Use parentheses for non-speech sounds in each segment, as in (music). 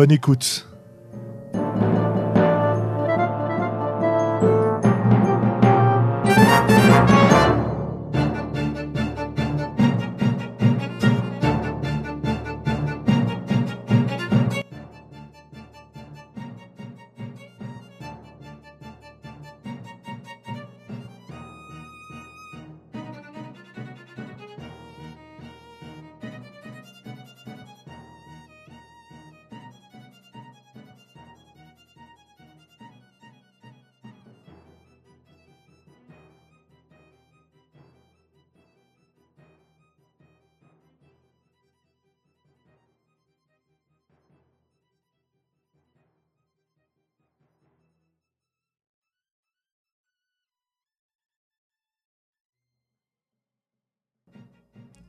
Bonne écoute.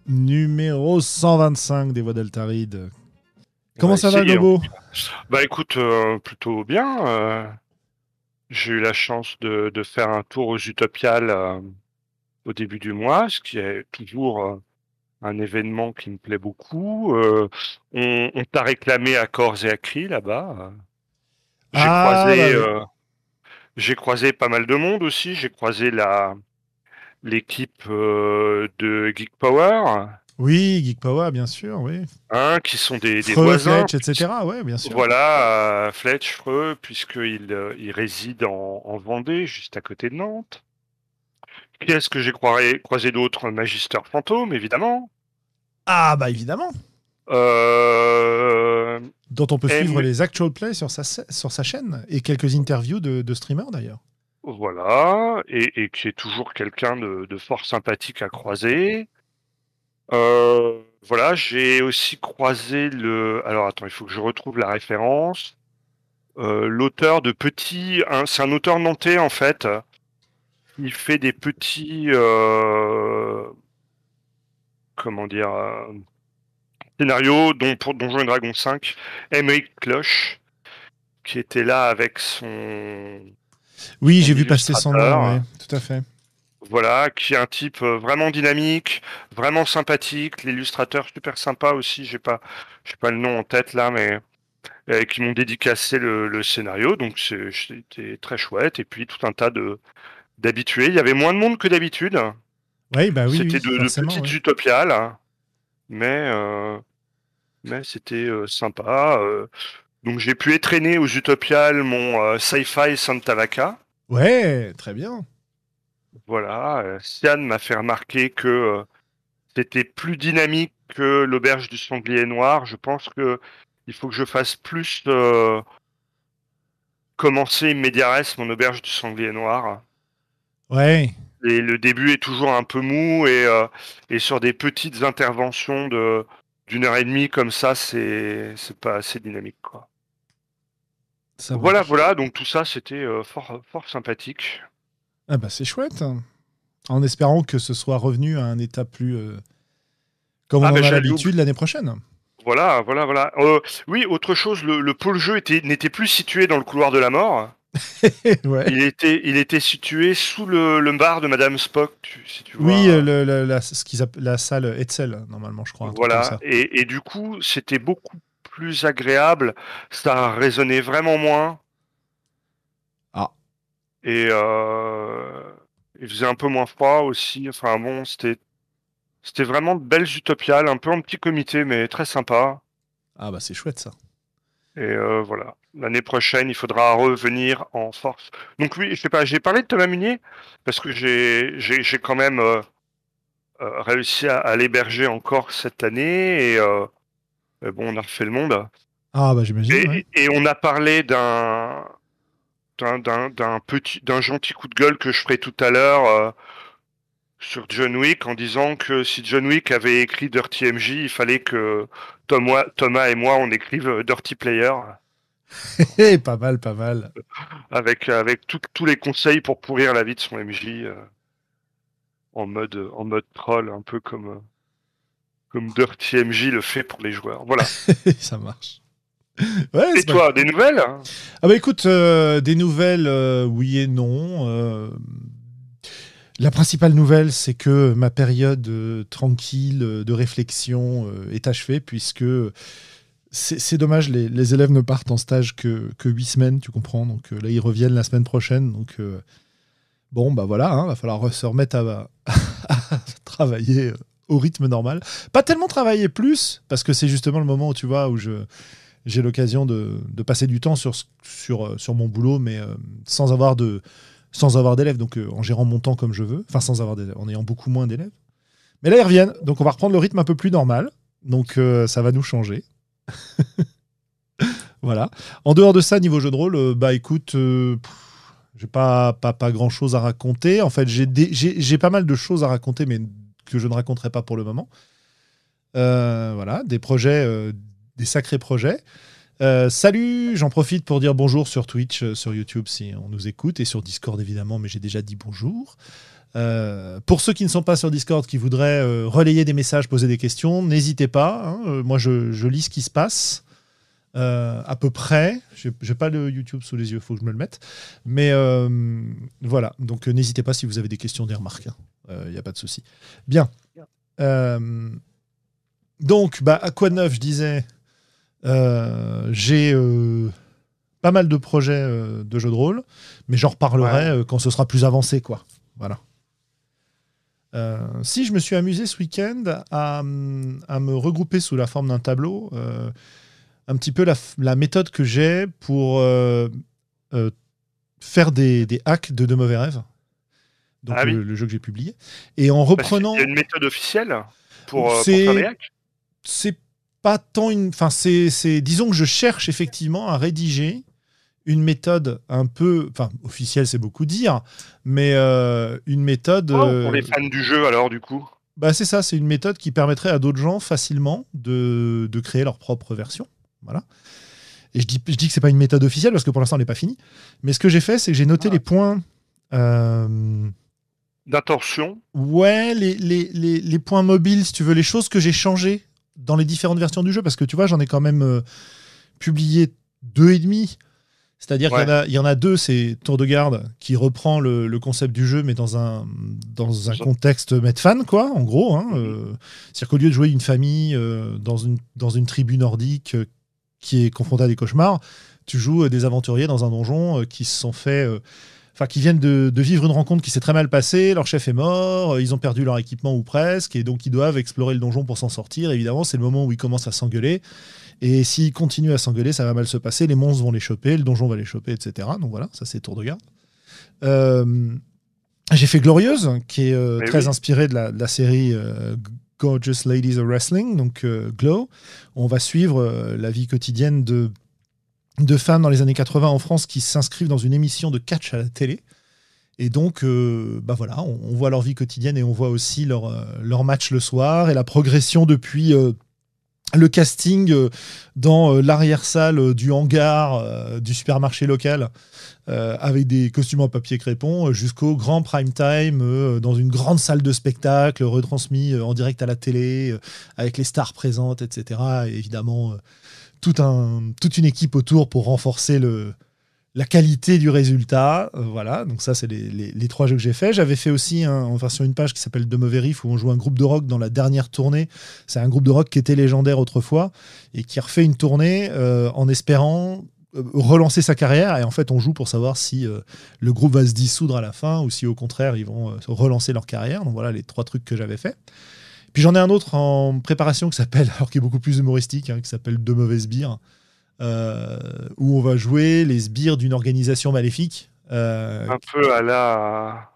Numéro 125 des voix d'Altaride. Comment ça va, Gobo? Bah écoute, euh, plutôt bien. euh, J'ai eu la chance de, de faire un tour aux Utopiales euh, au début du mois, ce qui est toujours un événement qui me plaît beaucoup. On on t'a réclamé à corps et à cri là-bas. J'ai Ah, croisé, bah oui. j'ai croisé pas mal de monde aussi. J'ai croisé la l'équipe euh, de Geek Power, Oui, Geek Power, bien sûr, oui. hein, qui sont des, des Freux, voisins. Fletch, etc. Ouais, bien sûr. Voilà, euh, Fletch, Freux, puisqu'il euh, il réside en, en Vendée, juste à côté de Nantes. Qui est-ce que j'ai croisé, d'autres Magister Fantôme, évidemment. Ah, bah évidemment. Euh, Dont on peut suivre les actual plays sur sa, sa- sur sa chaîne et quelques interviews de, de streamers d'ailleurs. Voilà, et, qui est toujours quelqu'un de, fort sympathique à croiser. Euh, voilà, j'ai aussi croisé le... Alors attends, il faut que je retrouve la référence. Euh, L'auteur de petits... C'est un auteur nantais en fait. Il fait des petits... euh, Comment dire euh, Scénarios dont, pour Donjons et Dragons 5. Émeric Cloche, qui était là avec son... Oui, j'ai vu passer son nom, ouais, tout à fait. Voilà, qui est un type euh, vraiment dynamique, vraiment sympathique, l'illustrateur super sympa aussi, j'ai pas j'ai pas le nom en tête là, mais euh, qui m'ont dédicacé le, le scénario, donc c'était très chouette. Et puis tout un tas de d'habitués. Il y avait moins de monde que d'habitude. Ouais, bah oui, c'était oui, de, petites ouais. utopiales, hein. mais euh, mais c'était euh, sympa. euh. Donc j'ai pu étraîner aux utopiales mon euh, sci-fi Santa Vaca. Ouais, très bien. Voilà, euh, Sian m'a fait remarquer que euh, c'était plus dynamique que l'auberge du sanglier noir. Je pense que il faut que je fasse plus commencer Mediares, mon auberge du sanglier noir. Ouais, Et le début est toujours un peu mou et, et sur des petites interventions de d'une heure et demie comme ça, c'est pas assez dynamique quoi. Ça Voilà, marche. voilà, donc tout ça c'était euh, fort fort sympathique. Ah bah c'est chouette. En espérant que ce soit revenu à un état plus... euh, comme on Ah, en bah, a l'habitude l'année prochaine. Voilà, voilà, voilà. Euh, oui, autre chose, le, le pôle jeu était n'était plus situé dans le couloir de la mort. (laughs) ouais. Il était, il était situé sous le, le bar de Madame Spock, tu- si tu vois. Oui, le- la, ce qu'ils appellent la salle Etzel, normalement, je crois. voilà. Et, et du coup, c'était beaucoup plus agréable. Ça résonnait vraiment moins. Ah. Et euh, il faisait un peu moins froid aussi. Enfin bon, c'était, c'était vraiment de belles utopiales, un peu en petit comité, mais très sympa. Ah bah c'est chouette ça. Et euh, voilà. L'année prochaine, il faudra revenir en force. Donc oui, je sais pas, j'ai parlé de Thomas Munier parce que j'ai quand même euh, réussi à, à l'héberger encore cette année et bon, on a refait le monde. Ah bah j'imagine. Et, ouais. et on a parlé d'un d'un petit d'un gentil coup de gueule que je ferai tout à l'heure euh, sur John Wick en disant que si John Wick avait écrit Dirty MJ, il fallait que Thomas et moi on écrive Dirty Player. (laughs) pas mal, pas mal. Avec, avec tous les conseils pour pourrir la vie de son MJ euh, en, mode, en mode troll, un peu comme, euh, comme Dirty MJ le fait pour les joueurs. Voilà. (laughs) Ça marche. et toi, des nouvelles Ah bah écoute, euh, des nouvelles, oui et non. La principale nouvelle, c'est que ma période tranquille de réflexion est achevée, puisque c'est dommage, les, élèves ne partent en stage que, que 8 semaines, tu comprends? Donc euh, là, ils reviennent la semaine prochaine. Donc euh, bon, bah voilà, il hein, va falloir se remettre à, travailler euh, au rythme normal. Pas tellement travailler plus, parce que c'est justement le moment où tu vois, où j'ai l'occasion de, passer du temps sur, sur, sur mon boulot, mais sans avoir de sans avoir d'élèves, donc en gérant mon temps comme je veux, enfin sans avoir en ayant beaucoup moins d'élèves. Mais là, ils reviennent, donc on va reprendre le rythme un peu plus normal. Donc ça va nous changer. (laughs) voilà. En dehors de ça, niveau jeu de rôle, euh, bah écoute, euh, j'ai pas, pas, pas grand chose à raconter. En fait, j'ai pas mal de choses à raconter, mais que je ne raconterai pas pour le moment. Euh, voilà, des projets, des sacrés projets. salut, j'en profite pour dire bonjour sur Twitch, sur YouTube si on nous écoute, et sur Discord évidemment, mais j'ai déjà dit bonjour. Euh, pour ceux qui ne sont pas sur Discord, qui voudraient euh, relayer des messages, poser des questions, n'hésitez pas. Hein. Euh, moi, je, lis ce qui se passe. à peu près. Je n'ai pas le YouTube sous les yeux, il faut que je me le mette. Mais voilà, donc n'hésitez pas si vous avez des questions, des remarques. Il hein. n'y a pas de souci. Bien. donc, bah, à quoi de neuf, je disais, j'ai pas mal de projets de jeux de rôle, mais j'en reparlerai quand ce sera plus avancé. quoi. Voilà. Euh, si je me suis amusé ce week-end à, me regrouper sous la forme d'un tableau, euh, un petit peu la, méthode que j'ai pour euh, faire des, hacks de De Mauvais Rêves. Donc ah le, jeu que j'ai publié. Et en reprenant. C'est une méthode officielle pour, pour faire des C'est pas tant une. Enfin, c'est. Disons que je cherche effectivement à rédiger une méthode un peu, enfin officielle c'est beaucoup dire, mais euh, une méthode. pour les euh, fans du jeu alors du coup? Bah c'est ça, c'est une méthode qui permettrait à d'autres gens facilement de, de, créer leur propre version, voilà. Et je dis, je dis que c'est pas une méthode officielle parce que pour l'instant elle n'est pas finie, mais ce que j'ai fait c'est que j'ai noté ah. les points. Euh, D'intention. Ouais, les, les, les, les, points mobiles, si tu veux, les choses que j'ai changées dans les différentes versions du jeu, parce que tu vois, j'en ai quand même publié deux et demi. C'est-à-dire qu'il y, en a deux, c'est Tour de garde qui reprend le, concept du jeu, mais dans un, dans un contexte mettre fan, quoi, en gros. Hein, euh. C'est-à-dire qu'au lieu de jouer une famille euh, dans, une, dans une tribu nordique euh, qui est confrontée à des cauchemars, tu joues des aventuriers dans un donjon qui se sont fait. Enfin, qui viennent de, de, vivre une rencontre qui s'est très mal passée, leur chef est mort, ils ont perdu leur équipement ou presque, et donc ils doivent explorer le donjon pour s'en sortir. Évidemment, c'est le moment où ils commencent à s'engueuler. Et s'ils continuent à s'engueuler, ça va mal se passer. Les monstres vont les choper, le donjon va les choper, etc. Donc voilà, ça c'est tour de garde. Euh, j'ai fait Glorieuse, qui est euh, très inspiré de la, série euh, Gorgeous Ladies of Wrestling, donc Glow. On va suivre la vie quotidienne de, de femmes dans les années 80 en France qui s'inscrivent dans une émission de catch à la télé. Et donc, bah voilà, on, voit leur vie quotidienne et on voit aussi leur, leur match le soir et la progression depuis le casting euh, dans euh, l'arrière-salle euh, du hangar du supermarché local avec des costumes en papier crépon jusqu'au grand prime time dans une grande salle de spectacle retransmis en direct à la télé avec les stars présentes, etc. Et évidemment, toute une équipe autour pour renforcer le, la qualité du résultat. Euh, voilà, donc ça, c'est les, trois jeux que j'ai fait. J'avais fait aussi un, en version une page qui s'appelle De Mauvais Riff, où on joue un groupe de rock dans la dernière tournée. C'est un groupe de rock qui était légendaire autrefois et qui refait une tournée euh, en espérant euh, relancer sa carrière. Et en fait, on joue pour savoir si le groupe va se dissoudre à la fin ou si au contraire, ils vont relancer leur carrière. Donc voilà les trois trucs que j'avais fait. Puis j'en ai un autre en préparation qui s'appelle, (laughs) alors qui est beaucoup plus humoristique, hein, qui s'appelle De Mauvaises Bières euh, où on va jouer les sbires d'une organisation maléfique. Euh, un peu à la.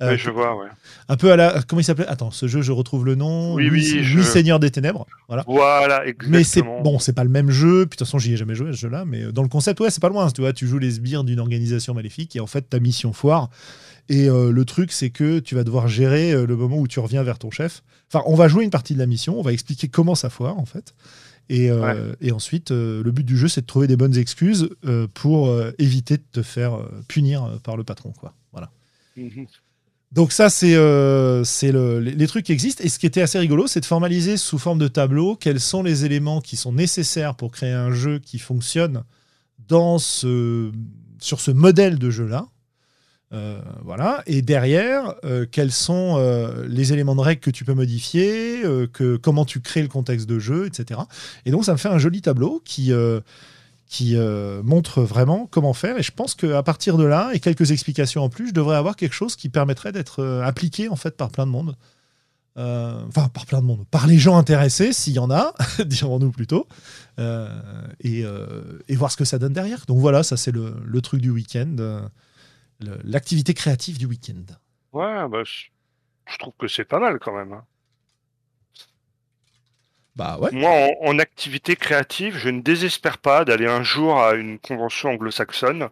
Euh, je vois, ouais. Un peu à la. Comment il s'appelait? Attends, ce jeu, je retrouve le nom. Oui, oui. Je... Seigneur des Ténèbres. Voilà. Voilà, exactement. Mais c'est bon, c'est pas le même jeu. Puis de toute façon, j'y ai jamais joué à ce jeu-là. Mais dans le concept, ouais, c'est pas loin. Tu vois, tu joues les sbires d'une organisation maléfique et en fait, ta mission foire. Et euh, le truc, c'est que tu vas devoir gérer le moment où tu reviens vers ton chef. Enfin, on va jouer une partie de la mission. On va expliquer comment ça foire, en fait. Et, et ensuite, le but du jeu, c'est de trouver des bonnes excuses pour éviter de te faire punir par le patron, quoi. Voilà. Mhm. Donc ça, c'est euh, les, trucs qui existent. Et ce qui était assez rigolo, c'est de formaliser sous forme de tableau quels sont les éléments qui sont nécessaires pour créer un jeu qui fonctionne dans ce, sur ce modèle de jeu-là. Euh, voilà. Et derrière, euh, quels sont les éléments de règles que tu peux modifier, que, comment tu crées le contexte de jeu, etc. Et donc, ça me fait un joli tableau qui qui euh, montre vraiment comment faire. Et je pense qu'à partir de là, et quelques explications en plus, je devrais avoir quelque chose qui permettrait d'être euh, appliqué en fait par plein de monde. Euh, enfin, par plein de monde, par les gens intéressés, s'il y en a, (laughs) dirons-nous plutôt, et, voir ce que ça donne derrière. Donc voilà, ça c'est le, truc du week-end, l'activité créative du week-end. Ouais, bah, je, trouve que c'est pas mal quand même. Hein. Bah Moi, en, activité créative, je ne désespère pas d'aller un jour à une convention anglo-saxonne.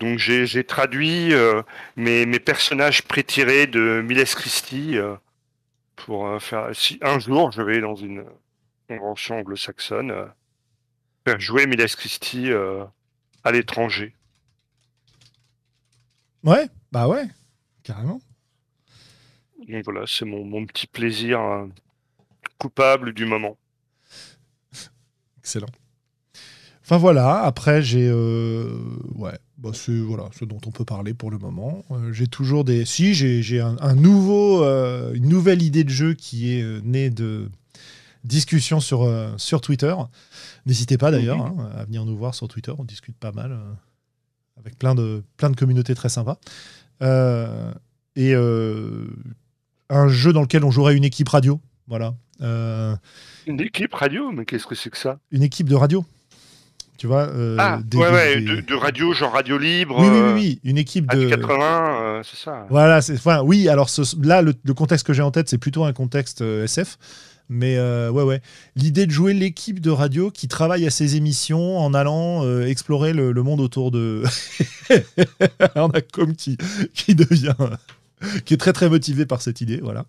Donc j'ai traduit euh, mes, personnages prétirés de Miles Christie euh, pour euh, faire. Si un jour je vais dans une convention anglo-saxonne, faire jouer Miles Christie à l'étranger. Ouais, bah ouais, carrément. Donc voilà, c'est mon, mon, petit plaisir hein coupable du moment. Excellent. Enfin voilà, après j'ai euh, ouais, bah, c'est voilà ce dont on peut parler pour le moment. Euh, j'ai toujours des si j'ai un, nouveau euh, une nouvelle idée de jeu qui est née de discussions sur sur Twitter. N'hésitez pas d'ailleurs mhm. hein, à venir nous voir sur Twitter, on discute pas mal avec plein de plein de communautés très sympas. et un jeu dans lequel on jouerait une équipe radio, voilà. Euh, une équipe radio Mais qu'est-ce que c'est que ça? Une équipe de radio. Tu vois euh, Ah, ouais, ouais, De, radio, genre radio libre. Oui, oui, oui, oui. une équipe de. 80, euh, c'est ça. Voilà, c'est, enfin, oui, alors là, le, contexte que j'ai en tête, c'est plutôt un contexte SF. Mais ouais, ouais. L'idée de jouer l'équipe de radio qui travaille à ses émissions en allant explorer le, monde autour de. On a comme qui, devient. qui est très très motivé par cette idée, voilà.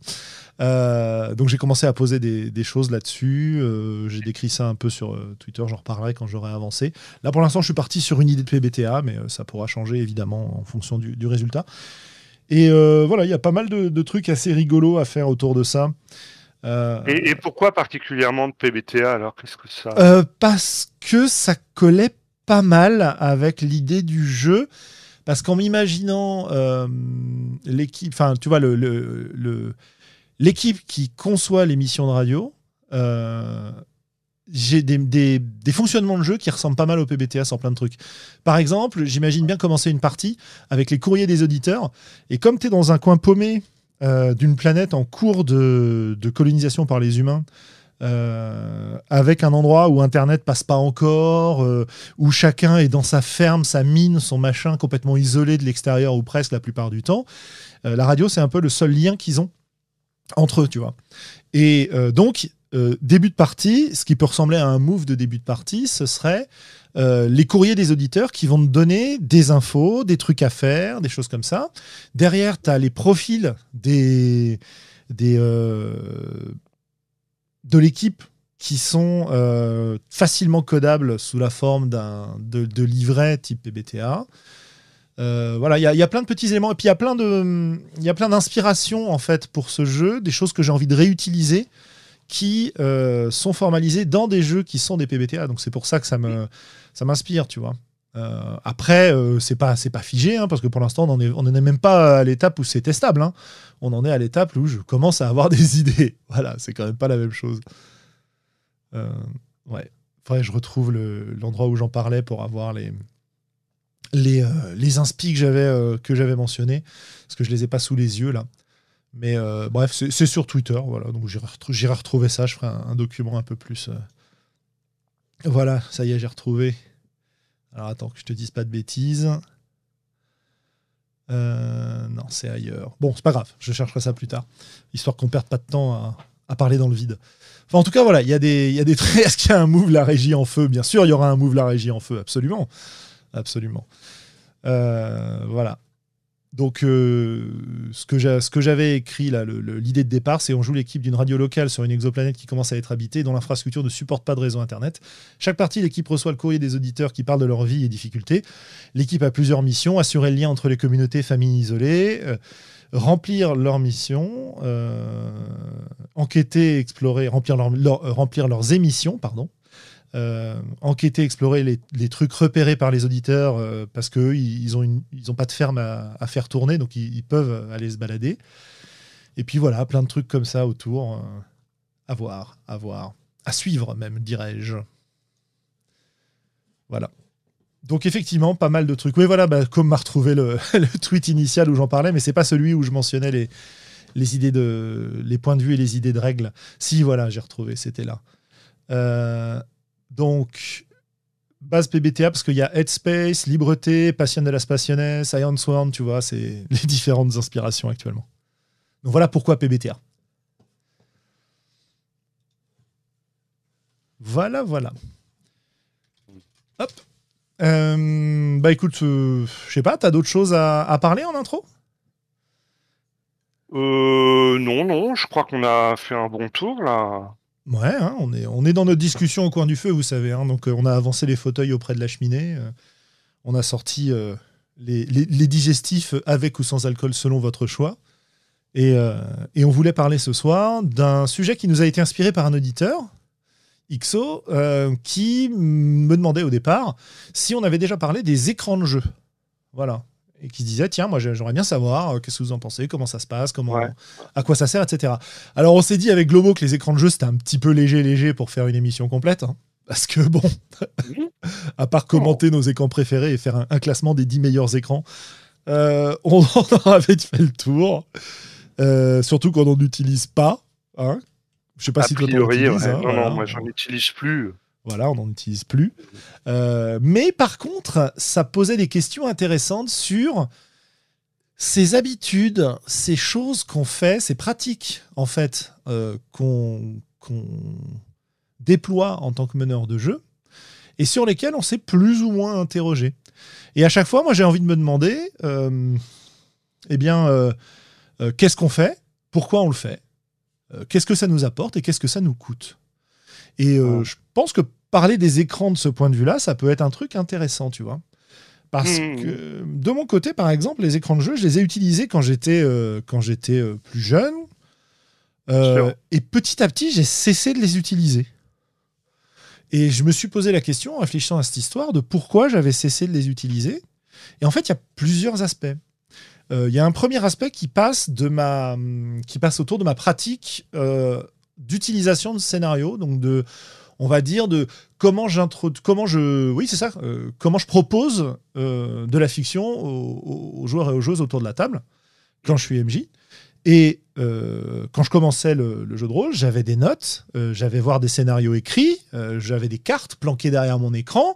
Euh, donc j'ai commencé à poser des, choses là-dessus. Euh, j'ai décrit ça un peu sur euh, Twitter, j'en reparlerai quand j'aurai avancé. Là pour l'instant je suis parti sur une idée de PBTA, mais ça pourra changer évidemment en fonction du, résultat. Et voilà, il y a pas mal de, trucs assez rigolos à faire autour de ça. Et, pourquoi particulièrement de PBTA alors Qu'est-ce que ça Parce que ça collait pas mal avec l'idée du jeu. Parce qu'en m'imaginant l'équipe, enfin, tu vois, le, le, l'équipe qui conçoit l'émission de radio, euh, j'ai des, fonctionnements de jeu qui ressemblent pas mal au PBTA sur plein de trucs. Par exemple, j'imagine bien commencer une partie avec les courriers des auditeurs, et comme tu es dans un coin paumé euh, d'une planète en cours de, colonisation par les humains, euh, avec un endroit où Internet passe pas encore, où chacun est dans sa ferme, sa mine, son machin complètement isolé de l'extérieur ou presque la plupart du temps, la radio c'est un peu le seul lien qu'ils ont entre eux, tu vois. Et euh, donc, euh, début de partie, ce qui peut ressembler à un move de début de partie, ce serait euh, les courriers des auditeurs qui vont te donner des infos, des trucs à faire, des choses comme ça. Derrière, tu as les profils des, de l'équipe qui sont facilement codables sous la forme de, de livret type PBTA. Euh, voilà, il y, a plein de petits éléments et puis il y a plein de, d'inspirations en fait pour ce jeu, des choses que j'ai envie de réutiliser qui euh, sont formalisées dans des jeux qui sont des PBTA. Donc c'est pour ça que ça me, ça m'inspire, tu vois. Euh, après, c'est pas, c'est pas figé hein, parce que pour l'instant on n'en est, même pas à l'étape où c'est testable. Hein. On en est à l'étape où je commence à avoir (laughs) des idées. Voilà, c'est quand même pas la même chose. ouais. Faudrait je retrouve l'endroit où j'en parlais pour avoir les les, euh, les que j'avais euh, que j'avais parce que je les ai pas sous les yeux là. Mais euh, bref, c'est sur Twitter, voilà. Donc j'irai retrouver ça, je ferai un, document un peu plus. Voilà, ça y est, j'ai retrouvé. Alors attends que je te dise pas de bêtises. Euh, non, c'est ailleurs. Bon, c'est pas grave, je chercherai ça plus tard, histoire qu'on perde pas de temps à, parler dans le vide. En tout cas, voilà, il y a des, des traits. (laughs) Est-ce qu'il y a un move la régie en feu? Bien sûr, il y aura un move la régie en feu, absolument, absolument. Euh, voilà. Donc, euh, ce que j'avais écrit, l'idée de départ, c'est on joue l'équipe d'une radio locale sur une exoplanète qui commence à être habitée, dont l'infrastructure ne supporte pas de réseau Internet. Chaque partie, l'équipe reçoit le courrier des auditeurs qui parlent de leur vie et difficultés. L'équipe a plusieurs missions assurer le lien entre les communautés, familles isolées, euh, remplir leurs missions, euh, enquêter, explorer, remplir leurs émissions, pardon, euh, enquêter, explorer les, trucs repérés par les auditeurs euh, parce qu'eux, ils n'ont pas de ferme à, faire tourner, donc ils, peuvent aller se balader. Et puis voilà, plein de trucs comme ça autour. Euh, à voir, à voir. À suivre même, dirais-je. Voilà. Donc effectivement, pas mal de trucs. Oui, voilà, bah, comme m'a retrouvé le, (laughs) tweet initial où j'en parlais, mais c'est pas celui où je mentionnais les, les idées de les points de vue et les idées de règles. Si, voilà, j'ai retrouvé, c'était là. Euh, donc, base PBTA, parce qu'il y a Headspace, Libreté, Passion de la Spationnesse, Iron Sworn, tu vois, c'est (laughs) les différentes inspirations actuellement. Donc voilà pourquoi PBTA. Voilà, voilà. Hop. Euh, bah écoute, euh, je sais pas, t'as d'autres choses à, à, parler en intro? Euh, Non, non, je crois qu'on a fait un bon tour là. Ouais, hein, on, est, dans notre discussion au coin du feu, vous savez. Hein, donc, euh, on a avancé les fauteuils auprès de la cheminée. Euh, on a sorti euh, les, digestifs avec ou sans alcool selon votre choix. Et, on voulait parler ce soir d'un sujet qui nous a été inspiré par un auditeur, XO, qui me demandait au départ si on avait déjà parlé des écrans de jeu. Voilà et qui se disait tiens moi j'aimerais bien savoir euh, qu'est-ce que vous en pensez comment ça se passe comment à quoi ça sert etc alors on s'est dit avec Globo que les écrans de jeu c'était un petit peu léger léger pour faire une émission complète hein, parce que bon (laughs) à part commenter nos écrans préférés et faire un, classement des 10 meilleurs écrans euh, (laughs) on en avait fait le tour euh, surtout quand on n'utilise pas hein. je sais pas si toi tu hein, non non moi j'en utilise plus voilà, on n'en utilise plus. Euh, mais par contre, ça posait des questions intéressantes sur ces habitudes, ces choses qu'on fait, ces pratiques, en fait, euh, qu'on déploie en tant que meneur de jeu, et sur lesquelles on s'est plus ou moins interrogé. Et à chaque fois, moi, j'ai envie de me demander, euh, eh bien, qu'est-ce qu'on fait? Pourquoi on le fait? Qu'est-ce que ça nous apporte et qu'est-ce que ça nous coûte? Et je pense que parler des écrans de ce point de vue-là, ça peut être un truc intéressant, tu vois. Parce hmm. que de mon côté, par exemple, les écrans de jeu, je les ai utilisés quand j'étais euh, quand j'étais euh, plus jeune. Euh, et petit à petit, j'ai cessé de les utiliser. Et je me suis posé la question, en réfléchissant à cette histoire, de pourquoi j'avais cessé de les utiliser. Et en fait, il y a plusieurs aspects. Il y a un premier aspect qui passe, de ma, qui passe autour de ma pratique d'utilisation de scénario, donc de on va dire, de comment comment je, oui, c'est ça, euh, comment je propose euh, de la fiction aux, joueurs et aux joueuses autour de la table quand je suis MJ. Et euh, quand je commençais le, jeu de rôle, j'avais des notes, j'avais voir des scénarios écrits, j'avais des cartes planquées derrière mon écran.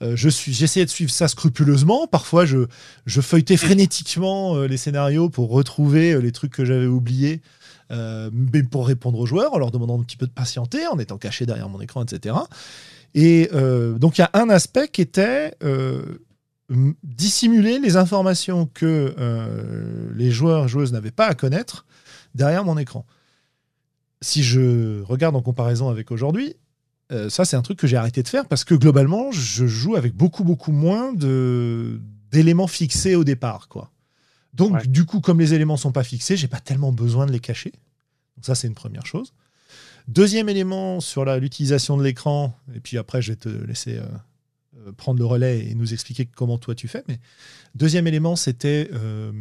je suis, j'essayais de suivre ça scrupuleusement. Parfois, je, je feuilletais frénétiquement les scénarios pour retrouver les trucs que j'avais oubliés euh, pour répondre aux joueurs, en leur demandant un petit peu de patienter, en étant caché derrière mon écran, etc. Et euh, donc il y a un aspect qui était euh, dissimuler les informations que les joueurs joueuses n'avaient pas à connaître derrière mon écran. Si je regarde en comparaison avec aujourd'hui, ça c'est un truc que j'ai arrêté de faire parce que globalement je joue avec beaucoup beaucoup moins d'éléments fixés au départ quoi. Donc, du coup, comme les éléments sont pas fixés, j'ai pas tellement besoin de les cacher. Donc, ça, c'est une première chose. Deuxième élément sur l'utilisation de l'écran, et puis après, je vais te laisser euh, euh, prendre le relais et nous expliquer comment toi tu fais. Mais deuxième élément, c'était euh,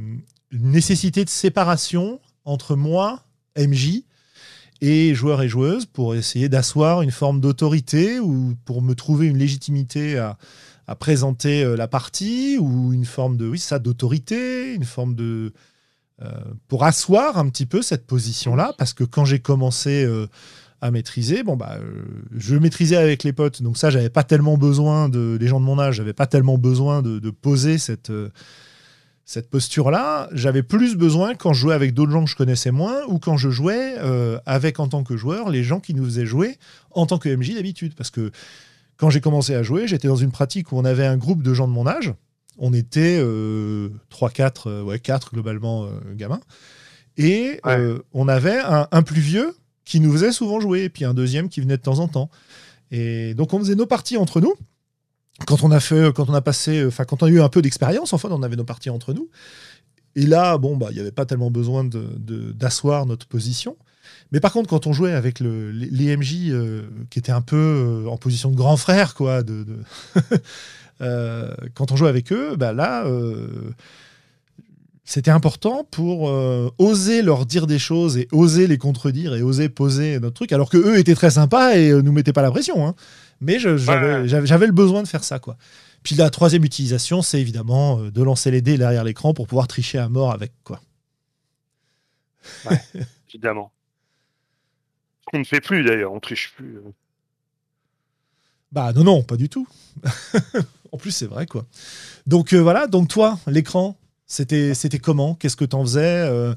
une nécessité de séparation entre moi, MJ, et joueurs et joueuses pour essayer d'asseoir une forme d'autorité ou pour me trouver une légitimité à, à présenter euh, la partie ou une forme de oui ça d'autorité, une forme de euh, pour asseoir un petit peu cette position-là parce que quand j'ai commencé euh, à maîtriser, bon bah je maîtrisais avec les potes, donc ça j'avais pas tellement besoin de les gens de mon âge, j'avais pas tellement besoin de, poser cette cette posture-là, j'avais plus besoin quand je jouais avec d'autres gens que je connaissais moins ou quand je jouais euh, avec en tant que joueur les gens qui nous faisaient jouer en tant que MJ d'habitude. Parce que quand j'ai commencé à jouer, j'étais dans une pratique où on avait un groupe de gens de mon âge. On était 3, 4, ouais, 4 globalement gamins. Et on avait un, un plus vieux qui nous faisait souvent jouer, et puis un deuxième qui venait de temps en temps. Et donc on faisait nos parties entre nous. Quand on a fait, quand on a passé, enfin quand on a eu un peu d'expérience, enfin on avait nos parties entre nous. Et là, bon, bah, il n'y avait pas tellement besoin d'asseoir de, notre position. Mais par contre, quand on jouait avec le, les MJ euh, qui étaient un peu euh, en position de grand frère, quoi, de, (laughs) euh, quand on jouait avec eux, bah là, c'était important pour euh, oser leur dire des choses et oser les contredire et oser poser notre truc, alors que eux étaient très sympas et euh, nous mettaient pas la pression. Hein. Mais j'avais le besoin de faire ça, quoi. Puis la troisième utilisation, c'est évidemment euh, de lancer les dés derrière l'écran pour pouvoir tricher à mort avec, quoi. Ouais, (laughs) évidemment. On ne fait plus d'ailleurs, on triche plus. Bah non, non, pas du tout. (laughs) en plus, c'est vrai, quoi. Donc voilà, donc toi, l'écran, c'était, c'était comment? Qu'est-ce que tu en faisais euh,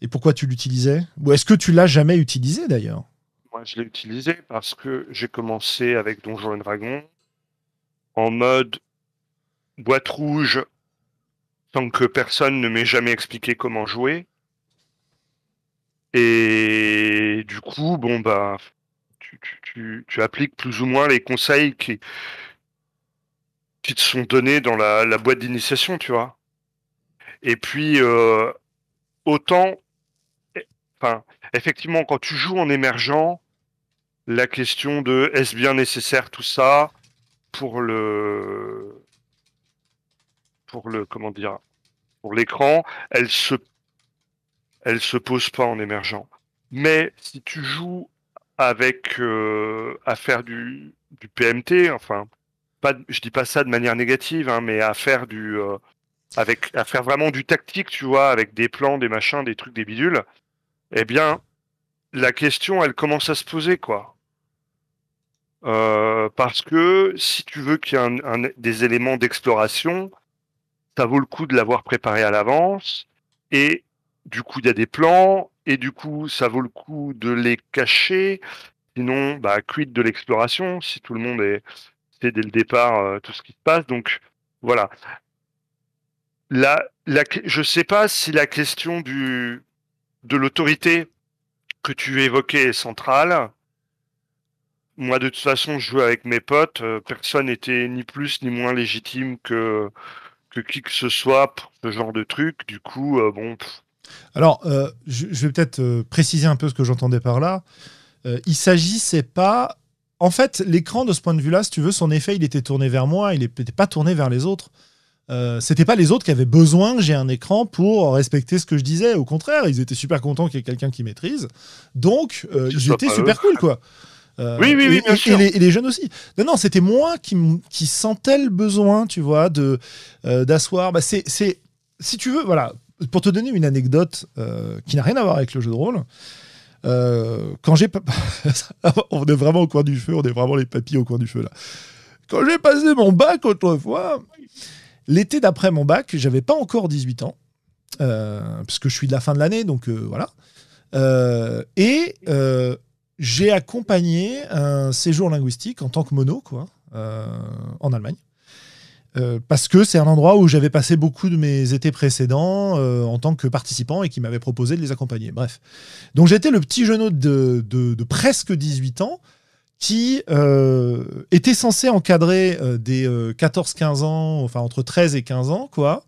Et pourquoi tu l'utilisais? Ou est-ce que tu l'as jamais utilisé d'ailleurs? Moi, je l'ai utilisé parce que j'ai commencé avec Donjons et Dragons en mode boîte rouge tant que personne ne m'ait jamais expliqué comment jouer. Et du coup, bon, bah, tu, appliques plus ou moins les conseils qui, qui te sont donnés dans la, la boîte d'initiation, tu vois. Et puis, euh, autant, enfin, effectivement, quand tu joues en émergent, la question de est-ce bien nécessaire tout ça pour le, pour le, comment dire, pour l'écran, elle se, elle se pose pas en émergent. Mais si tu joues avec euh, à faire du, PMT, enfin, pas, je dis pas ça de manière négative, hein, mais à faire du, euh, avec à faire vraiment du tactique, tu vois, avec des plans, des machins, des trucs, des bidules, eh bien, la question, elle commence à se poser, quoi. Euh, parce que si tu veux qu'il y ait des éléments d'exploration, ça vaut le coup de l'avoir préparé à l'avance. Et du coup, il y a des plans. Et du coup, ça vaut le coup de les cacher. Sinon, bah, quid de l'exploration si tout le monde est sait dès le départ euh, tout ce qui se passe. Donc, voilà je ne sais pas si la question du, de l'autorité que tu évoquais est centrale. Moi, de toute façon, je jouais avec mes potes. Euh, personne n'était ni plus ni moins légitime que, que qui que ce soit pour ce genre de truc. Du coup, euh, bon. Alors, euh, je, vais peut-être préciser un peu ce que j'entendais par là. il s'agissait pas. En fait, l'écran, de ce point de vue-là, si tu veux, son effet, il était tourné vers moi, il n'était pas tourné vers les autres. Euh, c'était pas les autres qui avaient besoin que j'ai un écran pour respecter ce que je disais. Au contraire, ils étaient super contents qu'il y ait quelqu'un qui maîtrise. Donc, euh, étaient super cool, quoi. Euh, oui, oui, oui, bien et, sûr. Et, les, jeunes aussi. Non, non, c'était moi qui, qui sentais le besoin, tu vois, de d'asseoir. Bah, c'est, si tu veux, voilà, pour te donner une anecdote qui n'a rien à voir avec le jeu de rôle. quand j'ai (laughs) on au coin du feu, on est vraiment les au coin du feu là. Quand j'ai passé mon bac autrefois, L'été d'après mon bac, j'avais pas encore 18 ans, euh, parce que je suis de la fin de l'année, donc euh, voilà. Euh, et j'ai accompagné un séjour linguistique en tant que mono, en Allemagne. Parce que c'est un endroit où j'avais passé beaucoup de mes étés précédents en tant que participant et qui m'avait proposé de les accompagner. Bref. Donc j'étais le petit jeune de, de, presque 18 ans qui euh, était censé encadrer euh, des 14-15 euh, ans, enfin entre 13 et 15 ans, quoi,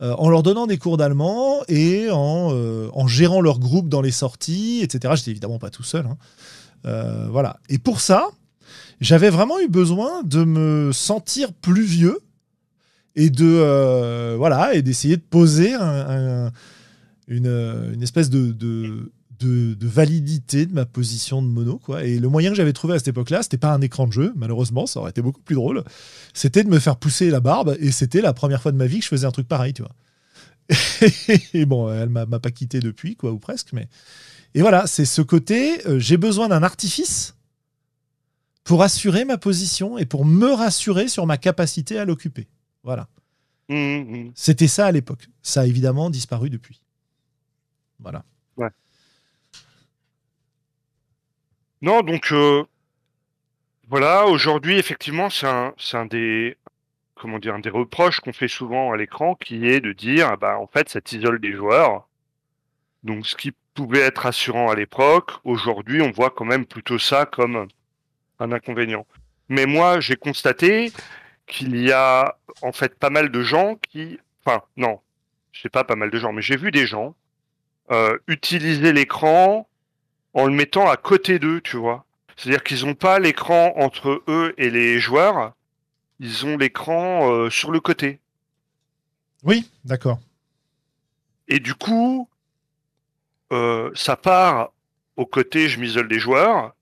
en leur donnant des cours d'allemand et en, gérant leur groupe dans les sorties, etc. J'étais évidemment pas tout seul. Hein. voilà. Et pour ça, j'avais vraiment eu besoin de me sentir plus vieux et de voilà et d'essayer de poser une, espèce de de, validité de ma position de mono. Quoi. Et le moyen que j'avais trouvé à cette époque-là, c'était pas un écran de jeu, malheureusement, ça aurait été beaucoup plus drôle. C'était de me faire pousser la barbe, et c'était la première fois de ma vie que je faisais un truc pareil, tu vois. (laughs) et bon, elle m'a pas quitté depuis, quoi, ou presque, mais. Et voilà, c'est ce côté, euh, j'ai besoin d'un artifice pour assurer ma position et pour me rassurer sur ma capacité à l'occuper. Voilà. Mmh, mmh. C'était ça à l'époque. Ça a évidemment disparu depuis. Voilà. Non, donc euh, voilà, aujourd'hui, effectivement, c'est un, des comment dire, un des reproches qu'on fait souvent à l'écran, qui est de dire, ah bah, en fait, ça t'isole des joueurs. Donc, ce qui pouvait être rassurant à l'époque, aujourd'hui, on voit quand même plutôt ça comme un inconvénient. Mais moi, j'ai constaté qu'il y a en fait pas mal de gens qui, enfin, non, je sais pas pas mal de gens, mais j'ai vu des gens euh, utiliser l'écran en le mettant à côté d'eux, tu vois. C'est-à-dire qu'ils n'ont pas l'écran entre eux et les joueurs, ils ont l'écran euh, sur le côté. Oui, d'accord. Et du coup, euh, ça part au côté, je m'isole des joueurs,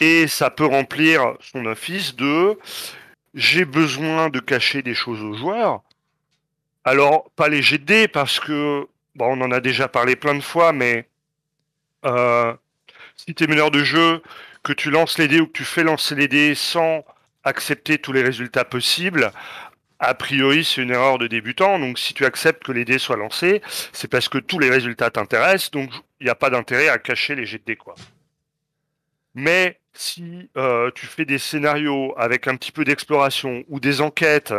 et ça peut remplir son office de j'ai besoin de cacher des choses aux joueurs. Alors, pas les GD parce que, bon, on en a déjà parlé plein de fois, mais euh, si tu es meneur de jeu, que tu lances les dés ou que tu fais lancer les dés sans accepter tous les résultats possibles, a priori, c'est une erreur de débutant. Donc, si tu acceptes que les dés soient lancés, c'est parce que tous les résultats t'intéressent. Donc, il n'y a pas d'intérêt à cacher les jets de dés, quoi. Mais si euh, tu fais des scénarios avec un petit peu d'exploration ou des enquêtes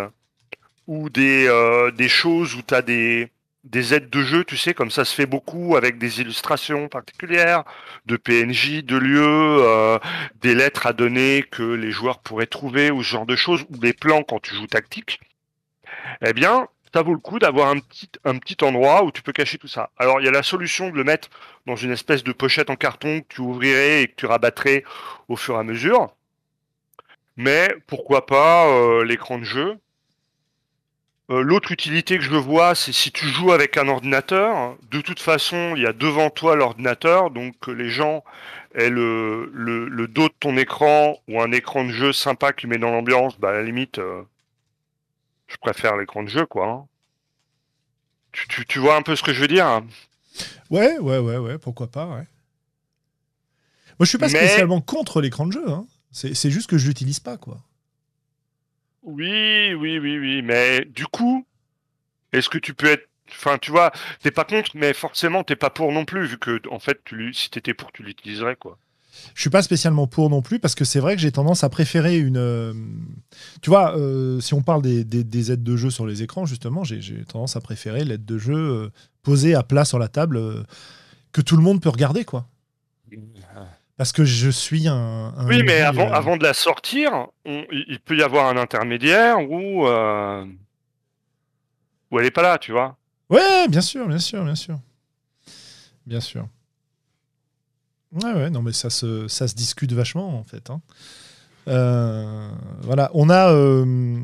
ou des, euh, des choses où tu as des, des aides de jeu, tu sais, comme ça se fait beaucoup avec des illustrations particulières, de PNJ, de lieux, euh, des lettres à donner que les joueurs pourraient trouver ou ce genre de choses, ou des plans quand tu joues tactique, eh bien, ça vaut le coup d'avoir un petit, endroit où tu peux cacher tout ça. Alors, il y a la solution de le mettre dans une espèce de pochette en carton que tu ouvrirais et que tu rabattrais au fur et à mesure. Mais pourquoi pas euh, l'écran de jeu euh, L'autre utilité que je vois, c'est si tu joues avec un ordinateur. De toute façon, il y a devant toi l'ordinateur, donc les gens aient le, le, dos de ton écran ou un écran de jeu sympa qui met dans l'ambiance, bah, à la limite, euh, je préfère l'écran de jeu, quoi. Hein. Tu, tu, vois un peu ce que je veux dire hein Ouais, ouais, ouais, ouais, pourquoi pas, ouais. Moi, je suis pas spécialement contre l'écran de jeu. Hein. C'est juste que je l'utilise pas, quoi. Oui, oui, oui, oui, mais du coup, est-ce que tu peux être, enfin, tu vois, t'es pas contre, mais forcément t'es pas pour non plus, vu que en fait, tu, si t'étais pour, tu l'utiliserais, quoi. Je suis pas spécialement pour non plus parce que c'est vrai que j'ai tendance à préférer une. Euh, tu vois, euh, si on parle des, aides de jeu sur les écrans, justement, j'ai tendance à préférer l'aide de jeu euh, posée à plat sur la table que tout le monde peut regarder, quoi. Parce que je suis un. oui, mais avant, avant de la sortir, il peut y avoir un intermédiaire où. où elle est pas là, tu vois. Ouais, bien sûr, bien sûr, bien sûr. Bien sûr. Ouais, ouais, non, mais ça se, ça se discute vachement, en fait. Hein. Euh, voilà, on a euh,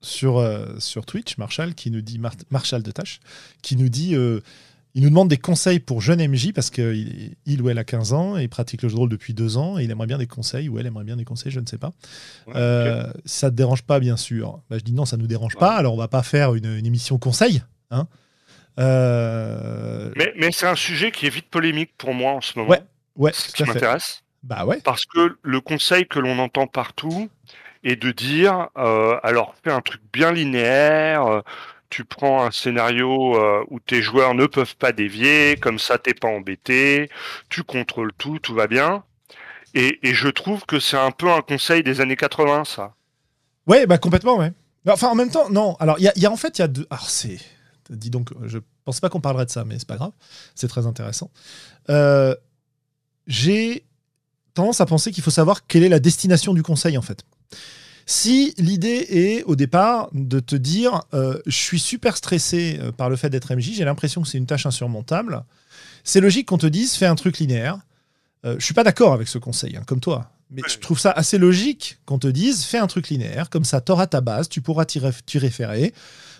sur, euh, sur Twitch Marshall qui nous dit, Marshall de Tâche, qui nous dit, il nous demande des conseils pour jeune MJ parce qu'il il ou elle a 15 ans et il pratique le jeu de rôle depuis deux ans et il aimerait bien des conseils ou elle aimerait bien des conseils, je ne sais pas. Ça te dérange pas, bien sûr. Bah, je dis non, ça nous dérange pas. Alors on va pas faire une, une émission conseil. Hein. Mais, mais c'est un sujet qui est vite polémique pour moi en ce moment. Ouais, Ouais, ce qui m'intéresse. Bah ouais. Parce que le conseil que l'on entend partout est de dire euh, alors fais un truc bien linéaire. Euh, tu prends un scénario euh, où tes joueurs ne peuvent pas dévier, comme ça t'es pas embêté, tu contrôles tout, tout va bien. Et, et je trouve que c'est un peu un conseil des années 80, ça. Ouais, bah complètement, ouais. Enfin, en même temps, non. Alors, il y, y a, en fait, il y a deux. Alors, c'est. Dis donc, je pense pas qu'on parlerait de ça, mais c'est pas grave. C'est très intéressant. Euh, j'ai tendance à penser qu'il faut savoir quelle est la destination du conseil en fait. Si l'idée est au départ de te dire euh, je suis super stressé euh, par le fait d'être MJ, j'ai l'impression que c'est une tâche insurmontable, c'est logique qu'on te dise fais un truc linéaire. Euh, je suis pas d'accord avec ce conseil, hein, comme toi. Mais je trouve ça assez logique qu'on te dise fais un truc linéaire, comme ça tu auras ta base, tu pourras t'y référer.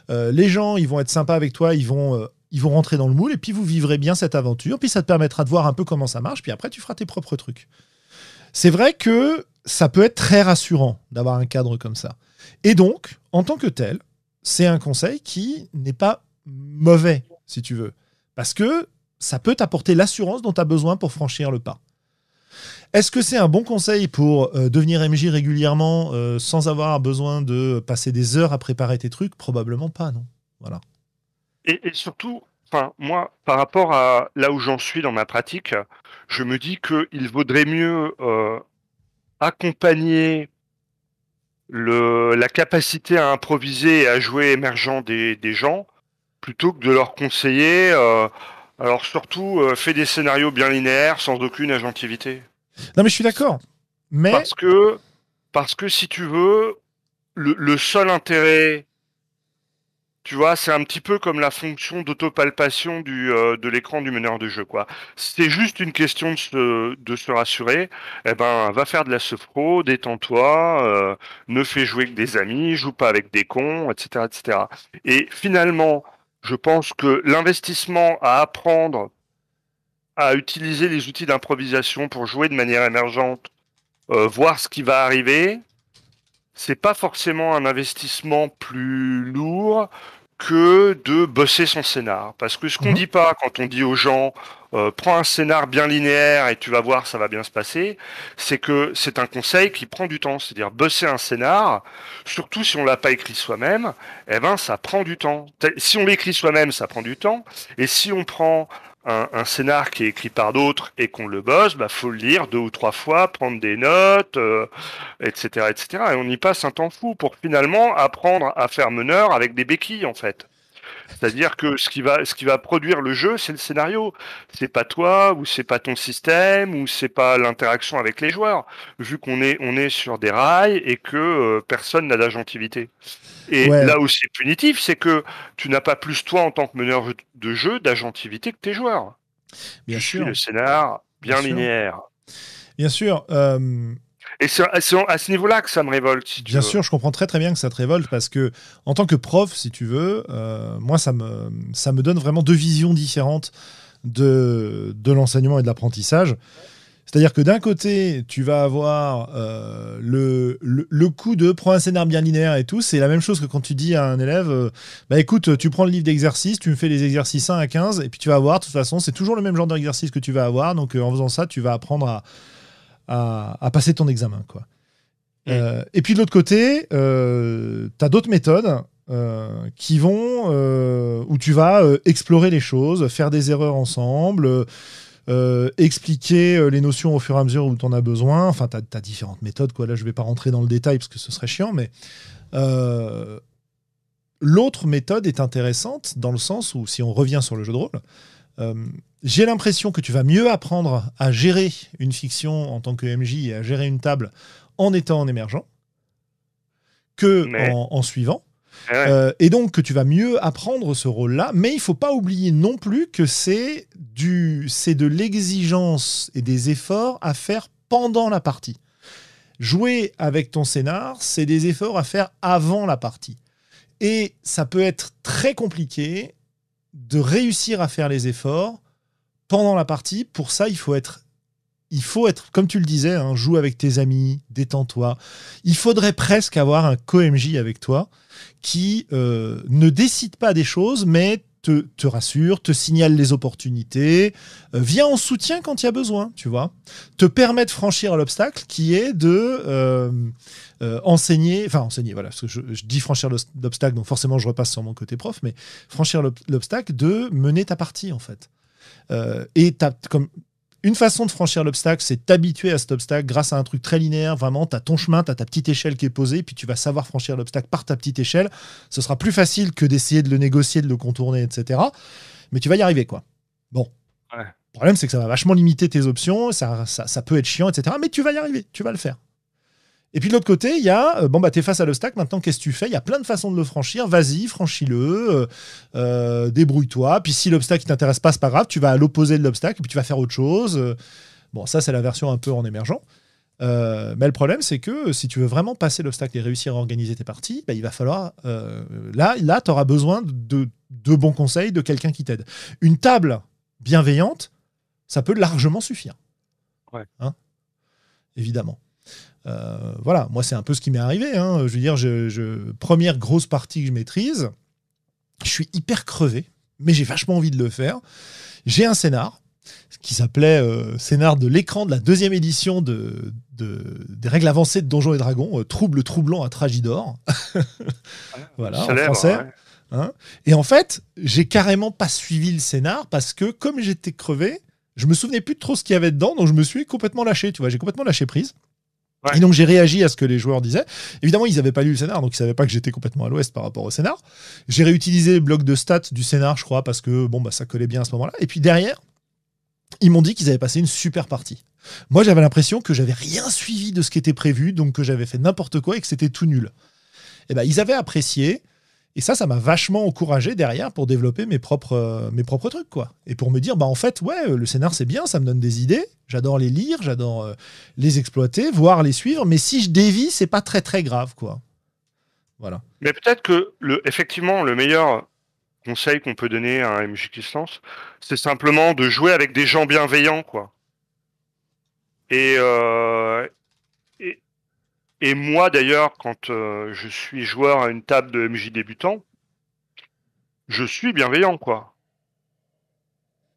les gens, ils vont être sympas avec toi, ils vont ils vont rentrer dans le moule et puis vous vivrez bien cette aventure. Puis ça te permettra de voir un peu comment ça marche. Puis après, tu feras tes propres trucs. C'est vrai que ça peut être très rassurant d'avoir un cadre comme ça. Et donc, en tant que tel, c'est un conseil qui n'est pas mauvais, si tu veux. Parce que ça peut t'apporter l'assurance dont tu as besoin pour franchir le pas. Est-ce que c'est un bon conseil pour euh, devenir MJ régulièrement euh, sans avoir besoin de passer des heures à préparer tes trucs? Probablement pas, non. Voilà. Et, surtout, enfin, moi, par rapport à là où j'en suis dans ma pratique, je me dis qu'il vaudrait mieux euh, accompagner le, la capacité à improviser et à jouer émergent des, des gens plutôt que de leur conseiller. Euh, alors surtout, euh, fais des scénarios bien linéaires sans aucune agentivité. Non mais je suis d'accord. Mais parce que parce que si tu veux, le, le seul intérêt tu vois, c'est un petit peu comme la fonction d'autopalpation euh, de l'écran du meneur de jeu, quoi. C'est juste une question de se, de se rassurer. Eh ben, va faire de la sophro, détends-toi, euh, ne fais jouer que des amis, joue pas avec des cons, etc., etc. Et finalement, je pense que l'investissement à apprendre à utiliser les outils d'improvisation pour jouer de manière émergente, euh, voir ce qui va arriver, c'est pas forcément un investissement plus lourd que de bosser son scénar. Parce que ce qu'on mhm. dit pas quand on dit aux gens euh, prends un scénar bien linéaire et tu vas voir ça va bien se passer, c'est que c'est un conseil qui prend du temps. C'est-à-dire bosser un scénar, surtout si on l'a pas écrit soi-même, eh ben ça prend du temps. Si on l'écrit soi-même, ça prend du temps. Et si on prend un, scénar qui est écrit par d'autres et qu'on le bosse, bah faut le lire deux ou trois fois, prendre des notes, etc., euh, etc. Et on y passe un temps fou pour finalement apprendre à faire meneur avec des béquilles en fait. C'est-à-dire que ce qui va, ce qui va produire le jeu, c'est le scénario. C'est pas toi, ou c'est pas ton système, ou c'est pas l'interaction avec les joueurs. Vu qu'on est, on est sur des rails et que euh, personne n'a d'agentivité. Et là où c'est punitif, c'est que tu n'as pas plus toi en tant que meneur de jeu d'agentivité que tes joueurs. Bien sûr. le scénar bien, linéaire. Bien sûr. Euh, et c'est à ce niveau-là que ça me révolte. bien sûr, je comprends très très bien que ça te révolte parce que en tant que prof, si tu veux, euh, moi ça me ça me donne vraiment deux visions différentes de de l'enseignement et de l'apprentissage. C'est-à-dire que d'un côté, tu vas avoir euh, le, le, coup de prends un scénar bien linéaire et tout. C'est la même chose que quand tu dis à un élève euh, Bah écoute, tu prends le livre d'exercice, tu me fais les exercices 1 à 15, et puis tu vas avoir, de toute façon, c'est toujours le même genre d'exercice que tu vas avoir. Donc en faisant ça, tu vas apprendre à, à, passer ton examen. Quoi. Euh, et puis de l'autre côté, euh, tu as d'autres méthodes euh, qui vont, où tu vas explorer les choses, faire des erreurs ensemble, expliquer les notions au fur et à mesure où tu en as besoin. Enfin, tu as, différentes méthodes. Quoi. Là, je vais pas rentrer dans le détail parce que ce serait chiant, mais l'autre méthode est intéressante dans le sens où, si on revient sur le jeu de rôle, j'ai l'impression que tu vas mieux apprendre à gérer une fiction en tant que MJ et à gérer une table en étant en émergent que en, suivant. Eh euh, et donc que tu vas mieux apprendre ce rôle-là, mais il faut pas oublier non plus que c'est du, c'est de l'exigence et des efforts à faire pendant la partie. Jouer avec ton scénar, c'est des efforts à faire avant la partie. Et ça peut être très compliqué de réussir à faire les efforts pendant la partie. Pour ça, il faut être, il faut être, comme tu le disais, hein, joue avec tes amis, détends-toi. Il faudrait presque avoir un co-MJ avec toi qui euh, ne décide pas des choses, mais te, te, rassure, te signale les opportunités, euh, vient en soutien quand il y a besoin, tu vois, te permet de franchir l'obstacle qui est de euh, enseigner, enfin enseigner, voilà, parce que je, dis franchir l'obstacle, donc forcément je repasse sur mon côté prof, mais franchir l'obstacle de mener ta partie en fait. Euh, et comme une façon de franchir l'obstacle, c'est t'habituer à cet obstacle grâce à un truc très linéaire. Vraiment, tu as ton chemin, tu as ta petite échelle qui est posée, puis tu vas savoir franchir l'obstacle par ta petite échelle. Ce sera plus facile que d'essayer de le négocier, de le contourner, etc. Mais tu vas y arriver, quoi. Bon. Le problème, c'est que ça va vachement limiter tes options, ça, ça peut être chiant, etc. Mais tu vas y arriver, tu vas le faire. Et puis de l'autre côté, il y a, euh, bon, bah, tu es face à l'obstacle, maintenant, qu'est-ce que tu fais? Il y a plein de façons de le franchir. Vas-y, franchis-le, euh, euh, débrouille-toi. Puis si l'obstacle ne t'intéresse pas, c'est pas grave, tu vas à l'opposé de l'obstacle, puis tu vas faire autre chose. Bon, ça, c'est la version un peu en émergent. mais le problème, c'est que si tu veux vraiment passer l'obstacle et réussir à organiser tes parties, bah, il va falloir. là, là tu auras besoin de, de bons conseils, de quelqu'un qui t'aide. Une table bienveillante, ça peut largement suffire. Ouais. Hein? Évidemment. Euh, voilà, moi c'est un peu ce qui m'est arrivé. Hein. Je veux dire, je, première grosse partie que je maîtrise, je suis hyper crevé, mais j'ai vachement envie de le faire. J'ai un scénar qui s'appelait euh, scénar de l'écran de la deuxième édition de, des règles avancées de Donjons et Dragons, euh, Trouble troublant à Tragidor. (laughs) voilà, en français. Hein et en fait, j'ai carrément pas suivi le scénar parce que comme j'étais crevé, je me souvenais plus de trop ce qu'il y avait dedans, donc je me suis complètement lâché. Tu vois, j'ai complètement lâché prise. Et donc j'ai réagi à ce que les joueurs disaient. Évidemment, ils n'avaient pas lu le scénar, donc ils savaient pas que j'étais complètement à l'ouest par rapport au scénar. J'ai réutilisé le bloc de stats du scénar, je crois, parce que bon bah ça collait bien à ce moment-là. Et puis derrière, ils m'ont dit qu'ils avaient passé une super partie. Moi, j'avais l'impression que j'avais rien suivi de ce qui était prévu, donc que j'avais fait n'importe quoi et que c'était tout nul. Et ben ils avaient apprécié. Et ça, ça m'a vachement encouragé derrière pour développer mes propres, euh, mes propres trucs, quoi. Et pour me dire, bah en fait, ouais, le scénar c'est bien, ça me donne des idées. J'adore les lire, j'adore euh, les exploiter, voir les suivre. Mais si je dévie, c'est pas très très grave, quoi. Voilà. Mais peut-être que le, effectivement, le meilleur conseil qu'on peut donner à un MJ qui c'est simplement de jouer avec des gens bienveillants, quoi. Et, euh, et moi, d'ailleurs, quand euh, je suis joueur à une table de MJ débutant, je suis bienveillant, quoi.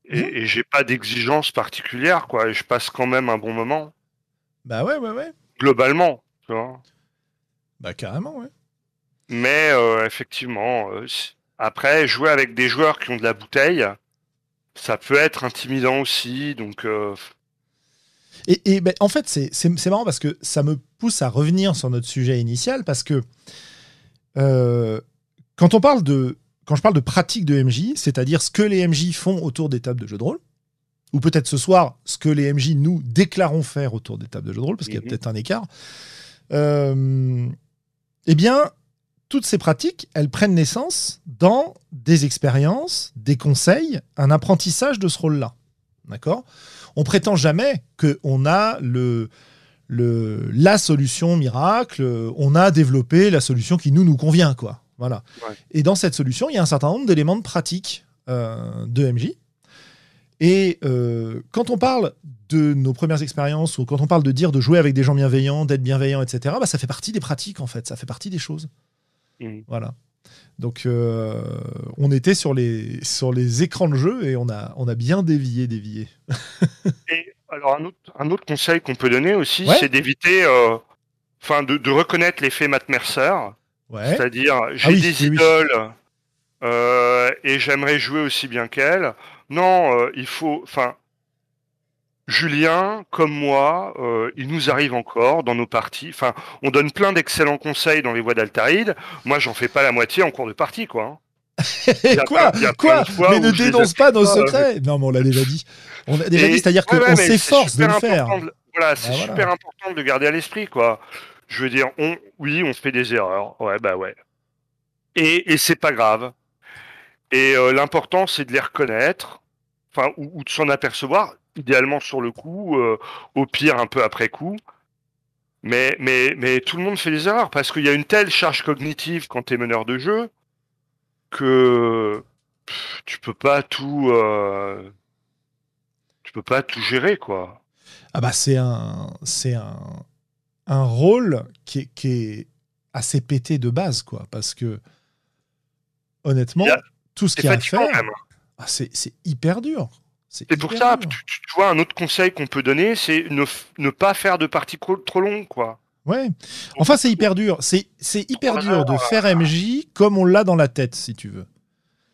Et, mmh. et j'ai pas d'exigence particulière, quoi. Et je passe quand même un bon moment. Bah ouais, ouais, ouais. Globalement, tu vois. Bah carrément, ouais. Mais euh, effectivement, euh, après, jouer avec des joueurs qui ont de la bouteille, ça peut être intimidant aussi. Donc, et, ben, en fait, c'est marrant parce que ça me pousse à revenir sur notre sujet initial parce que euh, quand on parle de quand je parle de pratique de MJ, c'est-à-dire ce que les MJ font autour des tables de jeux de rôle, ou peut-être ce soir ce que les MJ nous déclarons faire autour des tables de jeux de rôle, parce qu'il y a peut-être un écart. Euh, eh bien, toutes ces pratiques, elles prennent naissance dans des expériences, des conseils, un apprentissage de ce rôle-là. D'accord? On prétend jamais qu'on a le, le, la solution miracle, on a développé la solution qui nous, nous convient. Quoi. Voilà. Et dans cette solution, il y a un certain nombre d'éléments de pratique euh, de MJ. Et euh, quand on parle de nos premières expériences, ou quand on parle de dire de jouer avec des gens bienveillants, d'être bienveillant, etc., bah, ça fait partie des pratiques, en fait, ça fait partie des choses. Mmh. Voilà. Donc, euh, on était sur les, sur les écrans de jeu et on a, on a bien dévié, dévié. (laughs) et alors, un autre, un autre conseil qu'on peut donner aussi, c'est d'éviter, euh, enfin, de, de, reconnaître l'effet Matt Mercer. C'est-à-dire, ah j'ai des idoles euh, et j'aimerais jouer aussi bien qu'elle. Non, il faut, enfin, Julien, comme moi, euh, il nous arrive encore dans nos parties. Enfin, on donne plein d'excellents conseils dans les voies d'Altaride. Moi, j'en fais pas la moitié en cours de partie, quoi. Hein. quoi Quoi Mais ne dénonce pas nos secrets. Non, mais on l'a déjà dit. On a déjà dit, c'est-à-dire qu'on s'efforce de le faire. Voilà, c'est bah, super important de le garder à l'esprit, quoi. Je veux dire, on, oui, on fait des erreurs. Ouais, bah ouais. Et, et c'est pas grave. Et euh, l'important, c'est de les reconnaître, enfin, ou de s'en apercevoir idéalement sur le coup, euh, au pire un peu après coup. Mais, mais, mais tout le monde fait des erreurs parce qu'il y a une telle charge cognitive quand tu es meneur de jeu que tu peux pas tout euh, tu peux pas tout gérer quoi. Ah bah c'est un c'est un, un rôle qui est, qui est assez pété de base quoi parce que honnêtement tout ce qu'il y a à faire ah, c'est hyper dur. C'est pour ça, tu, vois, un autre conseil qu'on peut donner, c'est ne, ne, pas faire de parties trop longues, quoi. Ouais. Enfin, c'est hyper dur. C'est hyper dur de faire MJ comme on l'a dans la tête, si tu veux.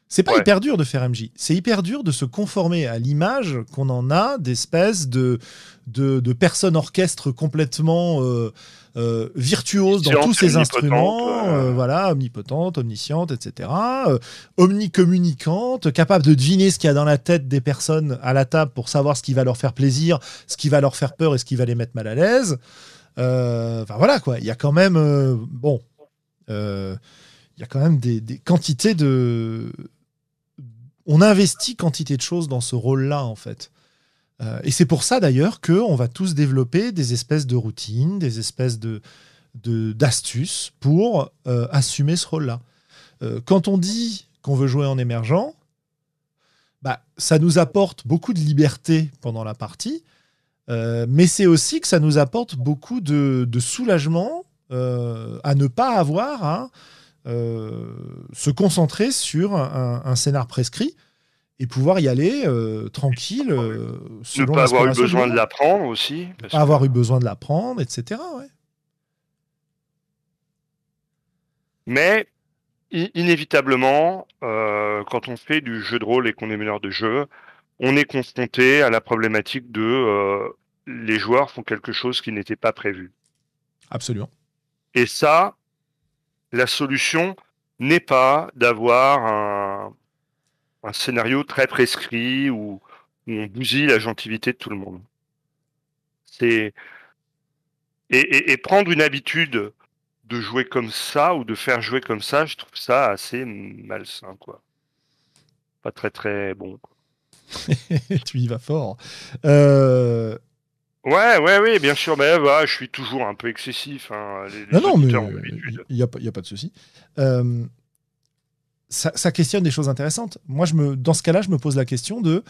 C'est pas hyper dur de faire MJ. C'est hyper dur de se conformer à l'image qu'on en a d'espèces de, de, de, personnes orchestres complètement euh, euh, virtuose dans tous ses instruments, euh, voilà, omnipotente, omnisciente, etc. Euh, omnicommunicante, capable de deviner ce qu'il y a dans la tête des personnes à la table pour savoir ce qui va leur faire plaisir, ce qui va leur faire peur et ce qui va les mettre mal à l'aise. Enfin voilà quoi, il y a quand même bon, il y a quand même des, des quantités de, on investit quantité de choses dans ce rôle-là en fait. Euh, et c'est pour ça d'ailleurs qu'on va tous développer des espèces de routines, des espèces de d'astuces pour euh, assumer ce rôle-là. Euh, quand on dit qu'on veut jouer en émergent, bah, ça nous apporte beaucoup de liberté pendant la partie, mais c'est aussi que ça nous apporte beaucoup de, soulagement à ne pas avoir à se concentrer sur un scénar prescrit et pouvoir y aller euh, tranquille. Euh, ne pas avoir eu besoin de l'apprendre aussi. Pas avoir eu besoin de l'apprendre, etc. Ouais. Mais inévitablement, quand on fait du jeu de rôle et qu'on est meneur de jeu, on est confronté à la problématique de les joueurs font quelque chose qui n'était pas prévu. Absolument. Et ça, la solution n'est pas d'avoir un, scénario très prescrit où, on bousille la gentilité de tout le monde. C'est et, prendre une habitude de jouer comme ça ou de faire jouer comme ça, je trouve ça assez malsain, quoi. Pas très très bon. (laughs) tu y vas fort. Euh, Ouais, ouais, oui, bien sûr. Mais je suis toujours un peu excessif. Hein, non, non, mais il n'y a, a, pas de souci. Euh, ça, questionne des choses intéressantes. Moi, je me, dans ce cas-là, je me pose la question de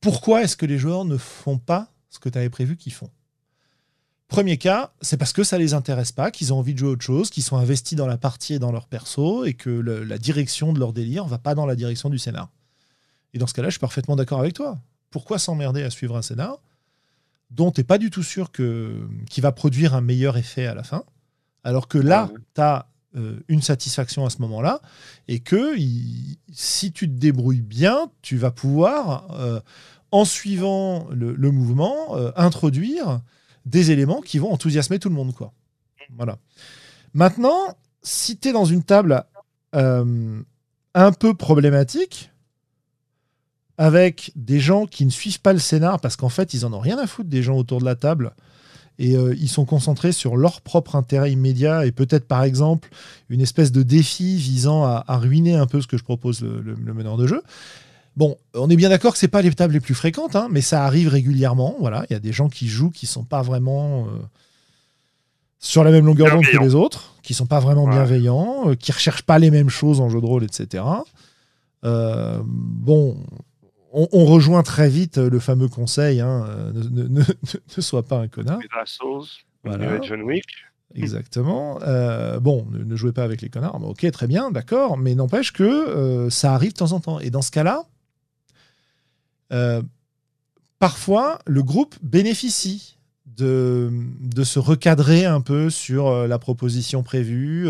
pourquoi est-ce que les joueurs ne font pas ce que tu avais prévu qu'ils font? Premier cas, c'est parce que ça les intéresse pas, qu'ils ont envie de jouer autre chose, qu'ils sont investis dans la partie et dans leur perso, et que la direction de leur délire va pas dans la direction du scénar. Et dans ce cas-là, je suis parfaitement d'accord avec toi. Pourquoi s'emmerder à suivre un scénar dont tu n'es pas du tout sûr que, qu'il va produire un meilleur effet à la fin, alors que là, tu as euh, une satisfaction à ce moment-là, et que si tu te débrouilles bien, tu vas pouvoir, euh, en suivant le, mouvement, euh, introduire des éléments qui vont enthousiasmer tout le monde. Quoi. Voilà. Maintenant, si tu es dans une table un peu problématique, avec des gens qui ne suivent pas le scénar parce qu'en fait, ils en ont rien à foutre des gens autour de la table et euh, ils sont concentrés sur leur propre intérêt immédiat et peut-être par exemple une espèce de défi visant à, ruiner un peu ce que je propose le, meneur de jeu. Bon, on est bien d'accord que c'est pas les tables les plus fréquentes, hein, mais ça arrive régulièrement. Voilà, il y a des gens qui jouent qui sont pas vraiment euh, sur la même longueur d'onde que les autres, qui sont pas vraiment bienveillants, euh, qui recherchent pas les mêmes choses en jeu de rôle, etc. bon, on, rejoint très vite le fameux conseil hein, euh, ne, (laughs) sois pas un connard. Voilà. John Wick. Exactement. Euh, bon, ne, jouez pas avec les connards. ok, très bien, d'accord. Mais n'empêche que euh, ça arrive de temps en temps. Et dans ce cas-là, parfois, le groupe bénéficie de, de, se recadrer un peu sur la proposition prévue,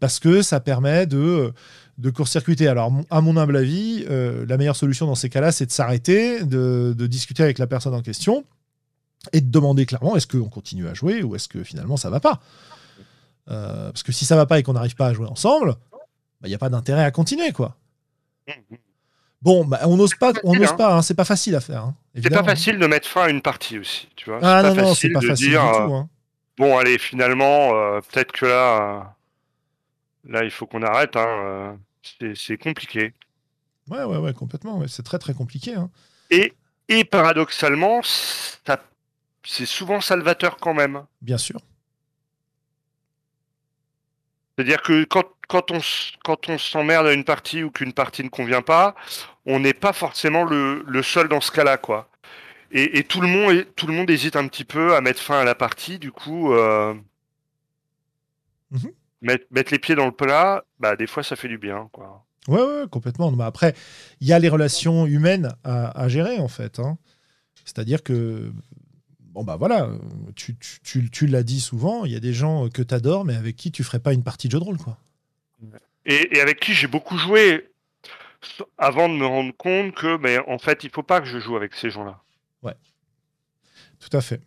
parce que ça permet de de court-circuiter. Alors, à mon humble avis, euh, la meilleure solution dans ces cas-là, c'est de s'arrêter, de, discuter avec la personne en question et de demander clairement est-ce qu'on continue à jouer ou est-ce que finalement ça va pas? Euh, Parce que si ça va pas et qu'on n'arrive pas à jouer ensemble, il bah, n'y a pas d'intérêt à continuer, quoi. Bon, bah, on n'ose pas, on n'ose hein. pas, hein, c'est pas facile à faire. Hein, c'est pas facile de mettre fin à une partie aussi, tu vois. Ah non, non, c'est pas facile du tout. Euh, bon, allez, finalement, peut-être que là, là, il faut qu'on arrête. Hein, c'est compliqué. Ouais, ouais, ouais, complètement. C'est très, très compliqué. Hein. Et, et paradoxalement, c'est souvent salvateur quand même. Bien sûr. C'est-à-dire que quand, quand on, quand on s'emmerde à une partie ou qu'une partie ne convient pas, on n'est pas forcément le, le, seul dans ce cas-là, quoi. Et, et, tout, le monde, tout le monde hésite un petit peu à mettre fin à la partie, du coup. Euh... Mhm mettre, les pieds dans le plat, bah, des fois, ça fait du bien. Quoi. Ouais, ouais, complètement. Mais après, il y a les relations humaines à, gérer, en fait. Hein. C'est-à-dire que, bon, bah voilà, tu, tu, tu, l'as dit souvent, il y a des gens que tu adores, mais avec qui tu ferais pas une partie de jeu de rôle, quoi. Et, avec qui j'ai beaucoup joué avant de me rendre compte que, mais en fait, il faut pas que je joue avec ces gens-là. Ouais, tout à fait.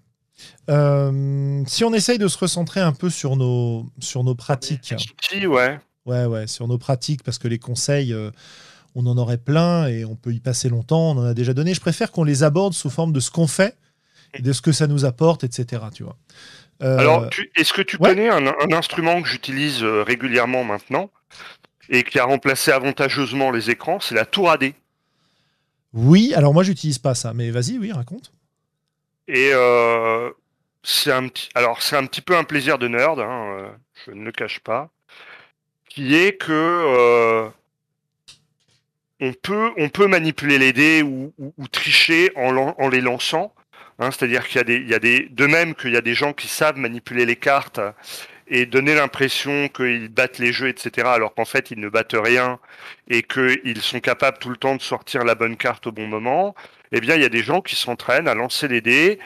Euh, si on essaye de se recentrer un peu sur nos, sur nos pratiques. ouais. Ouais, ouais, sur nos pratiques, parce que les conseils, euh, on en aurait plein et on peut y passer longtemps, on en a déjà donné. Je préfère qu'on les aborde sous forme de ce qu'on fait, et de ce que ça nous apporte, etc. Tu vois. Euh, Alors, est-ce que tu connais un, instrument que j'utilise régulièrement maintenant et qui a remplacé avantageusement les écrans C'est la tour AD. Oui, alors moi, j'utilise pas ça, mais vas-y, oui, raconte. Et euh, c'est un petit, alors c'est un petit peu un plaisir de nerd, hein, euh, je ne le cache pas, qui est que euh, on peut on peut manipuler les dés ou, tricher en, les lançant. Hein, c'est-à-dire qu'il y a des, il y a des, de même qu'il y a des gens qui savent manipuler les cartes et donner l'impression qu'ils battent les jeux, etc., alors qu'en fait ils ne battent rien et qu'ils sont capables tout le temps de sortir la bonne carte au bon moment, eh bien il y a des gens qui s'entraînent à lancer les dés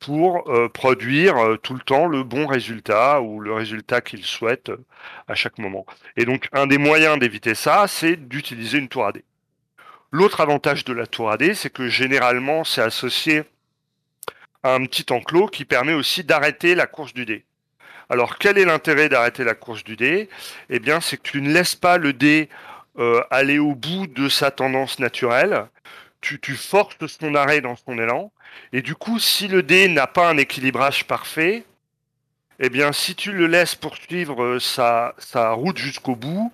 pour euh, produire euh, tout le temps le bon résultat ou le résultat qu'il souhaite euh, à chaque moment. Et donc un des moyens d'éviter ça, c'est d'utiliser une tour AD. L'autre avantage de la tour AD, c'est que généralement c'est associé à un petit enclos qui permet aussi d'arrêter la course du dé. Alors quel est l'intérêt d'arrêter la course du dé? Eh bien c'est que tu ne laisses pas le dé aller au bout de sa tendance naturelle, tu, forces son arrêt dans son élan, et du coup, si le dé n'a pas un équilibrage parfait, eh bien, si tu le laisses poursuivre euh, sa, sa route jusqu'au bout,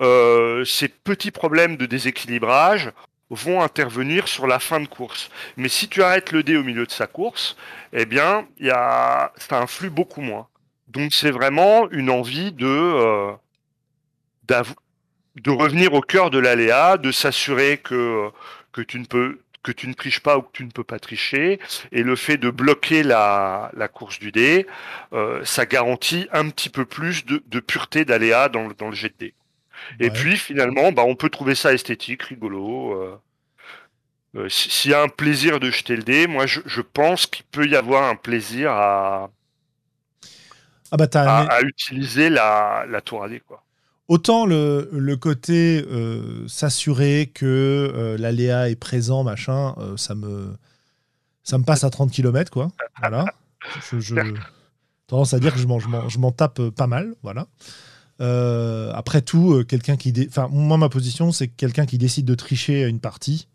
euh, ces petits problèmes de déséquilibrage vont intervenir sur la fin de course. Mais si tu arrêtes le dé au milieu de sa course, eh bien, y a, ça influe beaucoup moins. Donc, c'est vraiment une envie de, euh, de revenir au cœur de l'aléa, de s'assurer que, que tu ne peux que tu ne triches pas ou que tu ne peux pas tricher. Et le fait de bloquer la, course du dé, euh, ça garantit un petit peu plus de, pureté d'aléa dans, dans, le jet de dé. Et puis finalement, bah, on peut trouver ça esthétique, rigolo. Euh, euh, s'il y a un plaisir de jeter le dé, moi je, pense qu'il peut y avoir un plaisir à, ah bah à, utiliser la, la tour à dé. Quoi. Autant le, le côté euh, s'assurer que euh, l'aléa est présent, machin, euh, ça, me, ça me passe à 30 km, quoi. (laughs) Voilà. Je, tendance à dire que je m'en, je m'en tape pas mal, voilà. après tout, quelqu'un qui. Enfin, moi, ma position, c'est que quelqu'un qui décide de tricher à une partie.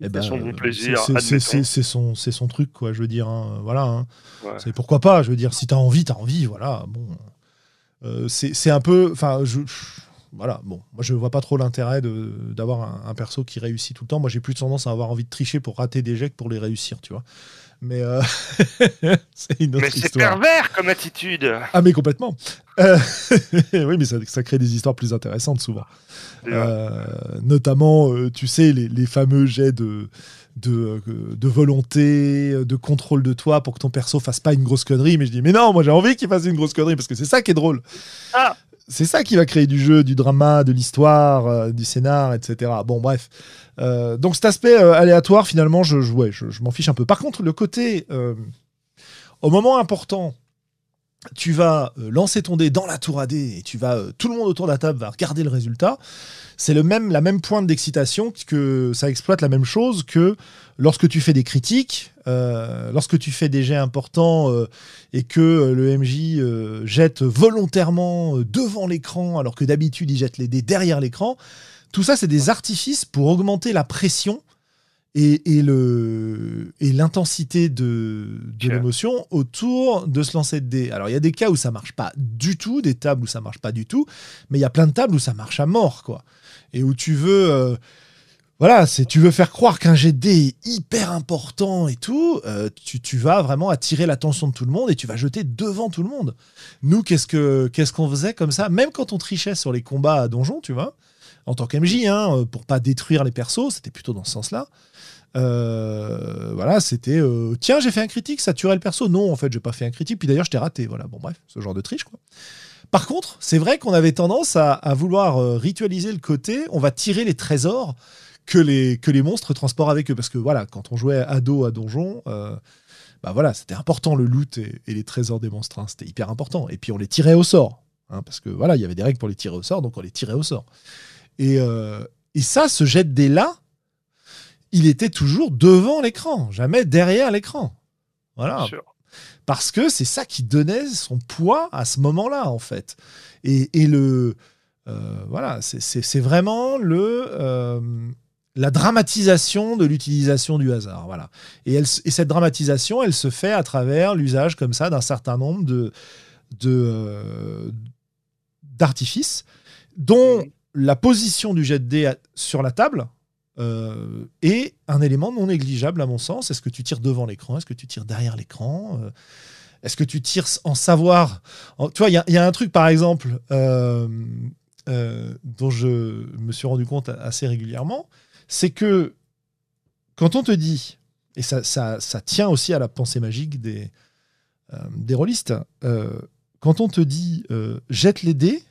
Eh ben, plaisir. C'est son, son truc, quoi, je veux dire. Hein, voilà. Hein. C'est pourquoi pas, je veux dire, si t'as envie, t'as envie, voilà. Bon. Euh, c'est un peu. Enfin, je. Voilà, bon, moi je vois pas trop l'intérêt d'avoir un, perso qui réussit tout le temps. Moi j'ai plus tendance à avoir envie de tricher pour rater des jets que pour les réussir, tu vois. Mais euh, (laughs) c'est une autre mais c'est pervers comme attitude. Ah mais complètement. Euh, (laughs) oui, mais ça, crée des histoires plus intéressantes souvent. notamment, tu sais, les, les, fameux jets de de, de, volonté, de contrôle de toi pour que ton perso fasse pas une grosse connerie. Mais je dis, mais non, moi j'ai envie qu'il fasse une grosse connerie parce que c'est ça qui est drôle. Ah. C'est ça qui va créer du jeu, du drama, de l'histoire, euh, du scénar, etc. Bon, bref. Euh, donc cet aspect euh, aléatoire, finalement, je, je, m'en fiche un peu. Par contre, le côté, au moment important, tu vas lancer ton dé dans la tour AD et tu vas, tout le monde autour de la table va regarder le résultat c'est le même, la même pointe d'excitation que ça exploite la même chose que lorsque tu fais des critiques, euh, lorsque tu fais des jets importants euh, et que euh, le MJ jette volontairement devant l'écran alors que d'habitude il jette les dés derrière l'écran. Tout ça, c'est des artifices pour augmenter la pression et, le et l'intensité de, de l'émotion autour de se lancer de dés. Alors il y a des cas où ça marche pas du tout, des tables où ça marche pas du tout, mais il y a plein de tables où ça marche à mort quoi et où tu veux. Euh, voilà, c'est tu veux faire croire qu'un de est hyper important et tout, euh, tu, vas vraiment attirer l'attention de tout le monde et tu vas jeter devant tout le monde. Nous, qu'est-ce que qu'est-ce qu'on faisait comme ça? Même quand on trichait sur les combats à donjon, tu vois, en tant qu'MJ, hein, euh, pour pas détruire les persos, c'était plutôt dans ce sens-là. voilà, c'était tiens, j'ai fait un critique, ça tuerait le perso. Non, en fait, j'ai pas fait un critique. Puis d'ailleurs, je t'ai raté. Voilà, bon, bref, ce genre de triche, quoi. Par contre, c'est vrai qu'on avait tendance à, vouloir euh, ritualiser le côté, on va tirer les trésors que les, que les monstres transportent avec eux. Parce que voilà, quand on jouait ado à donjon, euh, bah voilà, c'était important le loot et, les trésors des monstres. Hein. c'était hyper important. Et puis on les tirait au sort. Hein, parce que voilà, il y avait des règles pour les tirer au sort, donc on les tirait au sort. Et, euh, et ça, ce jet de là, il était toujours devant l'écran, jamais derrière l'écran. Voilà parce que c'est ça qui donnait son poids à ce moment-là, en fait. Et, le. Euh, voilà, c'est vraiment le. Euh, la dramatisation de l'utilisation du hasard. Voilà. Et, elle, et, cette dramatisation, elle se fait à travers l'usage comme ça d'un certain nombre de, de, d'artifices dont la position du jet de dés sur la table euh, est un élément non négligeable à mon sens. Est-ce que tu tires devant l'écran? Est-ce que tu tires derrière l'écran? Est-ce que tu tires en savoir? Tu vois, il y, a un truc, par exemple, euh, euh, dont je me suis rendu compte assez régulièrement, c'est que quand on te dit, et ça, ça, tient aussi à la pensée magique des, euh, des rôlistes, quand on te dit jette les dés,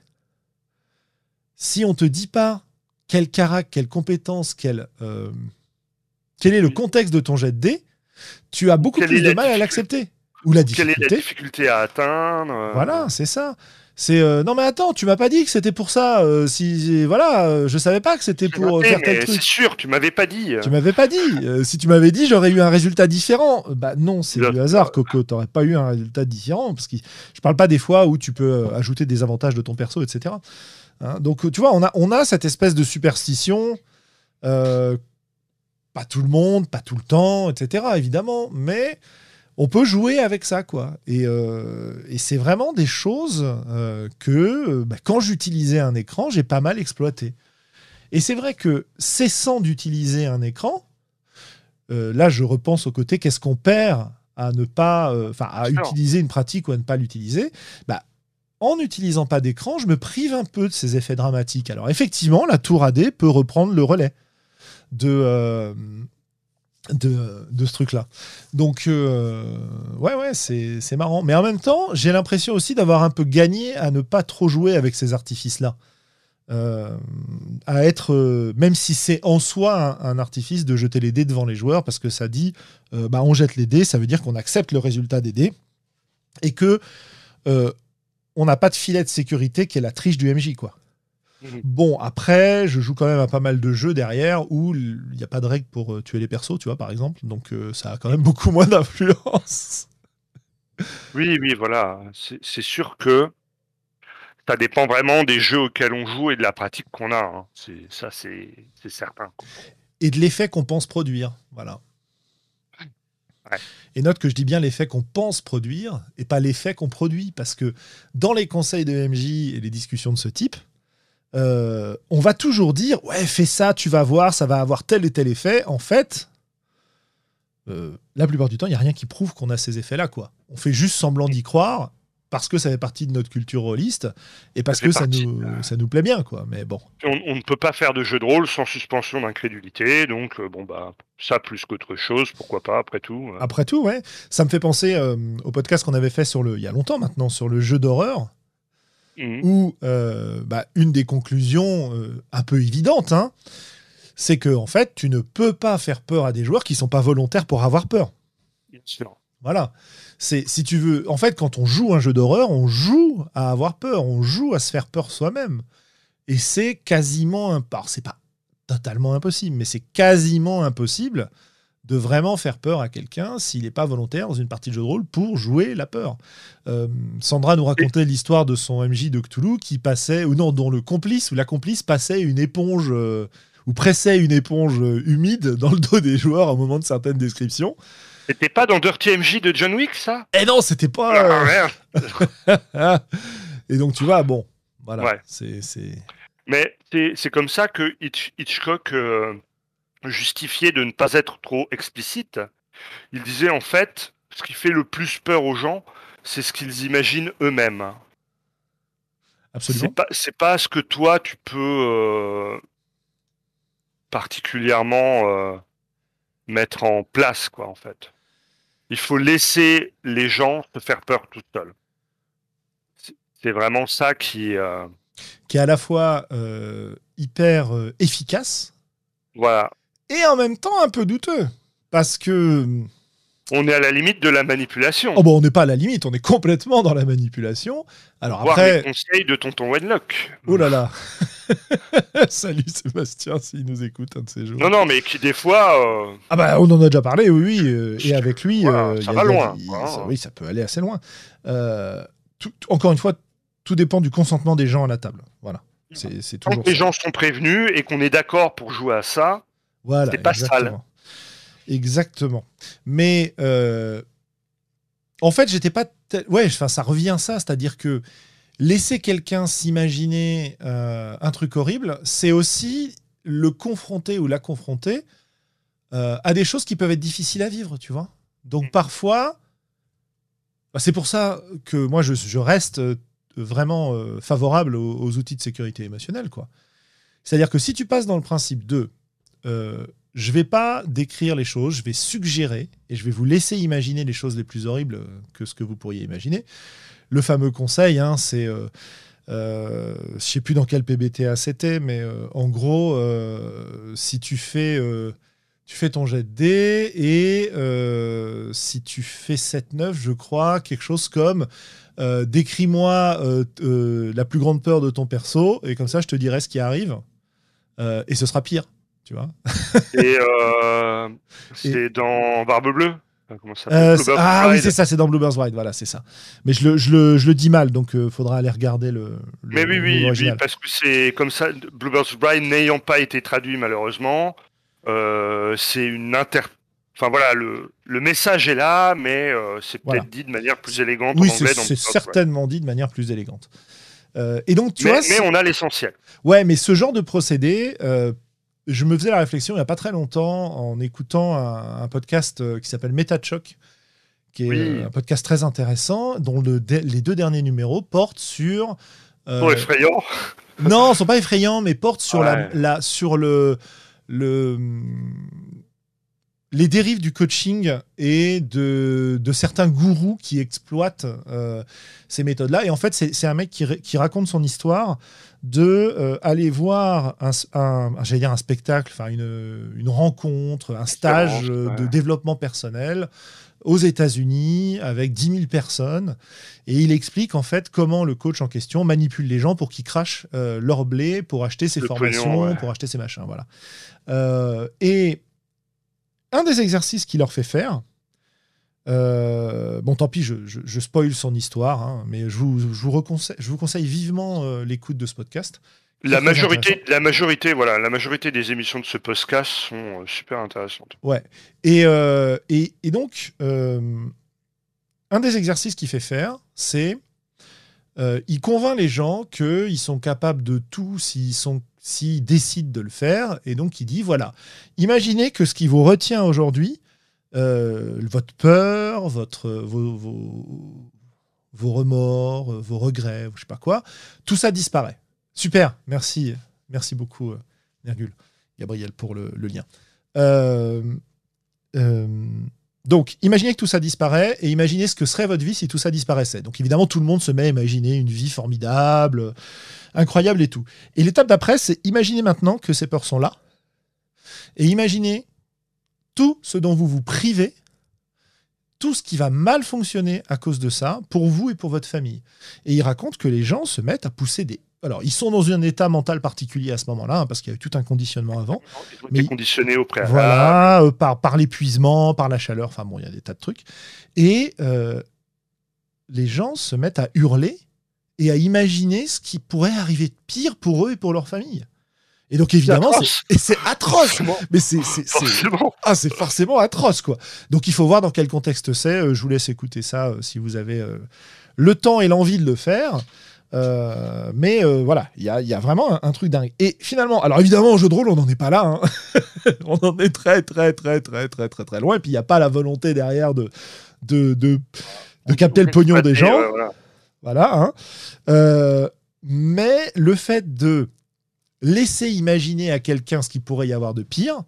si on te dit pas quel caractère, quelle compétence, quel, quel est le contexte de ton jet de dés, tu as beaucoup Quelle plus de mal à l'accepter. Ou la Quelle est la difficulté. à atteindre euh, Voilà, c'est ça. C'est euh, non mais attends, tu m'as pas dit que c'était pour ça. euh, si voilà, euh, je savais pas que c'était pour euh, noté, faire tel truc. C'est sûr, tu m'avais pas dit. Tu m'avais pas dit. Si tu m'avais dit, j'aurais eu un résultat différent. Bah non, c'est du hasard, Coco. T'aurais pas eu un résultat différent parce que je parle pas des fois où tu peux ajouter des avantages de ton perso, etc. Hein, donc tu vois, on a on a cette espèce de superstition. pas tout le monde, pas tout le temps, etc. Évidemment, mais on peut jouer avec ça, quoi. Et, euh, et c'est vraiment des choses euh, que, euh, bah, quand j'utilisais un écran, j'ai pas mal exploité. Et c'est vrai que cessant d'utiliser un écran, euh, là, je repense au côté qu'est-ce qu'on perd à ne pas, enfin, à Sûr. utiliser une pratique ou à ne pas l'utiliser? Bah, en n'utilisant pas d'écran, je me prive un peu de ces effets dramatiques. Alors effectivement, la tour AD peut reprendre le relais de, de, ce truc-là. Donc, euh, ouais, ouais, c'est marrant. Mais en même temps, j'ai l'impression aussi d'avoir un peu gagné à ne pas trop jouer avec ces artifices-là. Euh, à être, euh, même si c'est en soi un, artifice de jeter les dés devant les joueurs, parce que ça dit, bah, on jette les dés, ça veut dire qu'on accepte le résultat des dés, et que on n'a pas de filet de sécurité qui est la triche du MJ, quoi. Mhm. Bon, après, je joue quand même à pas mal de jeux derrière où il n'y a pas de règle pour euh, tuer les persos, tu vois, par exemple. Donc euh, ça a quand même (laughs) beaucoup moins d'influence. Oui, oui, voilà. C'est sûr que ça dépend vraiment des jeux auxquels on joue et de la pratique qu'on a. hein. Ça, c'est c'est certain. Et de l'effet qu'on pense produire. Voilà. Ouais. Et note que je dis bien l'effet qu'on pense produire et pas l'effet qu'on produit. Parce que dans les conseils de MJ et les discussions de ce type, euh, on va toujours dire Ouais, fais ça, tu vas voir, ça va avoir tel et tel effet. En fait, euh, la plupart du temps, il n'y a rien qui prouve qu'on a ces effets-là. quoi. On fait juste semblant d'y croire parce que ça fait partie de notre culture rôliste et parce Ça que ça nous, de- ça nous plaît bien. quoi. Mais bon. On, on ne peut pas faire de jeu de rôle sans suspension d'incrédulité, donc euh, bon bah ça plus qu'autre chose, pourquoi pas après tout. euh. Après tout, ouais. Ça me fait penser au podcast qu'on avait fait sur le, il y a longtemps maintenant, sur le jeu d'horreur, Mhm. où euh, bah, une des conclusions euh, un peu évidentes, hein, c'est que en fait, tu ne peux pas faire peur à des joueurs qui sont pas volontaires pour avoir peur. Bien sûr. Voilà. C'est si tu veux. En fait, quand on joue un jeu d'horreur, on joue à avoir peur, on joue à se faire peur soi-même. Et c'est quasiment un. c'est pas totalement impossible, mais c'est quasiment impossible de vraiment faire peur à quelqu'un s'il n'est pas volontaire dans une partie de jeu de rôle pour jouer la peur. Euh, Sandra nous racontait l'histoire de son MJ de Cthulhu qui passait, ou non, dont le complice ou la complice passait une éponge euh, ou pressait une éponge euh, humide dans le dos des joueurs au moment de certaines descriptions. C'était pas dans Dirty MJ de John Wick ça? Et non, c'était pas. Ah. (laughs) Et donc tu vois, bon, voilà, Ouais. c'est c'est Mais c'est c'est comme ça que Hitch- Hitchcock euh, justifiait de ne pas être trop explicite. Il disait en fait, ce qui fait le plus peur aux gens, c'est ce qu'ils imaginent eux-mêmes. C'est absolument. pas, c'est pas ce que toi tu peux euh, particulièrement euh, mettre en place, quoi, en fait. Il faut laisser les gens se faire peur tout seuls. C'est- vraiment ça qui, euh, Qui est à la fois euh, hyper efficace voilà. Et en même temps un peu douteux. Parce que. On est à la limite de la manipulation. Oh bon, on n'est pas à la limite, on est complètement dans la manipulation. Alors Voir les après. conseils de tonton Wenlock. Oh là là (laughs) Salut Sébastien, s'il nous écoute un de ces jours. Non, non, mais qui des fois, euh, Ah bah on en a déjà parlé, oui, oui. euh, et avec lui, Voilà, euh, ça va a- loin, il- ça- oui, ça peut aller assez loin. Tout- encore une fois, tout dépend du consentement des gens à la table. Voilà. C'est c'est toujours que les gens sont prévenus et qu'on est d'accord pour jouer à ça, Voilà, c'est pas exactement. sale. Exactement. Mais euh, en fait, j'étais pas. tel- Ouais, enfin, ça revient à ça, c'est-à-dire que laisser quelqu'un s'imaginer euh, un truc horrible, c'est aussi le confronter ou la confronter euh, à des choses qui peuvent être difficiles à vivre, tu vois. Donc parfois, bah, c'est pour ça que moi je, je reste vraiment favorable aux, aux outils de sécurité émotionnelle, quoi. C'est-à-dire que si tu passes dans le principe de euh, je vais pas décrire les choses, je vais suggérer et je vais vous laisser imaginer les choses les plus horribles euh, que ce que vous pourriez imaginer. Le fameux conseil, hein, c'est, euh, euh, je sais plus dans quel PBTA c'était, mais euh, en gros, si tu fais Tu fais ton jet de dés et si tu fais 7-9, je crois, quelque chose comme décris-moi la plus grande peur de ton perso et comme ça je te dirai ce qui arrive et ce sera pire, tu vois. (laughs) Et euh, c'est dans Barbe Bleue Comment ça Euh, ah oui, c'est ça, c'est dans Bluebird's Ride, voilà, c'est ça. Mais je le, je le, je le dis mal, donc il faudra aller regarder le. le- Mais oui, oui, oui, parce que c'est comme ça. Bluebird's Bride n'ayant pas été traduit malheureusement, euh, c'est une inter. Enfin voilà, le, le message est là, mais euh, c'est peut-être Voilà. dit de manière plus élégante Oui, c'est certainement dit de manière plus élégante. Euh, et donc, tu Mais, vois, mais on a l'essentiel. Ouais, mais ce genre de procédé, euh, je me faisais la réflexion il n'y a pas très longtemps en écoutant un, un podcast euh, qui s'appelle MetaChoc, qui est Oui. un podcast très intéressant, dont le les deux derniers numéros portent sur. euh, Trop effrayant. non, ils sont pas effrayants, mais portent sur, la, Ouais. la- sur le, le, les dérives du coaching et de, de certains gourous qui exploitent euh, ces méthodes-là. Et en fait, c'est un mec qui raconte son histoire de euh, aller voir un, un- dire un spectacle, une, une rencontre, un stage euh, de développement personnel aux États-Unis avec 10 000 personnes. Et il explique en fait comment le coach en question manipule les gens pour qu'ils crachent euh, leur blé pour acheter ses Le formations, pognon, ouais. pour acheter ses machins. Voilà. Et un des exercices qu'il leur fait faire, euh, bon, tant pis, je, je, je spoil son histoire, hein, mais je vous, je, vous reconseille, je vous conseille vivement euh, l'écoute de ce podcast. La majorité, la majorité, voilà, la majorité des émissions de ce podcast sont euh, super intéressantes. Ouais. Et, et, et donc, un des exercices qu'il fait faire, c'est il convainc les gens qu'ils sont capables de tout s'ils sont s'ils décident de le faire. Et donc, il dit voilà, imaginez que ce qui vous retient aujourd'hui, euh, votre peur, votre, vos, vos, remords, vos regrets, je sais pas quoi, tout ça disparaît. Super, merci, merci beaucoup, euh, Virgule, Gabriel, pour le, lien. Euh, donc, imaginez que tout ça disparaît et imaginez ce que serait votre vie si tout ça disparaissait. Donc, évidemment, tout le monde se met à imaginer une vie formidable, incroyable et tout. Et l'étape d'après, c'est imaginez maintenant que ces peurs sont là et imaginez tout ce dont vous vous privez, tout ce qui va mal fonctionner à cause de ça, pour vous et pour votre famille. Et il raconte que les gens se mettent à pousser des... Alors, ils sont dans un état mental particulier à ce moment-là, hein, parce qu'il y a eu tout un conditionnement avant. Ils ont Mais- été conditionnés au préalable. Voilà, euh, par, par l'épuisement, par la chaleur, enfin bon, il y a des tas de trucs. Et euh, les gens se mettent à hurler et à imaginer ce qui pourrait arriver de pire pour eux et pour leur famille. Et donc évidemment, c'est atroce. Mais c'est ah, c'est forcément atroce, quoi. Donc il faut voir dans quel contexte c'est. Euh, je vous laisse écouter ça euh, si vous avez euh, le temps et l'envie de le faire. Euh, mais euh, voilà, il y a, il y a vraiment un, un truc dingue. Et finalement, alors évidemment, en jeu de rôle, on n'en est pas là. hein. (laughs) on en est très, très, très, très, très, très, très loin. Et puis il n'y a pas la volonté derrière de, de, de, de capter le pognon des gens. Voilà. Voilà. hein. Euh, mais le fait de laisser imaginer à quelqu'un ce qu'il pourrait y avoir de pire,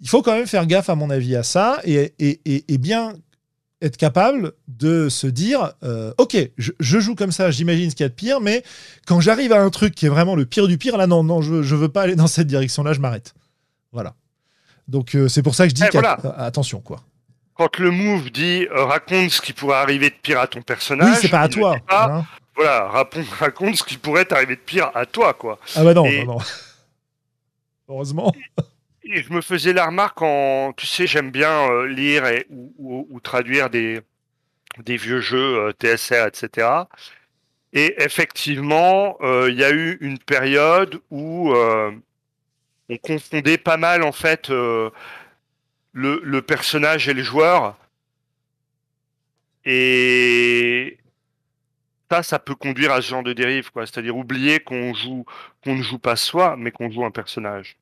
il faut quand même faire gaffe, à mon avis, à ça et, et- et- et bien être capable de se dire euh, Ok, je, je joue comme ça, j'imagine ce qu'il y a de pire, mais quand j'arrive à un truc qui est vraiment le pire du pire, là, non, non, je, je veux pas aller dans cette direction-là, je m'arrête. Voilà. Donc, euh, c'est pour ça que je dis Eh, voilà. euh, attention, quoi. Quand le move dit euh, raconte ce qui pourrait arriver de pire à ton personnage. Oui, c'est pas à ne toi. pas, hein. Voilà, raconte, (laughs) raconte ce qui pourrait t'arriver de pire à toi, quoi. Ah bah non, Et- non, non. (laughs) Heureusement. Et je me faisais la remarque en, tu sais, j'aime bien euh, lire et, ou, ou- ou traduire des, des vieux jeux euh, TSR, etc. Et effectivement, euh, il y a eu une période où on confondait pas mal en fait le, le personnage et le joueur. Et ça, ça peut conduire à ce genre de dérive, quoi. C'est-à-dire oublier qu'on joue, qu'on ne joue pas soi, mais qu'on joue un personnage.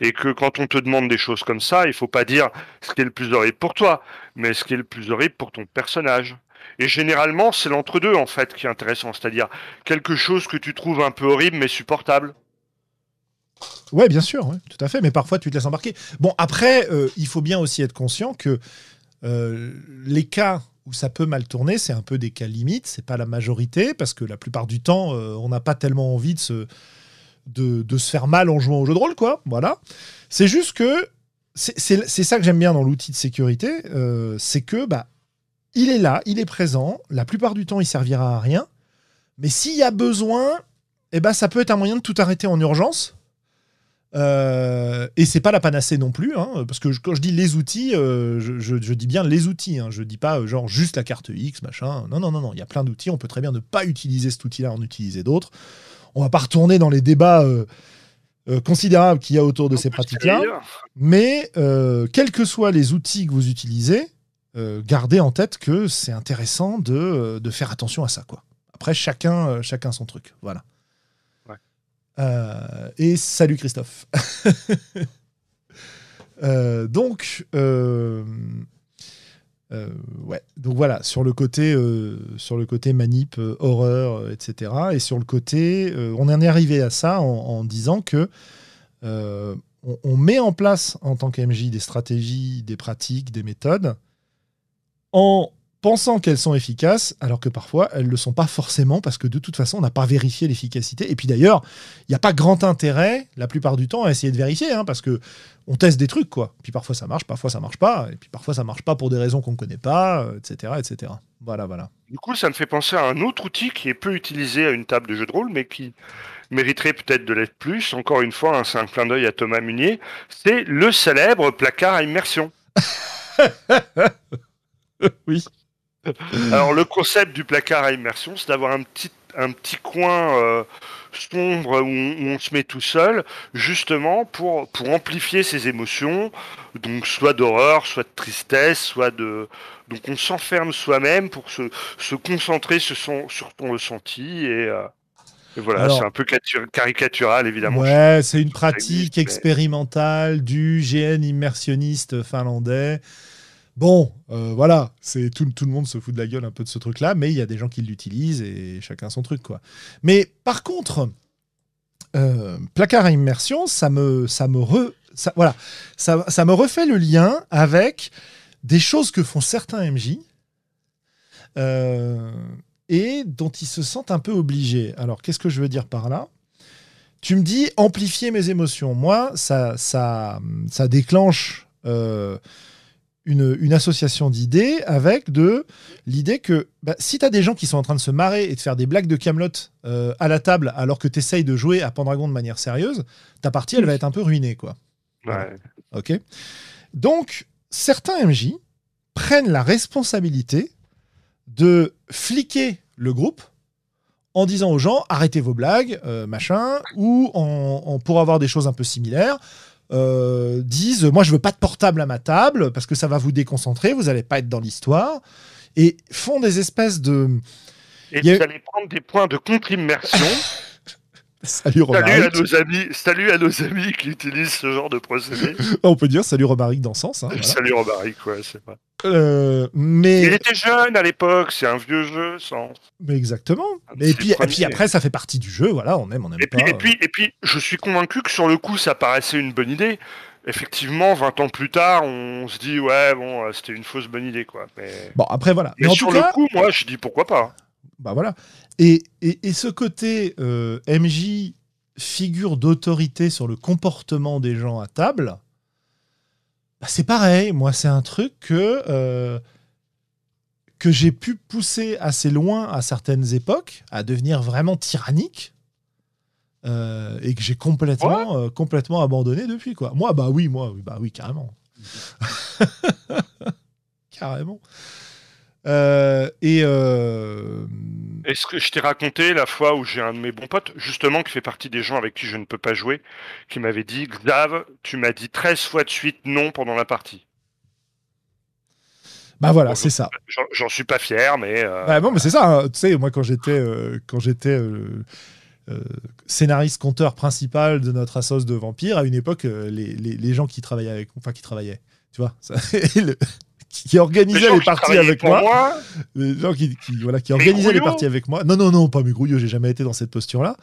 Et que quand on te demande des choses comme ça, il faut pas dire ce qui est le plus horrible pour toi, mais ce qui est le plus horrible pour ton personnage. Et généralement, c'est l'entre-deux, en fait, qui est intéressant. C'est-à-dire quelque chose que tu trouves un peu horrible, mais supportable. Ouais, bien sûr, tout à fait. Mais parfois, tu te laisses embarquer. Bon, après, euh, il faut bien aussi être conscient que euh, les cas où ça peut mal tourner, c'est un peu des cas limites. C'est pas la majorité parce que la plupart du temps, euh, on n'a pas tellement envie de se de, se faire mal en jouant au jeu de rôle, quoi. Voilà. C'est juste que c'est ça que j'aime bien dans l'outil de sécurité, euh, c'est que bah, il est là, il est présent. La plupart du temps, il servira à rien. Mais s'il y a besoin, eh ben, ça peut être un moyen de tout arrêter en urgence. Euh, et c'est pas la panacée non plus, hein, parce que quand je dis les outils, euh, je, dis bien les outils. Hein, je dis pas genre juste la carte X, machin. Non, non, non, non. Il y a plein d'outils. On peut très bien ne pas utiliser cet outil-là, en utiliser d'autres. On va pas retourner dans les débats euh, considérable qu'il y a autour de ces pratiques-là. Mais euh, quels que soient les outils que vous utilisez, euh, gardez en tête que c'est intéressant de, faire attention à ça. Quoi. Après, chacun, chacun son truc. Voilà. Et salut Christophe. (laughs) donc, euh, ouais, donc voilà, sur le côté, euh, sur le côté manip, euh, horreur, etc. Et sur le côté, on en est arrivé à ça en, disant que on, met en place en tant qu'MJ des stratégies, des pratiques, des méthodes en pensant qu'elles sont efficaces, alors que parfois elles ne le sont pas forcément, parce que de toute façon, on n'a pas vérifié l'efficacité. Et puis d'ailleurs, il n'y a pas grand intérêt, la plupart du temps, à essayer de vérifier, hein, parce que on teste des trucs, quoi. Puis parfois ça marche, parfois ça marche pas, et puis parfois ça marche pas pour des raisons qu'on ne connaît pas, etc., euh, etc. Voilà, voilà. Du coup, ça me fait penser à un autre outil qui est peu utilisé à une table de jeu de rôle, mais qui mériterait peut-être de l'être plus. Encore une fois, hein, c'est un clin d'œil à Thomas Munier. C'est le célèbre placard à immersion. (laughs) oui. Alors le concept du placard à immersion, c'est d'avoir un petit, un petit coin euh, sombre où on, se met tout seul, justement pour, pour amplifier ses émotions, donc soit d'horreur, soit de tristesse, soit de... Donc on s'enferme soi-même pour se, se concentrer sur son, sur son ressenti et... Euh, voilà, c'est un peu caricatural, évidemment. Ouais, c'est une pratique expérimentale du GN immersionniste finlandais Bon, euh, voilà, c'est tout, tout, le monde se fout de la gueule un peu de ce truc-là, mais il y a des gens qui l'utilisent et chacun son truc, quoi. Mais par contre, euh, placard à immersion, ça me, ça me voilà, ça, ça, me refait le lien avec des choses que font certains MJ euh, et dont ils se sentent un peu obligés. Alors, qu'est-ce que je veux dire par là? Tu me dis amplifier mes émotions. Moi, ça, ça, ça déclenche une, association d'idées avec de l'idée que bah, si tu as des gens qui sont en train de se marrer et de faire des blagues de Camelot euh, à la table alors que tu essayes de jouer à Pendragon de manière sérieuse, ta partie elle va être un peu ruinée quoi. Ok. Donc certains MJ prennent la responsabilité de fliquer le groupe en disant aux gens arrêtez vos blagues, euh, machin, ou en, pour avoir des choses un peu similaires, euh, disent moi je veux pas de portable à ma table parce que ça va vous déconcentrer, vous allez pas être dans l'histoire et font des espèces de et vous allez prendre des points de contre-immersion (laughs) Salut Romaric. Salut à nos amis, salut à nos amis qui utilisent ce genre de procédé. (laughs) On peut dire salut Romaric dans ce sens. Hein, salut Romaric, ouais, c'est pas. Euh, mais... Il était jeune à l'époque, c'est un vieux jeu, sans. Mais exactement. Et puis, et puis après, ça fait partie du jeu, voilà, on aime, on aime et pas. Puis, et, puis, et puis, je suis convaincu que sur le coup, ça paraissait une bonne idée. Effectivement, 20 ans plus tard, on se dit, ouais, bon, euh, c'était une fausse bonne idée, quoi. Mais... Bon, après, voilà. Mais, sur le coup, moi, je dis pourquoi pas. Bah voilà. Et, et, ce côté euh, MJ figure d'autorité sur le comportement des gens à table, bah, c'est pareil. Moi, c'est un truc que, euh, que j'ai pu pousser assez loin à certaines époques, à devenir vraiment tyrannique. Euh, et que j'ai complètement, complètement abandonné depuis. Quoi. Moi, bah oui, moi, bah oui, carrément. (laughs) carrément. Et est-ce que je t'ai raconté la fois où j'ai un de mes bons potes, justement, qui fait partie des gens avec qui je ne peux pas jouer, qui m'avait dit Xav, tu m'as dit 13 fois de suite non pendant la partie. Bah voilà, c'est ça. J'en suis pas fier, mais. Euh, bah bon, mais c'est ça. Hein. Tu sais, moi, quand j'étais euh, quand j'étais euh, scénariste, conteur principal de notre assos de vampires, à une époque, les, les, gens qui travaillaient avec, enfin qui travaillaient, tu vois, ça, (laughs) le, qui organisait les, parties avec moi, les gens qui, voilà, qui organisaient les parties avec moi. Non, non, non, pas mes grouilleux, j'ai jamais été dans cette posture-là.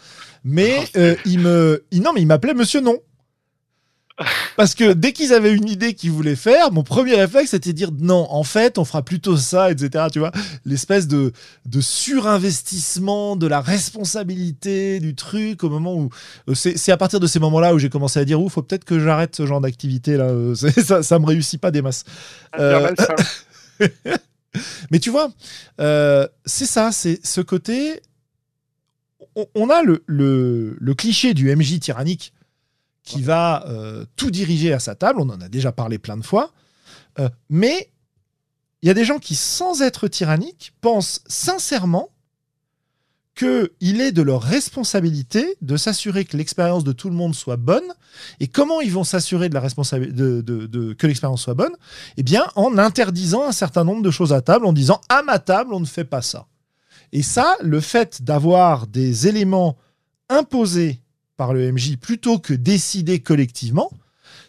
Mais euh, il me, il, non, mais il m'appelait Monsieur Non. Parce que dès qu'ils avaient une idée qu'ils voulaient faire, mon premier réflexe c'était de dire non, en fait, on fera plutôt ça, etc. Tu vois, l'espèce de, de surinvestissement de la responsabilité du truc au moment où. euh, C'est à partir de ces moments-là où j'ai commencé à dire ouf, faut peut-être que j'arrête ce genre d'activité là. euh, (laughs) Ça, ça me réussit pas des masses. Bien Euh. (laughs) Mais tu vois, euh, c'est ça, c'est ce côté. On, on a le, le, le cliché du MJ tyrannique qui va euh, tout diriger à sa table. On en a déjà parlé plein de fois. Euh, mais il y a des gens qui, sans être tyranniques, pensent sincèrement qu'il est de leur responsabilité de s'assurer que l'expérience de tout le monde soit bonne. Et comment ils vont s'assurer de la de- que l'expérience soit bonne? Eh bien, en interdisant un certain nombre de choses à table, en disant à ma table, on ne fait pas ça. Et ça, le fait d'avoir des éléments imposés par le MJ plutôt que décidés collectivement,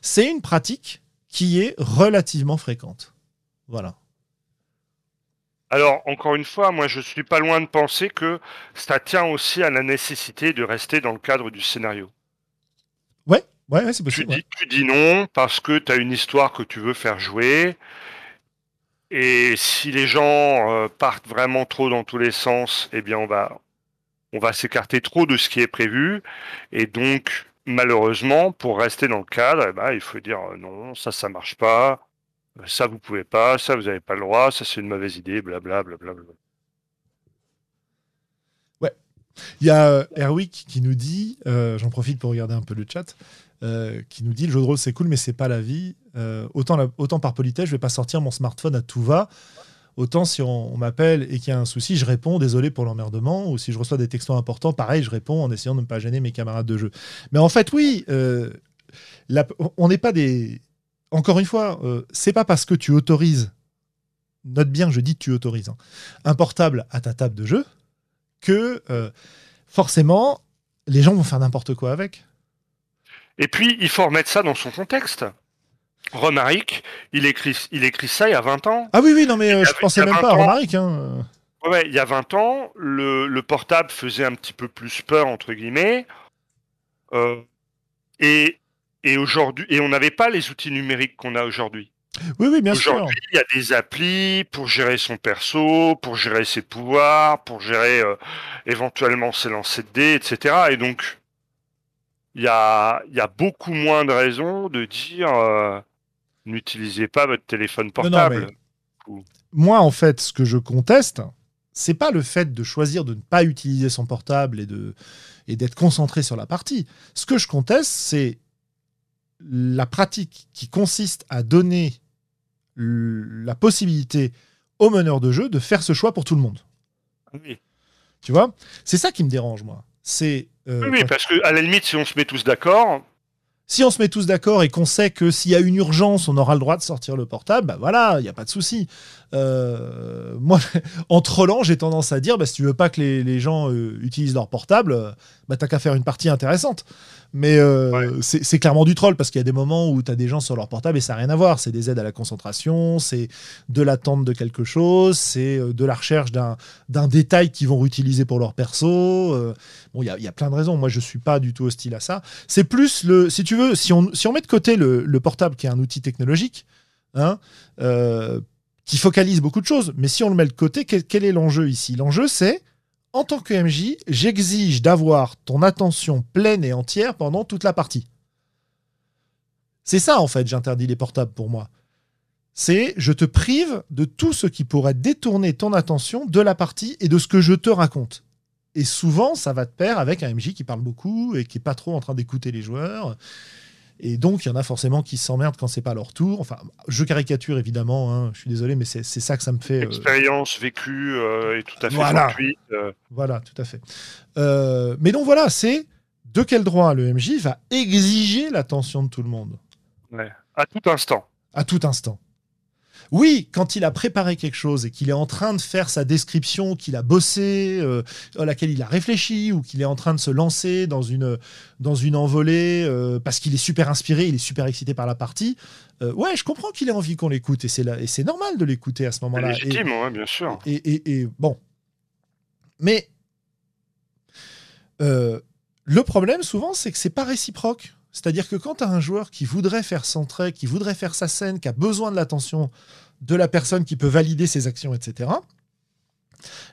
c'est une pratique qui est relativement fréquente. Voilà. Alors, encore une fois, moi, je suis pas loin de penser que ça tient aussi à la nécessité de rester dans le cadre du scénario. Ouais, ouais, ouais, c'est Tu possible. ouais. dis, tu dis non parce que tu as une histoire que tu veux faire jouer. Et si les gens euh, partent vraiment trop dans tous les sens, eh bien, on va, on va s'écarter trop de ce qui est prévu. Et donc, malheureusement, pour rester dans le cadre, eh ben, il faut dire euh, non, ça, ça marche pas. Euh, Ça, vous pouvez pas. Ça, vous n'avez pas le droit. Ça, c'est une mauvaise idée. Blablabla. Bla, bla, bla. Il y a euh, Erwick qui nous dit, j'en profite pour regarder un peu le chat, qui nous dit le jeu de rôle c'est cool mais c'est pas la vie. Autant, autant par politesse, je vais pas sortir mon smartphone à tout va. Autant si on, m'appelle et qu'il y a un souci, je réponds désolé pour l'emmerdement. Ou si je reçois des textos importants, pareil, je réponds en essayant de ne pas gêner mes camarades de jeu. Mais en fait, oui, euh, on n'est pas des. Encore une fois, euh, c'est pas parce que tu autorises, note bien, je dis tu autorises, hein, un portable à ta table de jeu que euh, forcément les gens vont faire n'importe quoi avec. Et puis, il faut remettre ça dans son contexte. Romaric, il écrit, il écrit ça il y a 20 ans. Ah oui, oui, non, mais euh, je pensais même pas à 20 ans. Romaric. Hein. Ouais, il y a 20 ans, le, le portable faisait un petit peu plus peur, entre guillemets. Euh, et, et aujourd'hui, et on n'avait pas les outils numériques qu'on a aujourd'hui. Oui, oui, bien sûr. Aujourd'hui, il y a des applis pour gérer son perso, pour gérer ses pouvoirs, pour gérer euh, éventuellement ses lancers de dés, etc. Et donc, il y a, y a beaucoup moins de raisons de dire euh, n'utilisez pas votre téléphone non, portable. Moi, en fait, ce que je conteste, c'est pas le fait de choisir de ne pas utiliser son portable et de et d'être concentré sur la partie. Ce que je conteste, c'est la pratique qui consiste à donner la possibilité au meneur de jeu de faire ce choix pour tout le monde. Oui, Tu vois? C'est ça qui me dérange, moi. C'est euh, oui, parce que à la limite, si on se met tous d'accord, si on se met tous d'accord et qu'on sait que s'il y a une urgence, on aura le droit de sortir le portable, bah voilà, il n'y a pas de souci. Euh, moi, (laughs) en trollant, j'ai tendance à dire, bah, si tu veux pas que les, les gens euh, utilisent leur portable, bah, t'as qu'à faire une partie intéressante. Mais euh, Ouais. c'est clairement du troll parce qu'il y a des moments où tu as des gens sur leur portable et ça n'a rien à voir. C'est des aides à la concentration, c'est de l'attente de quelque chose, c'est de la recherche d'un détail qu'ils vont réutiliser pour leur perso. bon, il y a, il y a plein de raisons. Moi, je suis pas du tout hostile à ça. C'est plus le, si tu si on, met de côté le, le portable qui est un outil technologique, hein, euh, qui focalise beaucoup de choses, mais si on le met de côté, quel, quel est l'enjeu ici? L'enjeu, c'est en tant que MJ, j'exige d'avoir ton attention pleine et entière pendant toute la partie. C'est ça, en fait, j'interdis les portables pour moi. C'est je te prive de tout ce qui pourrait détourner ton attention de la partie et de ce que je te raconte. Et souvent, ça va de pair avec un MJ qui parle beaucoup et qui est pas trop en train d'écouter les joueurs. Et donc, il y en a forcément qui s'emmerdent quand c'est pas leur tour. Enfin, je caricature évidemment, hein, je suis désolé, mais c'est ça que ça me fait. euh, l'expérience vécue euh, est tout à fait Voilà. fortuite. euh, Voilà, tout à fait. Euh, mais donc voilà, c'est de quel droit le MJ va exiger l'attention de tout le monde? Ouais, à tout instant. à tout instant. Oui, quand il a préparé quelque chose et qu'il est en train de faire sa description, qu'il a bossé, euh, à laquelle il a réfléchi, ou qu'il est en train de se lancer dans une, dans une envolée euh, parce qu'il est super inspiré, il est super excité par la partie, euh, ouais, je comprends qu'il ait envie qu'on l'écoute et c'est et c'est normal de l'écouter à ce moment-là. Et- légitime, ouais, bien sûr. et, et- et- bon. Mais le problème, souvent, c'est que c'est pas réciproque. C'est-à-dire que quand tu as un joueur qui voudrait faire centrer, qui voudrait faire sa scène, qui a besoin de l'attention de la personne qui peut valider ses actions, etc.,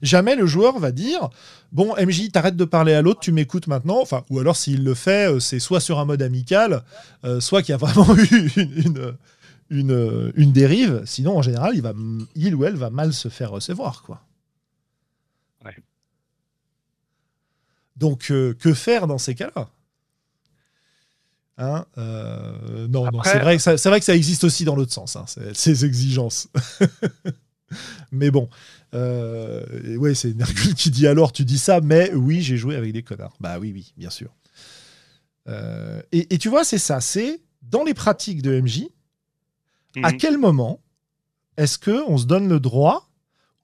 jamais le joueur va dire Bon, MJ, t'arrêtes de parler à l'autre, tu m'écoutes maintenant. Enfin, ou alors s'il le fait, euh, c'est soit sur un mode amical, euh, soit qu'il y a vraiment (laughs) eu une, une, une, dérive. Sinon, en général, il, va, il ou elle va mal se faire recevoir. Quoi. Donc, euh, que faire dans ces cas-là? Hein Non, non c'est vrai, que ça, vrai que ça existe aussi dans l'autre sens, hein, ces exigences. (laughs) mais bon, euh, ouais, c'est Nergul qui dit alors tu dis ça, mais oui, j'ai joué avec des connards. Bah oui, oui, bien sûr. Euh, et, tu vois, c'est ça, c'est dans les pratiques de MJ, à mhm. quel moment est-ce que on se donne le droit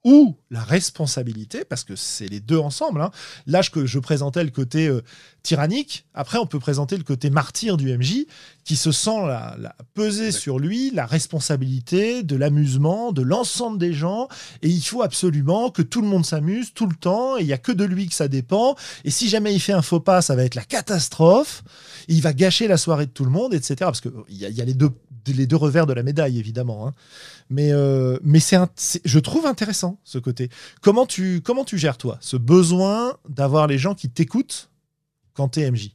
ou la responsabilité, parce que c'est les deux ensemble. Hein. Là, je, je présentais le côté euh, tyrannique. Après, on peut présenter le côté martyr du MJ, qui se sent la, peser sur lui la responsabilité de l'amusement de l'ensemble des gens. Et il faut absolument que tout le monde s'amuse tout le temps. Et il n'y a que de lui que ça dépend. Et si jamais il fait un faux pas, ça va être la catastrophe. Il va gâcher la soirée de tout le monde, etc. Parce qu'il y, y a les deux, les deux revers de la médaille, évidemment. Hein. Mais, euh, mais c'est, je trouve intéressant ce côté. Comment tu, comment tu gères, toi, ce besoin d'avoir les gens qui t'écoutent quand t'es MJ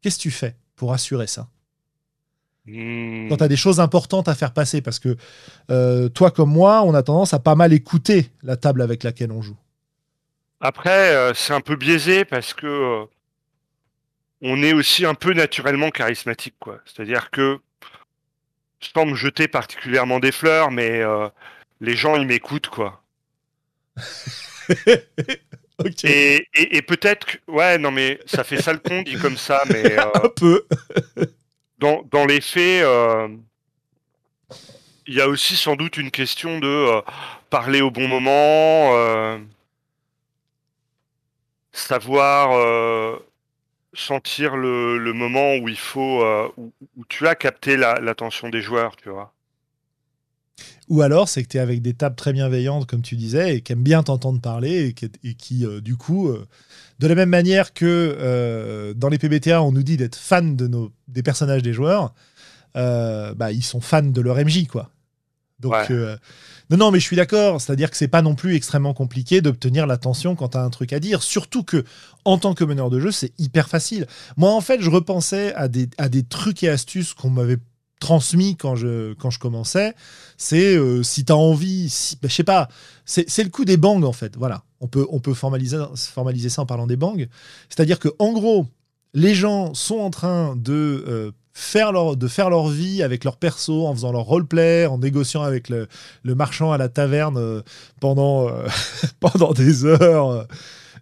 Qu'est-ce que tu fais pour assurer ça? Hmm. Quand tu as des choses importantes à faire passer, parce que euh, toi comme moi, on a tendance à pas mal écouter la table avec laquelle on joue. Après, euh, c'est un peu biaisé parce que on est aussi un peu naturellement charismatique, quoi. C'est-à-dire que sans me jeter particulièrement des fleurs, mais euh, les gens, ils m'écoutent, quoi. (laughs) Et, peut-être que... Ouais, non, mais ça fait ça le con, dit comme ça, mais... (laughs) Euh, Un peu. dans, dans les faits, euh, il y a aussi sans doute une question de parler au bon moment, savoir sentir le, moment où il faut, euh, où, tu as capté l'attention des joueurs, tu vois. Ou alors, c'est que tu es avec des tables très bienveillantes, comme tu disais, et qui aiment bien t'entendre parler, et qui, euh, du coup, euh, de la même manière que dans les PBTA, on nous dit d'être fan de nos, des personnages des joueurs, bah, ils sont fans de leur MJ, quoi. Donc, non, non, mais je suis d'accord. C'est-à-dire que c'est pas non plus extrêmement compliqué d'obtenir l'attention quand tu as un truc à dire. Surtout que, en tant que meneur de jeu, c'est hyper facile. Moi, en fait, je repensais à des, à des trucs et astuces qu'on m'avait transmis quand je, quand je commençais. C'est euh, si tu as envie, si, ben, je sais pas, c'est le coup des bangs, en fait. Voilà. On peut, on peut formaliser, formaliser ça en parlant des bangs. C'est-à-dire que, en gros, les gens sont en train de euh, faire leur, de faire leur vie avec leur perso, en faisant leur roleplay, en négociant avec le, marchand à la taverne euh, pendant, euh, (laughs) pendant des heures euh,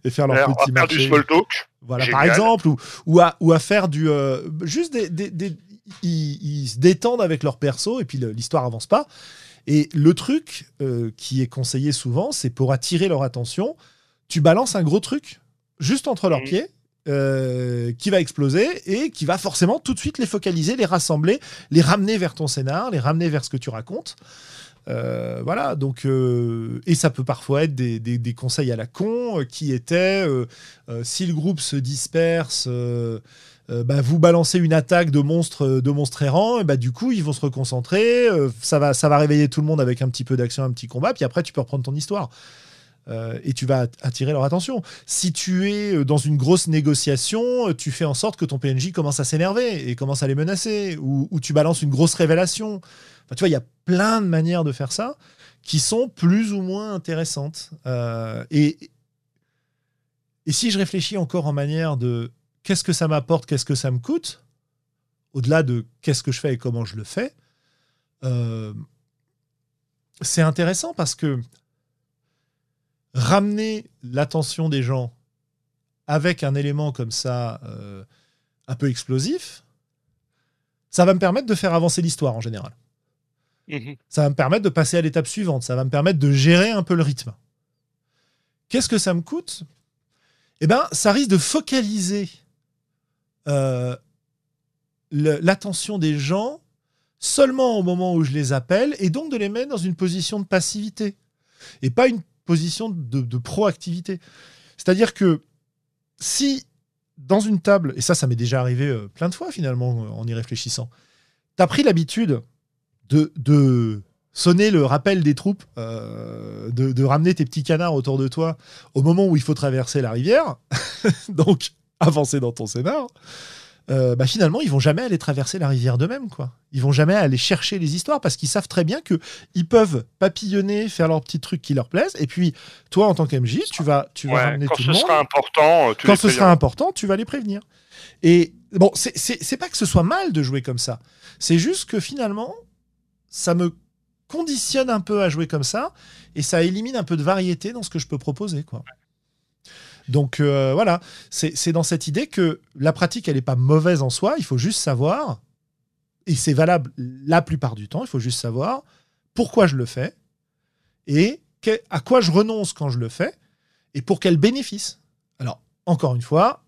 et faire leur petit marché. du small talk. Voilà, par exemple, ou, ou, à, ou à faire du. juste des. des, ils, se détendent avec leur perso et puis l'histoire avance pas. Et le truc qui est conseillé souvent, c'est pour attirer leur attention, tu balances un gros truc juste entre leurs mmh. pieds euh, qui va exploser et qui va forcément tout de suite les focaliser, les rassembler, les ramener vers ton scénar, les ramener vers ce que tu racontes. Euh, voilà, donc, euh, et ça peut parfois être des, des, conseils à la con qui étaient si le groupe se disperse, bah, vous balancez une attaque de monstres, de monstres errants, et bah, du coup, ils vont se reconcentrer, ça, va, ça va réveiller tout le monde avec un petit peu d'action, un petit combat, puis après, tu peux reprendre ton histoire. Euh, et tu vas attirer leur attention. Si tu es euh, dans une grosse négociation, euh, tu fais en sorte que ton PNJ commence à s'énerver et commence à les menacer, ou, tu balances une grosse révélation. Enfin, tu vois, il y a plein de manières de faire ça qui sont plus ou moins intéressantes. et, et si je réfléchis encore en manière de qu'est-ce que ça m'apporte, qu'est-ce que ça me coûte, au-delà de qu'est-ce que je fais et comment je le fais, c'est intéressant parce que ramener l'attention des gens avec un élément comme ça, euh, un peu explosif, ça va me permettre de faire avancer l'histoire en général. Mhm. Ça va me permettre de passer à l'étape suivante. Ça va me permettre de gérer un peu le rythme. Qu'est-ce que ça me coûte? Eh bien, ça risque de focaliser euh, l'attention des gens seulement au moment où je les appelle et donc de les mettre dans une position de passivité et pas une position de, proactivité. C'est-à-dire que si dans une table, et ça, ça m'est déjà arrivé euh, plein de fois finalement en y réfléchissant, tu as pris l'habitude de, sonner le rappel des troupes, euh, de, de, ramener tes petits canards autour de toi au moment où il faut traverser la rivière, (laughs) donc avancer dans ton scénar. Euh, bah finalement, ils vont jamais aller traverser la rivière d'eux-mêmes, quoi. Ils vont jamais aller chercher les histoires parce qu'ils savent très bien que ils peuvent papillonner, faire leurs petits trucs qui leur plaisent. Et puis, toi, en tant qu'MJ, tu vas, tu vas ramener tout le monde. Sera important, euh, quand ce sera important, tu vas les prévenir. Et bon, c'est pas que ce soit mal de jouer comme ça. C'est juste que finalement, ça me conditionne un peu à jouer comme ça et ça élimine un peu de variété dans ce que je peux proposer, quoi. Donc euh, voilà, c'est dans cette idée que la pratique, elle n'est pas mauvaise en soi, il faut juste savoir, et c'est valable la plupart du temps, il faut juste savoir pourquoi je le fais et à quoi je renonce quand je le fais et pour quel bénéfice. Alors, encore une fois,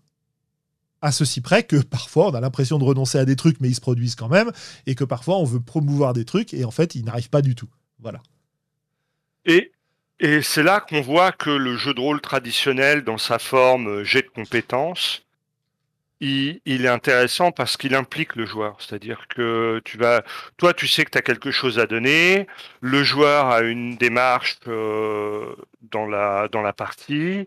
à ceci près que (laughs) parfois on a l'impression de renoncer à des trucs, mais ils se produisent quand même, et que parfois on veut promouvoir des trucs et en fait ils n'arrivent pas du tout. Voilà. Et et c'est là qu'on voit que le jeu de rôle traditionnel, dans sa forme euh, jet de compétences, il, est intéressant parce qu'il implique le joueur. C'est-à-dire que tu vas, toi, tu sais que tu as quelque chose à donner. Le joueur a une démarche euh, dans la dans la partie.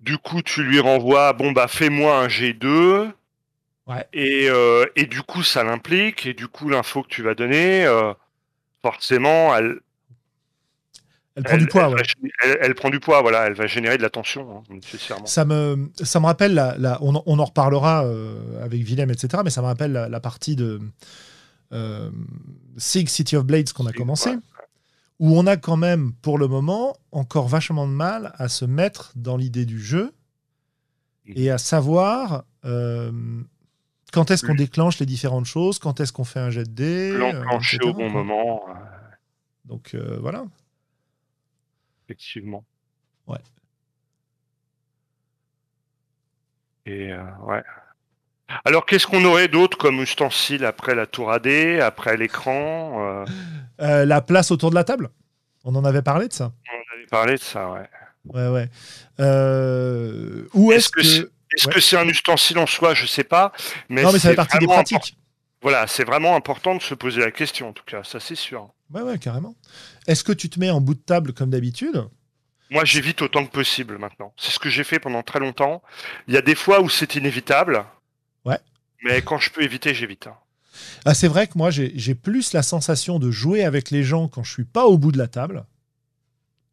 Du coup, tu lui renvoies, bon bah fais-moi un G2. Ouais. Et, euh, et du coup, ça l'implique. Et du coup, l'info que tu vas donner, forcément, elle, elle prend du poids. Elle, prend du poids, voilà. Elle va générer de la tension, hein, nécessairement. Ça me, ça me rappelle, la, on, en reparlera euh, avec Willem, etc. Mais ça me rappelle la, partie de euh, Sig City of Blades qu'on a commencé, où on a quand même, pour le moment, encore vachement de mal à se mettre dans l'idée du jeu et à savoir euh, quand est-ce qu'on déclenche les différentes choses, quand est-ce qu'on fait un jet de dés. L'enclencher au bon moment. Donc voilà effectivement. Ouais. Et euh, ouais. Alors, qu'est-ce qu'on aurait d'autre comme ustensile après la tour AD, après l'écran euh? Euh, La place autour de la table On en avait parlé de ça On avait parlé de ça, ouais. Ouais, ouais. où est-ce que. est-ce que c'est un ustensile en soi? Je sais pas. Mais non, mais ça fait partie des pratiques. Voilà, c'est vraiment important de se poser la question, en tout cas, ça c'est sûr. Ouais, ouais, carrément. Est-ce que tu te mets en bout de table comme d'habitude? Moi, j'évite autant que possible maintenant. C'est ce que j'ai fait pendant très longtemps. Il y a des fois où c'est inévitable. Ouais. Mais quand je peux éviter, j'évite. Hein. Ah, c'est vrai que moi, j'ai plus la sensation de jouer avec les gens quand je suis pas au bout de la table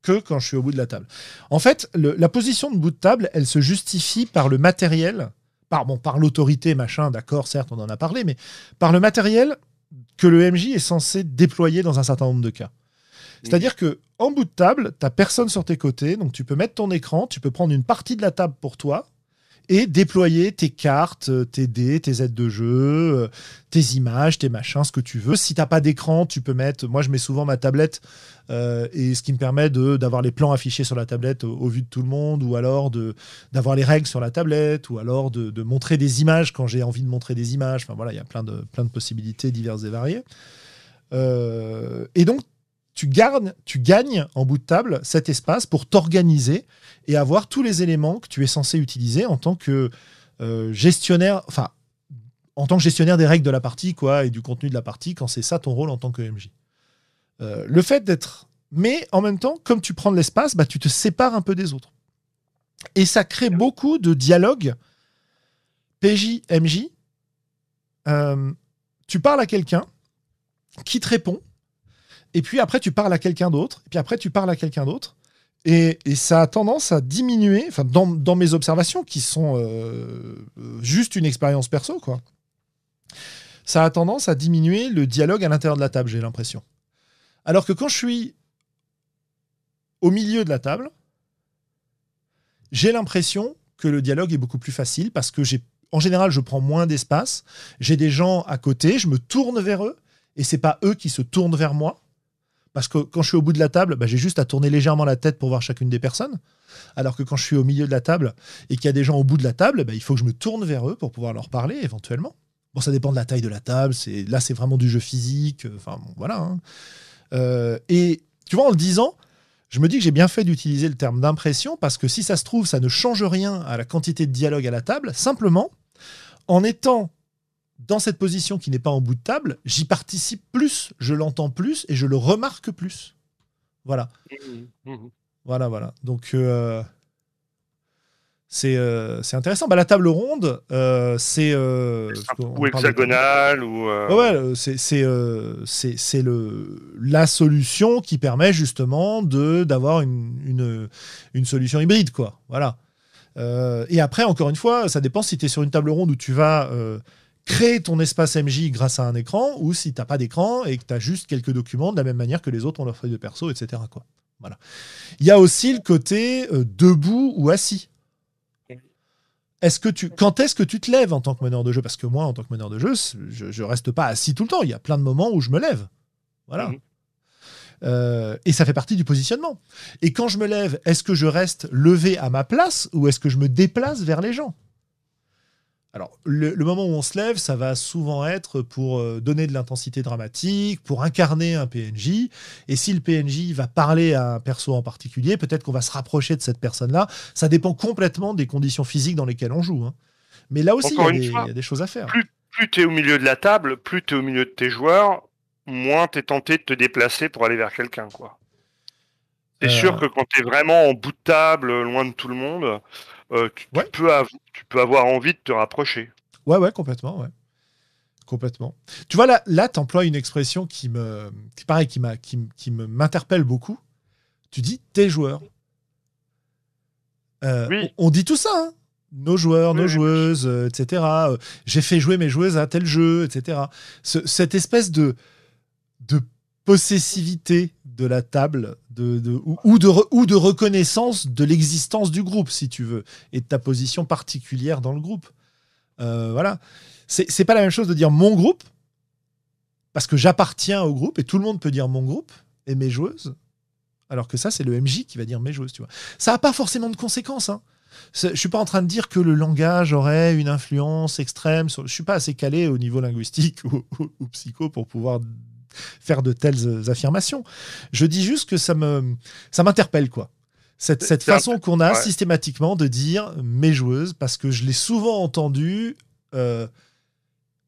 que quand je suis au bout de la table. En fait, la position de bout de table, elle se justifie par le matériel par, bon, par l'autorité, machin, d'accord, certes, on en a parlé, mais par le matériel que le MJ est censé déployer dans un certain nombre de cas. C'est-à-dire que en bout de table, tu n'as personne sur tes côtés, donc tu peux mettre ton écran, tu peux prendre une partie de la table pour toi, et déployer tes cartes, euh, tes dés, tes aides de jeu, euh, tes images, tes machins, ce que tu veux. Si t'as pas d'écran, tu peux mettre. Moi, je mets souvent ma tablette euh, et ce qui me permet d'avoir les plans affichés sur la tablette au, vu de tout le monde, ou alors d'avoir les règles sur la tablette, ou alors de, montrer des images quand j'ai envie de montrer des images. Enfin voilà, il y a plein de, plein de possibilités diverses et variées. et donc, tu, gardes, tu gagnes en bout de table cet espace pour t'organiser et avoir tous les éléments que tu es censé utiliser en tant que euh, gestionnaire, enfin, en tant que gestionnaire des règles de la partie, quoi, et du contenu de la partie, quand c'est ça ton rôle en tant que MJ. Euh, le fait d'être. Mais en même temps, comme tu prends de l'espace, bah, tu te sépares un peu des autres. Et ça crée beaucoup de dialogues PJ-MJ. Euh, tu parles à quelqu'un qui te répond et puis après tu parles à quelqu'un d'autre, et puis après tu parles à quelqu'un d'autre, et, ça a tendance à diminuer, enfin dans, mes observations qui sont euh, juste une expérience perso, ça a tendance à diminuer le dialogue à l'intérieur de la table, j'ai l'impression. Alors que quand je suis au milieu de la table, j'ai l'impression que le dialogue est beaucoup plus facile parce que j'ai en général, je prends moins d'espace, j'ai des gens à côté, je me tourne vers eux et c'est pas eux qui se tournent vers moi. Parce que quand je suis au bout de la table, bah, j'ai juste à tourner légèrement la tête pour voir chacune des personnes. Alors que quand je suis au milieu de la table et qu'il y a des gens au bout de la table, bah, il faut que je me tourne vers eux pour pouvoir leur parler éventuellement. Bon, ça dépend de la taille de la table. Là, c'est vraiment du jeu physique. Enfin, voilà. Hein. Euh, et tu vois, en le disant, je me dis que j'ai bien fait d'utiliser le terme d'impression parce que si ça se trouve, ça ne change rien à la quantité de dialogue à la table. Simplement, en étant dans cette position qui n'est pas en bout de table, j'y participe plus, je l'entends plus et je le remarque plus. Voilà. Mmh, mmh. Voilà, voilà. Donc, euh, euh, c'est intéressant. Bah, la table ronde, euh, c'est. ou hexagonal, ou. Ouais, c'est la solution qui permet justement d'avoir une, une, une, solution hybride, quoi. Voilà. et après, encore une fois, ça dépend si tu es sur une table ronde où tu vas créer ton espace MJ grâce à un écran ou si tu n'as pas d'écran et que tu as juste quelques documents de la même manière que les autres ont leur feuille de perso, etc. Quoi. Voilà. Il y a aussi le côté euh, debout ou assis. Est-ce que tu, quand est-ce que tu te lèves en tant que meneur de jeu? Parce que moi, en tant que meneur de jeu, je, ne reste pas assis tout le temps. Il y a plein de moments où je me lève. Voilà. Mhm. Euh, et ça fait partie du positionnement. Et quand je me lève, est-ce que je reste levé à ma place ou est-ce que je me déplace vers les gens? Alors, le, moment où on se lève, ça va souvent être pour euh, donner de l'intensité dramatique, pour incarner un PNJ. Et si le PNJ va parler à un perso en particulier, peut-être qu'on va se rapprocher de cette personne-là. Ça dépend complètement des conditions physiques dans lesquelles on joue. Hein. Mais là aussi, il y, a des choses à faire. Plus, tu es au milieu de la table, plus tu es au milieu de tes joueurs, moins tu es tenté de te déplacer pour aller vers quelqu'un. quoi. C'est euh. sûr que quand tu es vraiment en bout de table, loin de tout le monde, euh, tu, peux avoir envie de te rapprocher. Ouais, ouais, complètement, ouais. Complètement. Tu vois, là, là tu emploies une expression qui me, qui, pareil, qui, qui, qui m'interpelle beaucoup. Tu dis tes joueurs. Euh, oui. on, dit tout ça, hein nos joueurs, nos joueuses, euh, etc. J'ai fait jouer mes joueuses à tel jeu, etc. cette espèce de, de possessivité de la table de, ou, de, ou de reconnaissance de l'existence du groupe, si tu veux, et de ta position particulière dans le groupe. Euh, voilà. C'est pas la même chose de dire mon groupe, parce que j'appartiens au groupe, et tout le monde peut dire mon groupe et mes joueuses, alors que ça, c'est le MJ qui va dire mes joueuses, tu vois. Ça n'a pas forcément de conséquences. Hein. Je suis pas en train de dire que le langage aurait une influence extrême. Sur... Je suis pas assez calé au niveau linguistique (laughs) ou psycho pour pouvoir faire de telles affirmations. Je dis juste que ça me ça m'interpelle quoi. Cette, cette façon qu'on a systématiquement de dire mes joueuses, parce que je l'ai souvent entendu euh,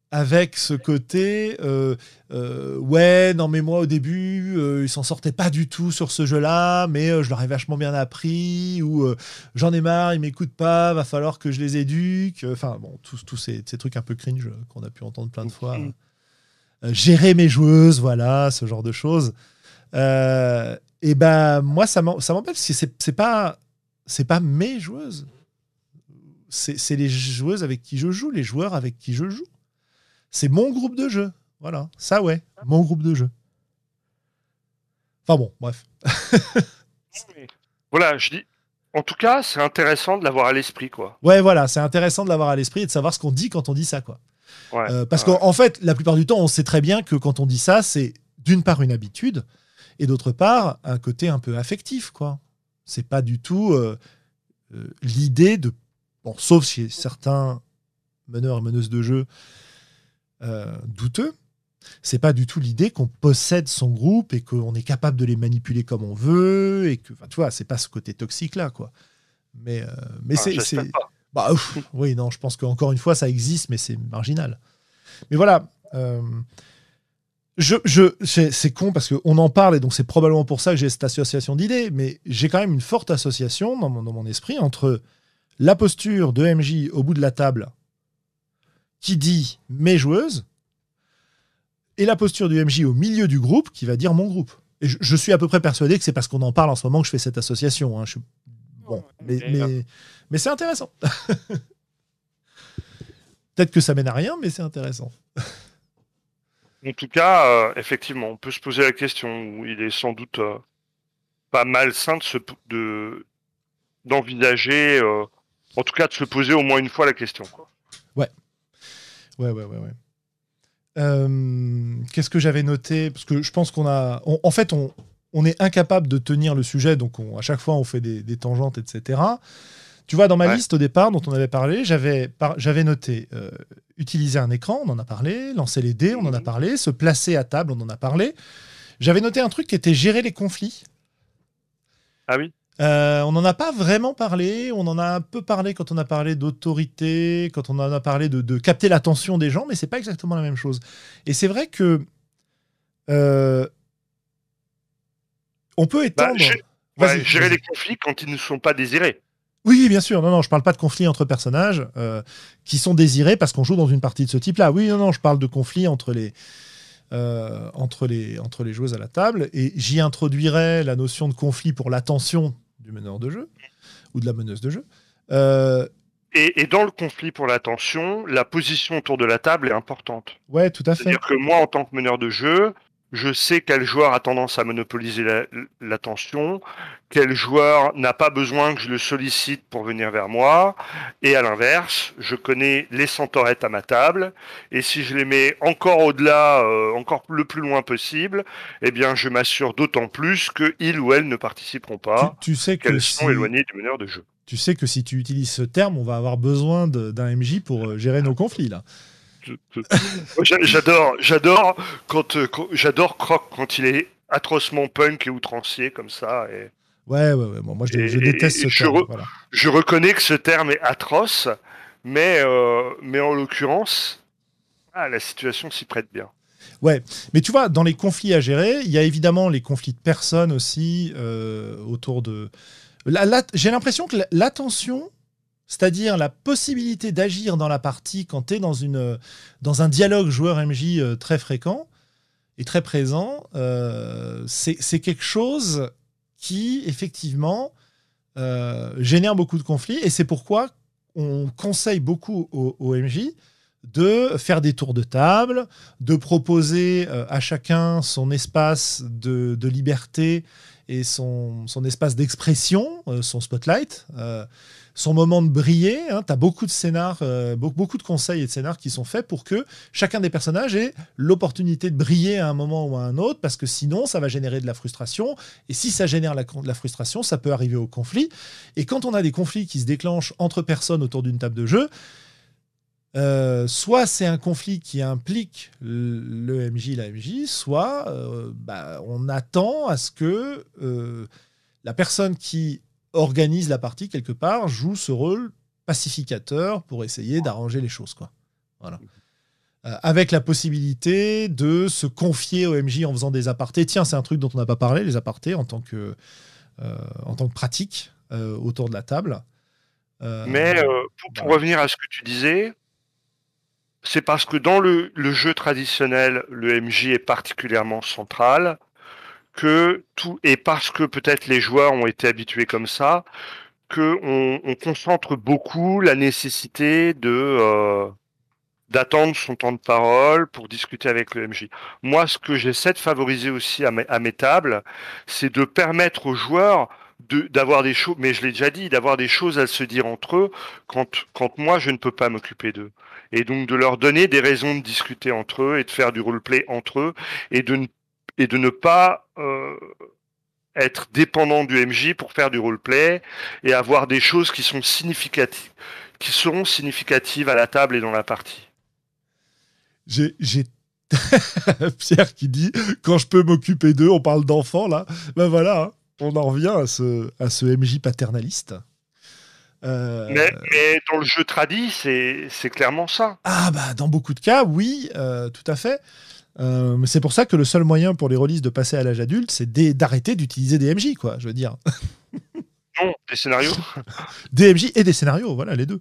avec ce côté euh, euh, ouais, non mais moi au début, ils s'en sortaient pas du tout sur ce jeu-là, mais je leur ai vachement bien appris, ou j'en ai marre, ils m'écoutent pas, va falloir que je les éduque. Enfin bon, tous, ces, ces, trucs un peu cringe qu'on a pu entendre plein de fois. Euh, gérer mes joueuses, voilà, ce genre de choses. Euh, et ben moi, ça m'empêche parce que c'est pas c'est pas mes joueuses. C'est les joueuses avec qui je joue, les joueurs avec qui je joue. C'est mon groupe de jeu. Voilà, ça ouais, mon groupe de jeu. Enfin bon, bref. (laughs) voilà, je dis. En tout cas, c'est intéressant de l'avoir à l'esprit, quoi. Ouais, voilà, c'est intéressant de l'avoir à l'esprit et de savoir ce qu'on dit quand on dit ça, quoi. Euh, parce qu'en fait, la plupart du temps, on sait très bien que quand on dit ça, c'est d'une part une habitude et d'autre part un côté un peu affectif, quoi. C'est pas du tout euh, euh, l'idée de, bon, sauf chez certains meneurs et meneuses de jeu douteux, c'est pas du tout l'idée qu'on possède son groupe et qu'on est capable de les manipuler comme on veut et que, tu vois, c'est pas ce côté toxique là, quoi. Mais, mais ah, c'est bah, (laughs) oui, non, je pense qu'encore une fois, ça existe, mais c'est marginal. Mais voilà. Euh, je, je, c'est con parce qu'on en parle et donc c'est probablement pour ça que j'ai cette association d'idées, mais j'ai quand même une forte association dans mon, dans mon esprit entre la posture de MJ au bout de la table qui dit mes joueuses et la posture du MJ au milieu du groupe qui va dire mon groupe. Et je, suis à peu près persuadé que c'est parce qu'on en parle en ce moment que je fais cette association. Hein. Je, bon, mais, mais, mais c'est intéressant. (laughs) Peut-être que ça mène à rien, mais c'est intéressant. en tout cas, euh, effectivement, on peut se poser la question. Il est sans doute euh, pas malsain de se, de, d'envisager, euh, en tout cas de se poser au moins une fois la question. Ouais. Ouais, ouais, ouais, ouais. Qu'est-ce que j'avais noté? Parce que je pense qu'on a. en fait, on, on, est incapable de tenir le sujet, donc à chaque fois, on fait des, des tangentes, etc. Tu vois, dans ma liste au départ dont on avait parlé, j'avais, noté euh, utiliser un écran, on en a parlé, lancer les dés, on en a mhm. parlé, se placer à table, on en a parlé. J'avais noté un truc qui était gérer les conflits. Ah oui Euh, on n'en a pas vraiment parlé, on en a un peu parlé quand on a parlé d'autorité, quand on en a parlé de, de capter l'attention des gens, mais c'est pas exactement la même chose. Et c'est vrai que euh, on peut Bah, étendre. Ouais, gérer les conflits quand ils ne sont pas désirés. Oui, oui, bien sûr. Non, non, je parle pas de conflits entre personnages euh, qui sont désirés parce qu'on joue dans une partie de ce type-là. Oui, non, non, je parle de conflits entre les, euh, entre les, entre les joueuses à la table. Et j'y introduirais la notion de conflit pour l'attention du meneur de jeu ou de la meneuse de jeu. Euh, Et, et dans le conflit pour l'attention, la position autour de la table est importante. ouais, tout à fait. C'est-à-dire que moi, en tant que meneur de jeu, je sais quel joueur a tendance à monopoliser la- l'attention, quel joueur n'a pas besoin que je le sollicite pour venir vers moi, et à l'inverse, je connais les centaurettes à ma table, et si je les mets encore au-delà, euh, encore le plus loin possible, eh bien, je m'assure d'autant plus que ils ou elles ne participeront pas, tu sais que qu'elles si, sont éloignées du meneur de jeu. tu sais que si tu utilises ce terme, on va avoir besoin d'un MJ pour euh, gérer nos conflits là. (laughs) J'adore, j'adore quand, euh, quand- j'adore Croc quand il est atrocement punk et outrancier comme ça. Et Ouais, ouais, ouais. Bon, moi, je, Et- je déteste ce je terme. re- voilà. je reconnais que ce terme est atroce, mais euh, mais en l'occurrence, ah, la situation s'y prête bien. Mais tu vois, dans les conflits à gérer, il y a évidemment les conflits de personnes aussi euh, autour de. La- la- J'ai l'impression que la- l'attention, c'est-à-dire la possibilité d'agir dans la partie quand tu es dans, un dialogue joueur-MJ euh, très fréquent et très présent, euh, c'est quelque chose qui, effectivement, euh, génère beaucoup de conflits. Et c'est pourquoi on conseille beaucoup aux, MJ de faire des tours de table, de proposer à chacun son espace de, liberté et son, son espace d'expression, son spotlight, son moment de briller. tu as beaucoup de scénars, euh, beaucoup, de conseils et de scénars qui sont faits pour que chacun des personnages ait l'opportunité de briller à un moment ou à un autre, parce que sinon, ça va générer de la frustration. Et si ça génère la, de la frustration, ça peut arriver au conflit. Et quand on a des conflits qui se déclenchent entre personnes autour d'une table de jeu, euh, soit c'est un conflit qui implique le MJ, la MJ, soit euh, bah, on attend à ce que la personne qui organise la partie quelque part joue ce rôle pacificateur pour essayer d'arranger les choses. Quoi. Voilà. Euh, avec la possibilité de se confier au MJ en faisant des apartés. Tiens, c'est un truc dont on n'a pas parlé, les apartés en tant que, euh, en tant que pratique euh, autour de la table. Mais pour, revenir à ce que tu disais, c'est parce que dans le, le jeu traditionnel, le MJ est particulièrement central, que tout et parce que peut-être les joueurs ont été habitués comme ça, que on, on concentre beaucoup la nécessité de euh, d'attendre son temps de parole pour discuter avec le MJ. Moi, ce que j'essaie de favoriser aussi à mes, à mes tables, c'est de permettre aux joueurs d'avoir des choses, mais je l'ai déjà dit, d'avoir des choses à se dire entre eux quand, quand moi je ne peux pas m'occuper d'eux. Et donc de leur donner des raisons de discuter entre eux et de faire du roleplay entre eux et de ne, et de ne pas euh, être dépendant du MJ pour faire du roleplay et avoir des choses qui sont significatives, qui seront significatives à la table et dans la partie. J'ai (laughs) Pierre qui dit quand je peux m'occuper d'eux, on parle d'enfants là. Ben voilà, hein, on en revient à ce, à ce MJ paternaliste. Euh, Mais, mais dans le jeu tradi, c'est c'est clairement ça. Ah bah dans beaucoup de cas, oui, euh, tout à fait. Euh, c'est pour ça que le seul moyen pour les releases de passer à l'âge adulte, c'est d'arrêter d'utiliser des MJ, quoi. Je veux dire, (laughs) Non, des scénarios. (laughs) des MJ et des scénarios, voilà les deux.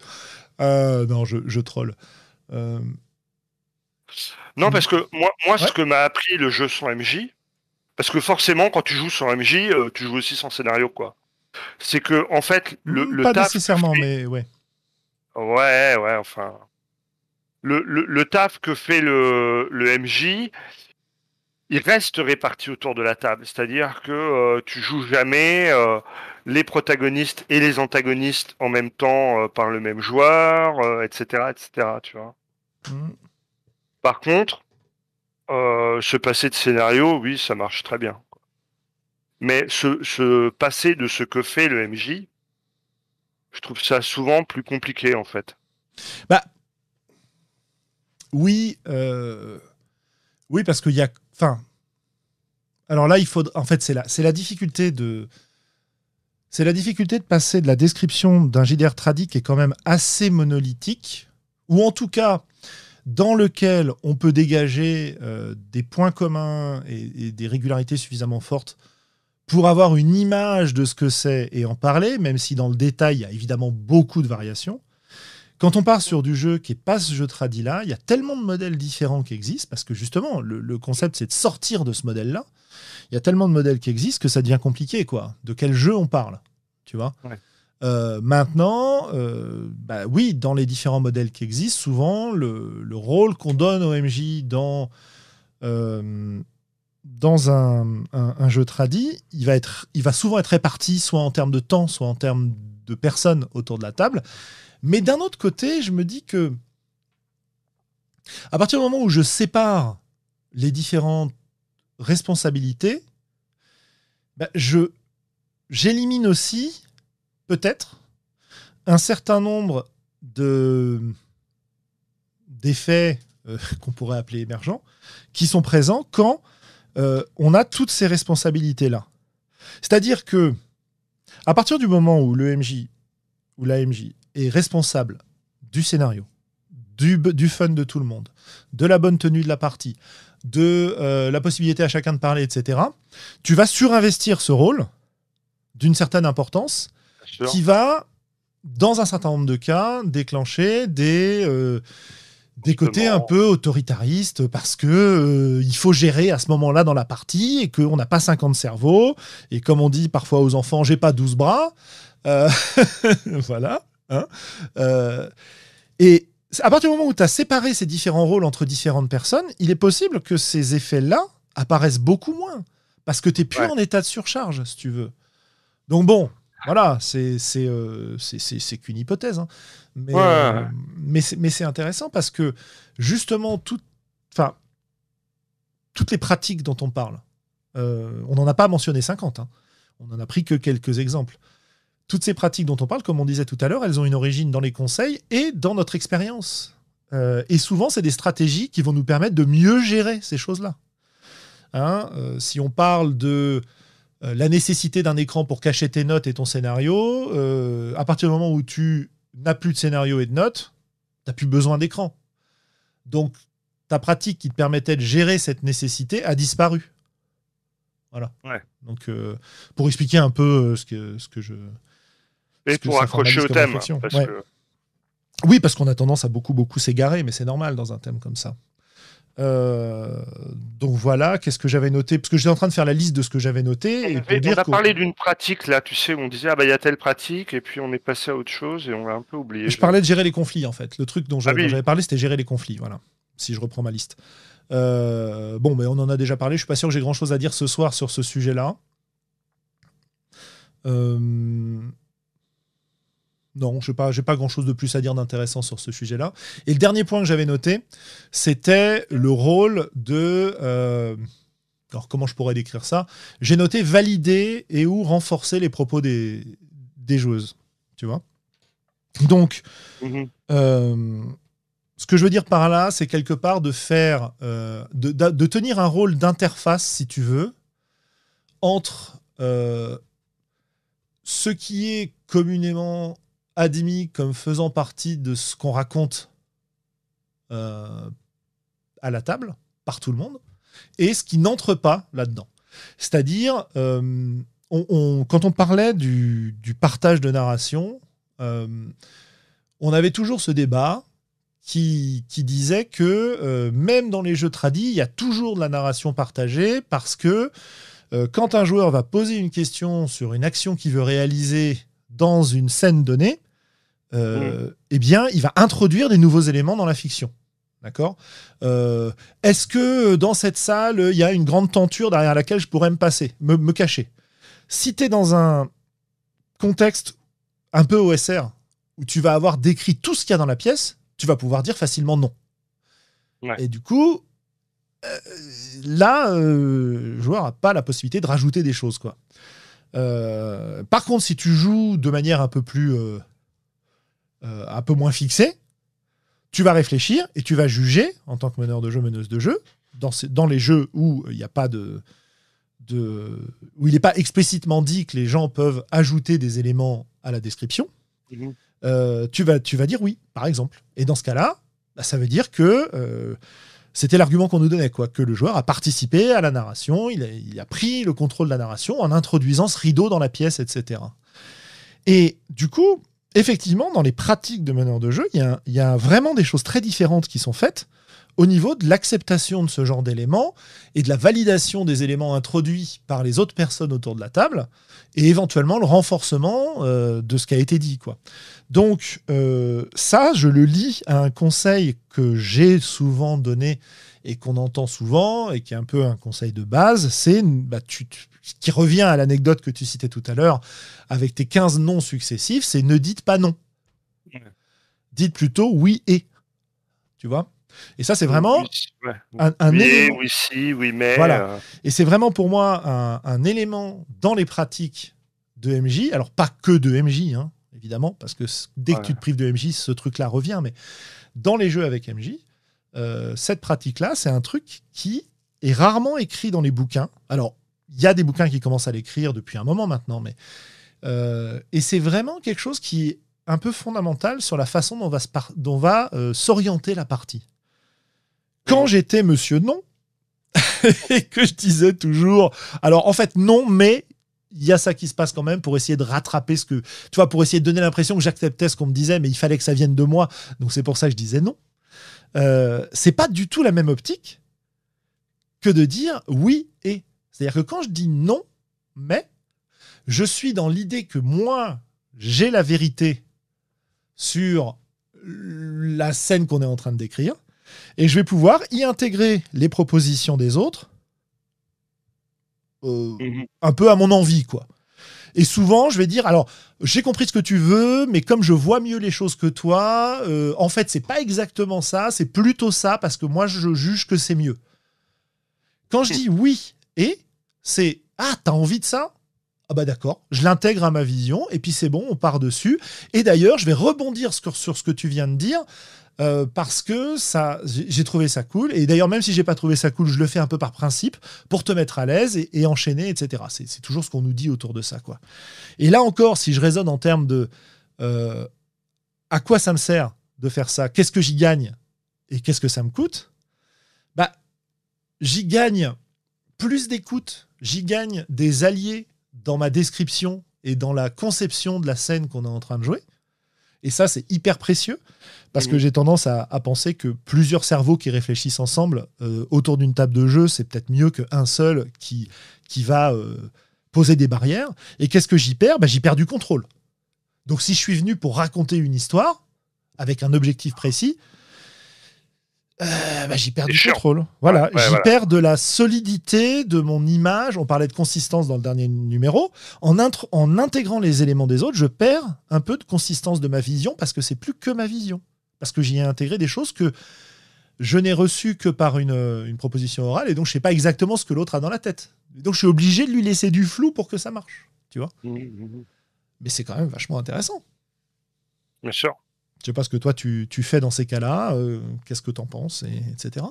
Euh, non, je, je troll. Euh, Non, parce que moi, moi Ouais. ce que m'a appris le jeu sans MJ, parce que forcément, quand tu joues sans MJ, euh, tu joues aussi sans scénario, quoi. C'est que, en fait, le, le pas nécessairement, mais ouais. Ouais, ouais, enfin. Le, le, le taf que fait le, le MJ, il reste réparti autour de la table. C'est-à-dire que euh, tu joues jamais euh, les protagonistes et les antagonistes en même temps euh, par le même joueur, etc., etc., tu vois. Mm. Par contre, se passer de scénario, oui, ça marche très bien. Mais se, se passer de ce que fait le MJ, je trouve ça souvent plus compliqué en fait. Oui, euh, oui, parce qu'il y a. Enfin. Alors là. En fait, c'est la, difficulté de. passer de la description d'un JDR tradit qui est quand même assez monolithique, ou en tout cas dans lequel on peut dégager euh, des points communs et, des régularités suffisamment fortes pour avoir une image de ce que c'est et en parler, même si dans le détail, il y a évidemment beaucoup de variations. Quand on part sur du jeu qui n'est pas ce jeu tradit là, il y a tellement de modèles différents qui existent, parce que justement, le, concept, c'est de sortir de ce modèle-là. Il y a tellement de modèles qui existent que ça devient compliqué, quoi. De quel jeu on parle, tu vois? Euh, maintenant, euh, bah oui, dans les différents modèles qui existent, souvent le, rôle qu'on donne au MJ dans, euh, dans un, jeu tradit, il va, être, il va souvent être réparti soit en termes de temps, soit en termes de personnes autour de la table. Mais d'un autre côté, je me dis que à partir du moment où je sépare les différentes responsabilités, bah, je j'élimine aussi peut-être un certain nombre de d'effets euh, (laughs) qu'on pourrait appeler émergents qui sont présents quand euh, on a toutes ces responsabilités là. C'est-à-dire que à partir du moment où le MJ ou la MJ est responsable du scénario, du, du, fun de tout le monde, de la bonne tenue de la partie, de euh, la possibilité à chacun de parler, etc., tu vas surinvestir ce rôle d'une certaine importance qui va, dans un certain nombre de cas, déclencher des, euh, des côtés un peu autoritaristes parce que euh, il faut gérer à ce moment-là dans la partie et qu'on n'a pas 50 cerveaux. Et comme on dit parfois aux enfants, j'ai pas 12 bras. Euh, (laughs) voilà. Hein. et à partir du moment où tu as séparé ces différents rôles entre différentes personnes, il est possible que ces effets-là apparaissent beaucoup moins. Parce que tu n'es plus en état de surcharge, si tu veux. Donc bon, voilà, c'est euh, qu'une hypothèse. Hein. Mais, euh, mais c'est intéressant parce que justement, tout, toutes les pratiques dont on parle, euh, on n'en a pas mentionné 50, hein. on n'en a pris que quelques exemples. Toutes ces pratiques dont on parle, comme on disait tout à l'heure, elles ont une origine dans les conseils et dans notre expérience. et souvent, c'est des stratégies qui vont nous permettre de mieux gérer ces choses-là. Hein, si on parle de euh, la nécessité d'un écran pour cacher tes notes et ton scénario, euh, à partir du moment où tu n'as plus de scénario et de notes, tu n'as plus besoin d'écran. Donc, ta pratique qui te permettait de gérer cette nécessité a disparu. Voilà. Donc, euh, pour expliquer un peu ce que, ce que je. Et pour accrocher au thème. Oui, parce qu'on a tendance à beaucoup, beaucoup s'égarer, mais c'est normal dans un thème comme ça. Euh, donc voilà, qu'est-ce que j'avais noté? Parce que j'étais en train de faire la liste de ce que j'avais noté. on a parlé d'une pratique là, tu sais, où on disait ah bah il y a telle pratique et puis on est passé à autre chose et on l'a un peu oublié. Je parlais de gérer les conflits en fait. Le truc dont ah j'avais parlé, c'était gérer les conflits. Voilà, si je reprends ma liste. Euh, bon, mais on en a déjà parlé. Je suis pas sûr que j'ai grand chose à dire ce soir sur ce sujet-là. Euh, non, je n'ai pas, pas grand-chose de plus à dire d'intéressant sur ce sujet-là. Et le dernier point que j'avais noté, c'était le rôle de... Euh, alors comment je pourrais décrire ça? J'ai noté valider et ou renforcer les propos des, des joueuses. Tu vois? Donc, mhm. euh, ce que je veux dire par là, c'est quelque part de faire... Euh, de, de, tenir un rôle d'interface, si tu veux, entre ce qui est communément admis comme faisant partie de ce qu'on raconte euh, à la table par tout le monde et ce qui n'entre pas là-dedans. C'est-à-dire, euh, quand on parlait du, partage de narration, euh, on avait toujours ce débat qui, qui disait que même dans les jeux tradis, il y a toujours de la narration partagée parce que quand un joueur va poser une question sur une action qu'il veut réaliser dans une scène donnée, euh, eh bien, il va introduire des nouveaux éléments dans la fiction. D'accord? Euh, Est-ce que dans cette salle, il y a une grande tenture derrière laquelle je pourrais me passer, me, cacher? Si tu es dans un contexte un peu OSR, où tu vas avoir décrit tout ce qu'il y a dans la pièce, tu vas pouvoir dire facilement non. Et du coup, euh, là, le joueur n'a pas la possibilité de rajouter des choses. quoi. Par contre, si tu joues de manière un peu plus euh, un peu moins fixé, tu vas réfléchir et tu vas juger, en tant que meneur de jeu, meneuse de jeu, dans, dans les jeux où il n'y a pas de, de, où il n'est pas explicitement dit que les gens peuvent ajouter des éléments à la description, Mhm. euh, tu, vas, tu vas dire oui, par exemple. Et dans ce cas-là, bah, ça veut dire que euh, c'était l'argument qu'on nous donnait, quoi, que le joueur a participé à la narration, il a, pris le contrôle de la narration en introduisant ce rideau dans la pièce, etc. Et du coup, effectivement, dans les pratiques de meneur de jeu, il y a vraiment des choses très différentes qui sont faites au niveau de l'acceptation de ce genre d'éléments et de la validation des éléments introduits par les autres personnes autour de la table et éventuellement le renforcement euh, de ce qui a été dit. Quoi. Donc euh, ça, je le lis à un conseil que j'ai souvent donné et qu'on entend souvent et qui est un peu un conseil de base, c'est bah, tu, tu- qui revient à l'anecdote que tu citais tout à l'heure avec tes 15 noms successifs, c'est ne dites pas non. Dites plutôt oui et. Tu vois? Et ça, c'est vraiment Oui, un, un oui, élément. oui, si, oui, mais. Voilà. euh, Et c'est vraiment pour moi un, un élément dans les pratiques de MJ. Alors, pas que de MJ, hein, évidemment, parce que dès que tu te prives de MJ, ce truc-là revient. Mais dans les jeux avec MJ, euh, cette pratique-là, c'est un truc qui est rarement écrit dans les bouquins. Alors, il y a des bouquins qui commencent à l'écrire depuis un moment maintenant, mais. euh, et c'est vraiment quelque chose qui est un peu fondamental sur la façon dont va, euh, s'orienter la partie. Quand j'étais Monsieur Non, (laughs) et que je disais toujours, alors en fait non, mais il y a ça qui se passe quand même pour essayer de rattraper ce que, tu vois, pour essayer de donner l'impression que j'acceptais ce qu'on me disait, mais il fallait que ça vienne de moi, donc c'est pour ça que je disais non. Euh, c'est pas du tout la même optique que de dire oui et. C'est-à-dire que quand je dis non, mais je suis dans l'idée que moi, j'ai la vérité sur la scène qu'on est en train de décrire, et je vais pouvoir y intégrer les propositions des autres euh, mhm. un peu à mon envie, quoi. Et souvent, je vais dire, alors, j'ai compris ce que tu veux, mais comme je vois mieux les choses que toi, euh, en fait, c'est pas exactement ça, c'est plutôt ça, parce que moi, je juge que c'est mieux. Quand je dis oui, et, c'est, ah, t'as envie de ça? Ah bah d'accord, je l'intègre à ma vision, et puis c'est bon, on part dessus. Et d'ailleurs, je vais rebondir sur, sur ce que tu viens de dire, euh, parce que ça, j'ai trouvé ça cool. Et d'ailleurs, même si j'ai pas trouvé ça cool, je le fais un peu par principe pour te mettre à l'aise et, enchaîner, etc. C'est c'est toujours ce qu'on nous dit autour de ça, quoi. Et là encore, si je raisonne en termes de euh, à quoi ça me sert de faire ça, qu'est-ce que j'y gagne et qu'est-ce que ça me coûte, bah j'y gagne plus d'écoute, j'y gagne des alliés dans ma description et dans la conception de la scène qu'on est en train de jouer. Et ça, c'est hyper précieux parce que Mhm. j'ai tendance à, à penser que plusieurs cerveaux qui réfléchissent ensemble euh, autour d'une table de jeu, c'est peut-être mieux qu'un seul qui, qui va euh, poser des barrières. Et qu'est-ce que j'y perds? Bah, J'y perds du contrôle. Donc si je suis venu pour raconter une histoire avec un objectif précis, euh, bah, j'y perds du chiant. contrôle. Voilà, Ouais, j'y voilà. perds de la solidité de mon image. On parlait de consistance dans le dernier numéro. En, intégrant les éléments des autres, je perds un peu de consistance de ma vision parce que c'est plus que ma vision. Parce que j'y ai intégré des choses que je n'ai reçues que par une, euh, une proposition orale et donc je sais pas exactement ce que l'autre a dans la tête. Et donc je suis obligé de lui laisser du flou pour que ça marche. Tu vois Mhm, mhm. Mais c'est quand même vachement intéressant. Bien sûr. Je sais pas ce que toi tu, tu fais dans ces cas-là, euh, qu'est-ce que tu en penses, et, etc.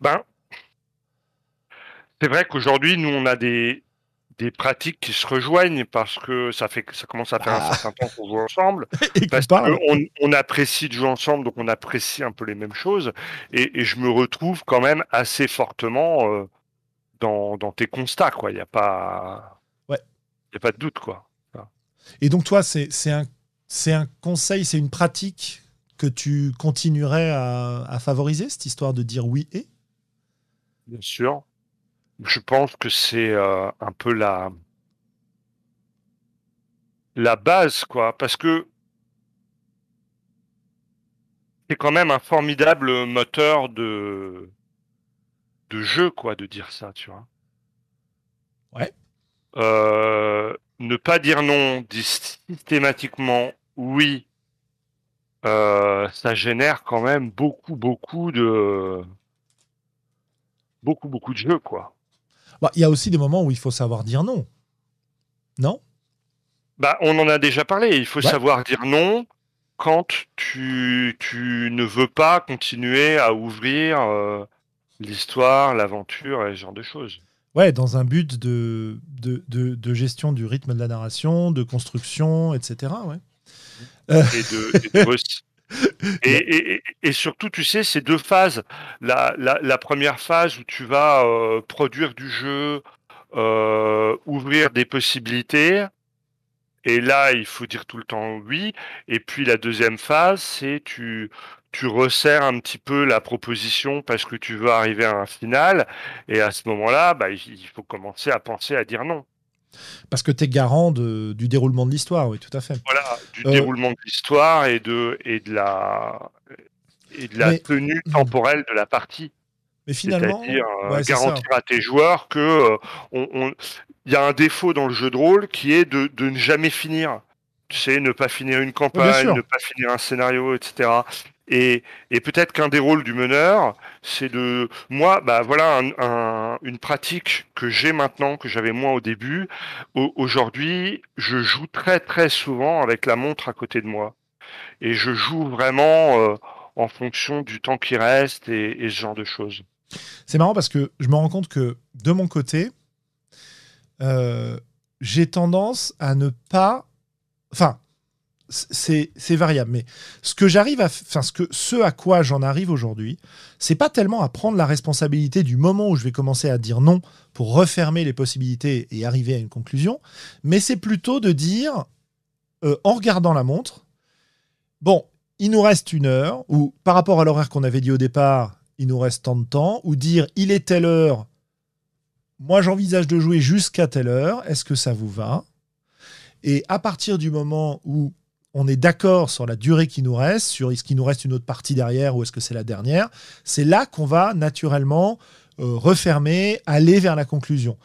Ben, c'est vrai qu'aujourd'hui, nous, on a des, des pratiques qui se rejoignent parce que ça fait ça commence à faire Ah. un certain temps qu'on joue ensemble. (laughs) Et qu'on Parce parle. qu'on on apprécie de jouer ensemble, donc on apprécie un peu les mêmes choses. Et, et je me retrouve quand même assez fortement euh, dans, dans tes constats. Il n'y a pas. Ouais. Y a pas de doute, quoi. Et donc toi, c'est un, c'est un conseil, c'est une pratique que tu continuerais à, à favoriser, cette histoire de dire oui et? Bien sûr. Je pense que c'est euh, un peu la la base, quoi, parce que c'est quand même un formidable moteur de de jeu, quoi, de dire ça, tu vois. Ouais. Euh, ne pas dire non, dire systématiquement oui, euh, ça génère quand même beaucoup, beaucoup de beaucoup, beaucoup de jeux, quoi. Bah, Il y a aussi des moments où il faut savoir dire non. Non? Bah, on en a déjà parlé. Il faut Ouais. savoir dire non quand tu, tu ne veux pas continuer à ouvrir euh, l'histoire, l'aventure et ce genre de choses. Ouais, dans un but de, de, de, gestion du rythme de la narration, de construction, etc. Ouais. Et de, (laughs) et, et, surtout, tu sais, ces deux phases. La, la, la première phase où tu vas euh, produire du jeu, euh, ouvrir des possibilités. Et là, il faut dire tout le temps oui. Et puis la deuxième phase, c'est tu tu resserres un petit peu la proposition parce que tu veux arriver à un final. Et à ce moment-là, bah, il faut commencer à penser à dire non. Parce que tu es garant de, du déroulement de l'histoire, oui, tout à fait. Voilà, du euh, déroulement de l'histoire et de, et de la, et de la tenue (clears throat) temporelle de la partie. Mais finalement, c'est-à-dire euh, garantir à tes joueurs que euh, on, il y a un défaut dans le jeu de rôle qui est de, de ne jamais finir. Tu sais, ne pas finir une campagne, ne pas finir un scénario, etc. Et, peut-être qu'un des rôles du meneur, c'est de moi, bah voilà un, une pratique que j'ai maintenant, que j'avais moins au début. Aujourd'hui, je joue très très souvent avec la montre à côté de moi, et je joue vraiment euh, en fonction du temps qui reste et, et ce genre de choses. C'est marrant parce que je me rends compte que de mon côté, euh, j'ai tendance à ne pas. Enfin, c'est variable, mais ce que j'arrive à, enfin ce que ce à quoi j'en arrive aujourd'hui, c'est pas tellement à prendre la responsabilité du moment où je vais commencer à dire non pour refermer les possibilités et arriver à une conclusion, mais c'est plutôt de dire euh, en regardant la montre, bon, il nous reste une heure ou par rapport à l'horaire qu'on avait dit au départ, il nous reste tant de temps, ou dire il est telle heure, moi j'envisage de jouer jusqu'à telle heure, est-ce que ça vous va? Et à partir du moment où on est d'accord sur la durée qui nous reste, sur est-ce qu'il nous reste une autre partie derrière ou est-ce que c'est la dernière, c'est là qu'on va naturellement euh, refermer, aller vers la conclusion.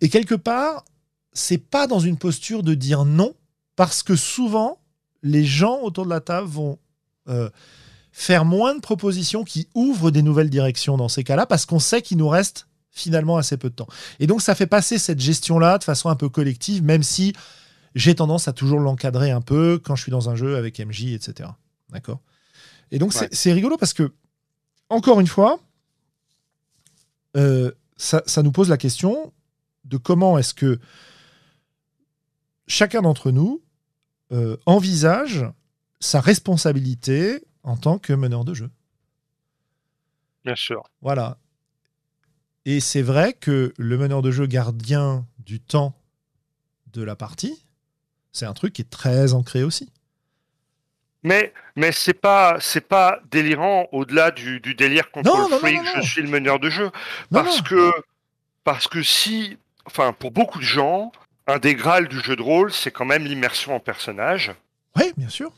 Et quelque part, c'est pas dans une posture de dire non, parce que souvent, les gens autour de la table vont euh, faire moins de propositions qui ouvrent des nouvelles directions dans ces cas-là, parce qu'on sait qu'il nous reste finalement assez peu de temps. Et donc ça fait passer cette gestion-là de façon un peu collective, même si j'ai tendance à toujours l'encadrer un peu quand je suis dans un jeu avec MJ, etc. D'accord? Et donc c'est rigolo parce que, encore une fois, euh, ça, nous pose la question de comment est-ce que chacun d'entre nous euh, envisage sa responsabilité en tant que meneur de jeu. Bien sûr. Voilà. Et c'est vrai que le meneur de jeu gardien du temps de la partie, c'est un truc qui est très ancré aussi. Mais, mais c'est pas, c'est pas délirant au-delà du, délire control freak, je suis le meneur de jeu. Parce que, parce que si, enfin, pour beaucoup de gens, un des grâles du jeu de rôle, c'est quand même l'immersion en personnage. Oui, bien sûr.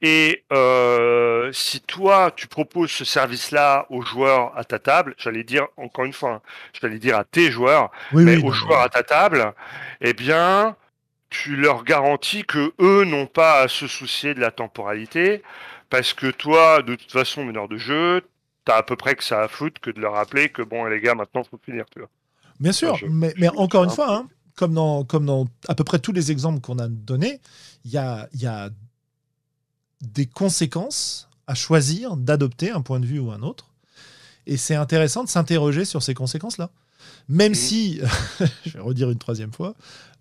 Et euh, si toi, tu proposes ce service-là aux joueurs à ta table, j'allais dire, encore une fois, hein, j'allais dire à tes joueurs, mais aux joueurs à ta table, eh bien, tu leur garantis que eux n'ont pas à se soucier de la temporalité, parce que toi, de toute façon, meneur de jeu, t'as à peu près que ça à foutre que de leur rappeler que bon, les gars, maintenant, faut finir, tu vois. Bien sûr, mais, mais encore une fois, hein, comme, dans, comme dans à peu près tous les exemples qu'on a donnés, il y a, y a des conséquences à choisir d'adopter un point de vue ou un autre. Et c'est intéressant de s'interroger sur ces conséquences-là. Même si, (laughs) je vais redire une troisième fois,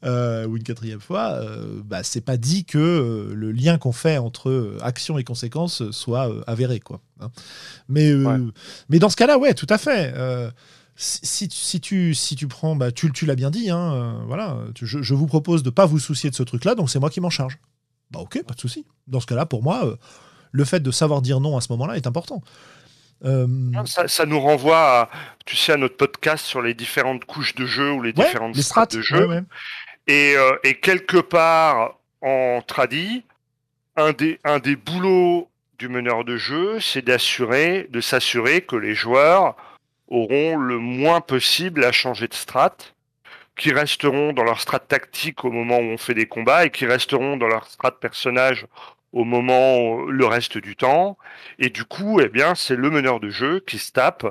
euh, ou une quatrième fois, euh, bah, c'est pas dit que euh, le lien qu'on fait entre action et conséquences soit avéré. Quoi, hein. mais, mais dans ce cas-là, ouais, tout à fait. Si, si, tu, si tu prends, bah, tu, tu l'as bien dit, hein, voilà, je, je, vous propose de pas vous soucier de ce truc-là, donc c'est moi qui m'en charge. Bah ok, pas de souci. Dans ce cas-là, pour moi, euh, le fait de savoir dire non à ce moment-là est important. Euh, ça, nous renvoie à, tu sais, à notre podcast sur les différentes couches de jeu ou les différentes strates, de jeu. Et, euh, et, quelque part, en tradi, un des, un des boulots du meneur de jeu, c'est d'assurer, de s'assurer que les joueurs auront le moins possible à changer de strate qui resteront dans leur strat tactique au moment où on fait des combats et qui resteront dans leur strat personnage au moment le reste du temps. Et du coup, eh bien, c'est le meneur de jeu qui se tape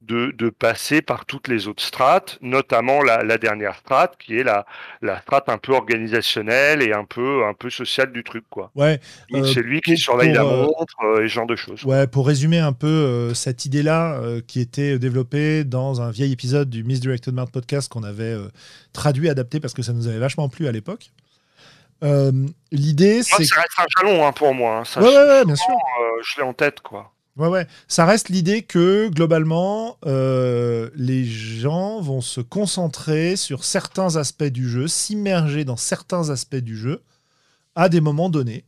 de, de, passer par toutes les autres strates, notamment la, la dernière strate qui est la, la strate un peu organisationnelle et un peu, un peu sociale du truc. Quoi. Ouais, euh, c'est lui qui surveille la euh, montre euh, et ce genre de choses. Ouais, pour résumer un peu euh, cette idée-là qui était développée dans un vieil épisode du Misdirected Mart podcast qu'on avait traduit, adapté parce que ça nous avait vachement plu à l'époque. L'idée, c'est. Ça reste un jalon hein, pour moi. Hein. Ça, ouais, ouais, ouais, bien sûr. je l'ai en tête, quoi. Ouais, ouais. Ça reste l'idée que, globalement, euh, les gens vont se concentrer sur certains aspects du jeu, s'immerger dans certains aspects du jeu à des moments donnés.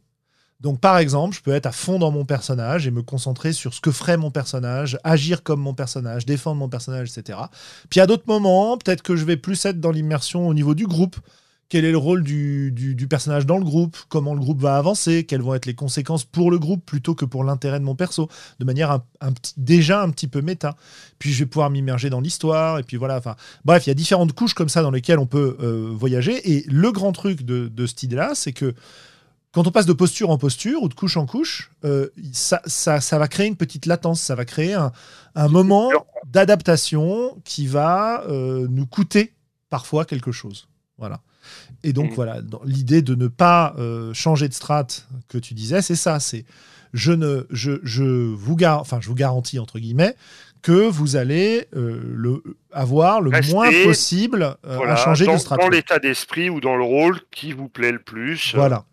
Donc, par exemple, je peux être à fond dans mon personnage et me concentrer sur ce que ferait mon personnage, agir comme mon personnage, défendre mon personnage, etc. Puis à d'autres moments, peut-être que je vais plus être dans l'immersion au niveau du groupe quel est le rôle du, du, personnage dans le groupe, comment le groupe va avancer, quelles vont être les conséquences pour le groupe plutôt que pour l'intérêt de mon perso, de manière un, déjà un petit peu méta. Puis je vais pouvoir m'immerger dans l'histoire, et puis voilà. Enfin, bref, il y a différentes couches comme ça dans lesquelles on peut euh, voyager. Et le grand truc de, de cette idée-là, c'est que quand on passe de posture en posture ou de couche en couche, euh, ça, ça, ça, va créer une petite latence, ça va créer un, un moment d'adaptation qui va euh, nous coûter parfois quelque chose. Voilà. Et donc, mm. voilà, l'idée de ne pas euh, changer de strate que tu disais, c'est ça. C'est je ne, je, je vous enfin, je vous garantis entre guillemets que vous allez euh, le, avoir le moins possible euh, à changer de strate. Dans l'état d'esprit ou dans le rôle qui vous plaît le plus. Voilà.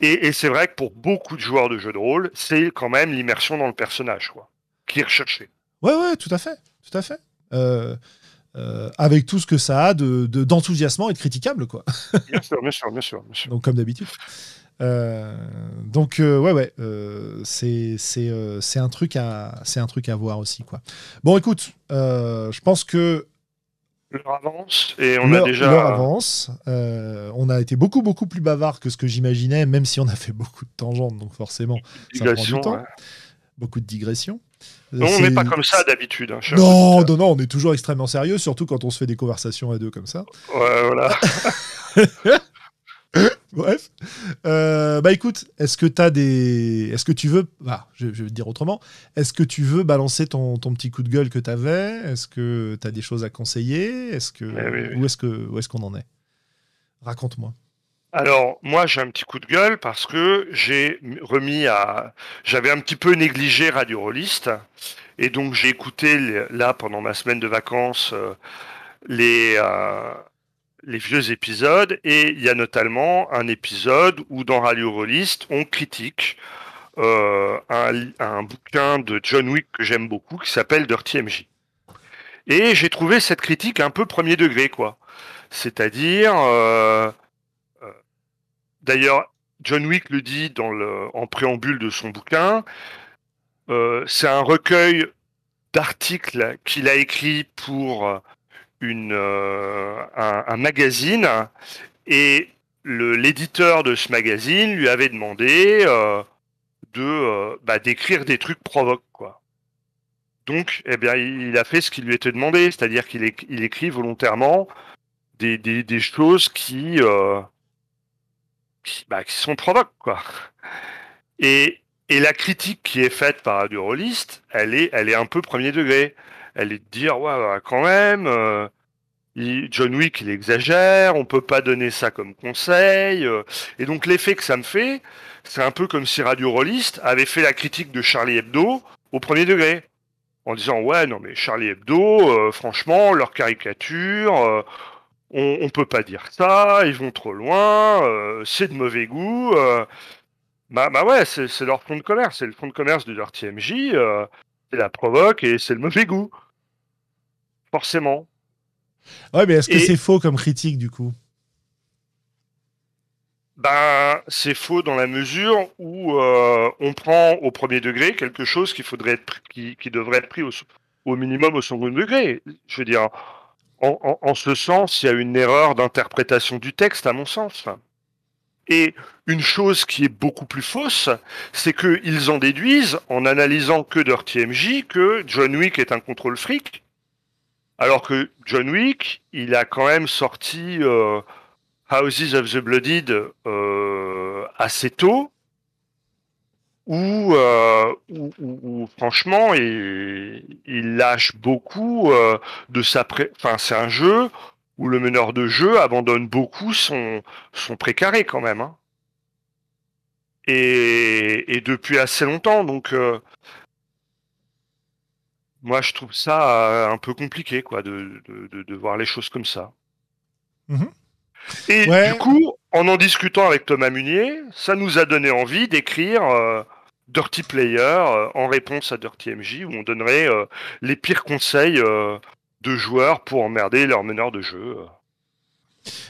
Et, et c'est vrai que pour beaucoup de joueurs de jeux de rôle, c'est quand même l'immersion dans le personnage, quoi, qui est recherché. Ouais, ouais, tout à fait, tout à fait. Euh, avec tout ce que ça a de, d'enthousiasmant et de critiquable, quoi. (laughs) bien sûr, bien sûr, bien sûr. Donc, comme d'habitude. Euh, donc euh, ouais ouais c'est c'est c'est un truc à c'est un truc à voir aussi quoi. Bon écoute, je pense que l'heure avance et on a déjà l'heure avance. on a été beaucoup beaucoup plus bavard que ce que j'imaginais, même si on a fait beaucoup de tangentes, donc forcément ça prend du temps. Beaucoup de digressions. Non, on n'est pas comme ça d'habitude. Hein, non, non, non, on est toujours extrêmement sérieux, surtout quand on se fait des conversations à deux comme ça. Ouais, voilà. (laughs) Bref. Euh, bah écoute, est-ce que tu as des. Est-ce que tu veux. Bah, je, vais te dire autrement. Est-ce que tu veux balancer ton, ton petit coup de gueule que tu avais Est-ce que tu as des choses à conseiller? Est-ce que... Eh Où est-ce qu'on est qu'on en est? Raconte-moi. Alors, moi, j'ai un petit coup de gueule parce que j'ai remis à. J'avais un petit peu négligé Radio Rollist. Et donc, j'ai écouté, là, pendant ma semaine de vacances, euh, les, euh, les vieux épisodes. Et il y a notamment un épisode où, dans Radio Rollist, on critique euh, un, un, bouquin de John Wick que j'aime beaucoup qui s'appelle Dirty MJ. Et j'ai trouvé cette critique un peu premier degré, quoi. C'est-à-dire. D'ailleurs, John Wick le dit en préambule de son bouquin. Euh, c'est un recueil d'articles qu'il a écrit pour une, euh, un, magazine et l'éditeur de ce magazine lui avait demandé euh, de bah, d'écrire des trucs provoques. Donc, eh bien, il a fait ce qui lui était demandé, c'est-à-dire qu'il il écrit volontairement des, des choses qui qui, bah, sont provoques, quoi. Et, et la critique qui est faite par Radio Rollist, elle est, elle est un peu premier degré. Elle est de dire, ouais, quand même, euh, John Wick, il exagère, on peut pas donner ça comme conseil. Euh. et donc l'effet que ça me fait, c'est un peu comme si Radio Rollist avait fait la critique de Charlie Hebdo au premier degré. En disant, ouais, non, mais Charlie Hebdo, euh, franchement, leur caricature, on, on peut pas dire ça, ils vont trop loin, euh, c'est de mauvais goût. Euh. bah, bah ouais, c'est leur fond de commerce, c'est le fond de commerce de leur TMJ, euh, c'est la provoque et c'est le mauvais goût. Forcément. Ouais, mais est-ce que c'est faux comme critique du coup? Ben, c'est faux dans la mesure où on prend au premier degré quelque chose qui faudrait être, qui, qui devrait être pris au, au minimum au second degré. Je veux dire, en, ce sens, il y a une erreur d'interprétation du texte, à mon sens. Et une chose qui est beaucoup plus fausse, c'est qu'ils en déduisent, en analysant que Dirty MJ, que John Wick est un contrôle fric, alors que John Wick, il a quand même sorti euh, Houses of the Blooded euh, assez tôt, où, euh, où, où- où, franchement, il, il lâche beaucoup euh, de sa pré... Enfin, c'est un jeu où le meneur de jeu abandonne beaucoup son, son précaré quand même. hein. Et, et depuis assez longtemps, donc euh, moi je trouve ça euh, un peu compliqué quoi de, de, de, de voir les choses comme ça. Mhm. Et Ouais. du coup, en en discutant avec Thomas Munier, ça nous a donné envie d'écrire euh, Dirty Player euh, en réponse à Dirty MJ, où on donnerait euh, les pires conseils euh, de joueurs pour emmerder leur meneur de jeu.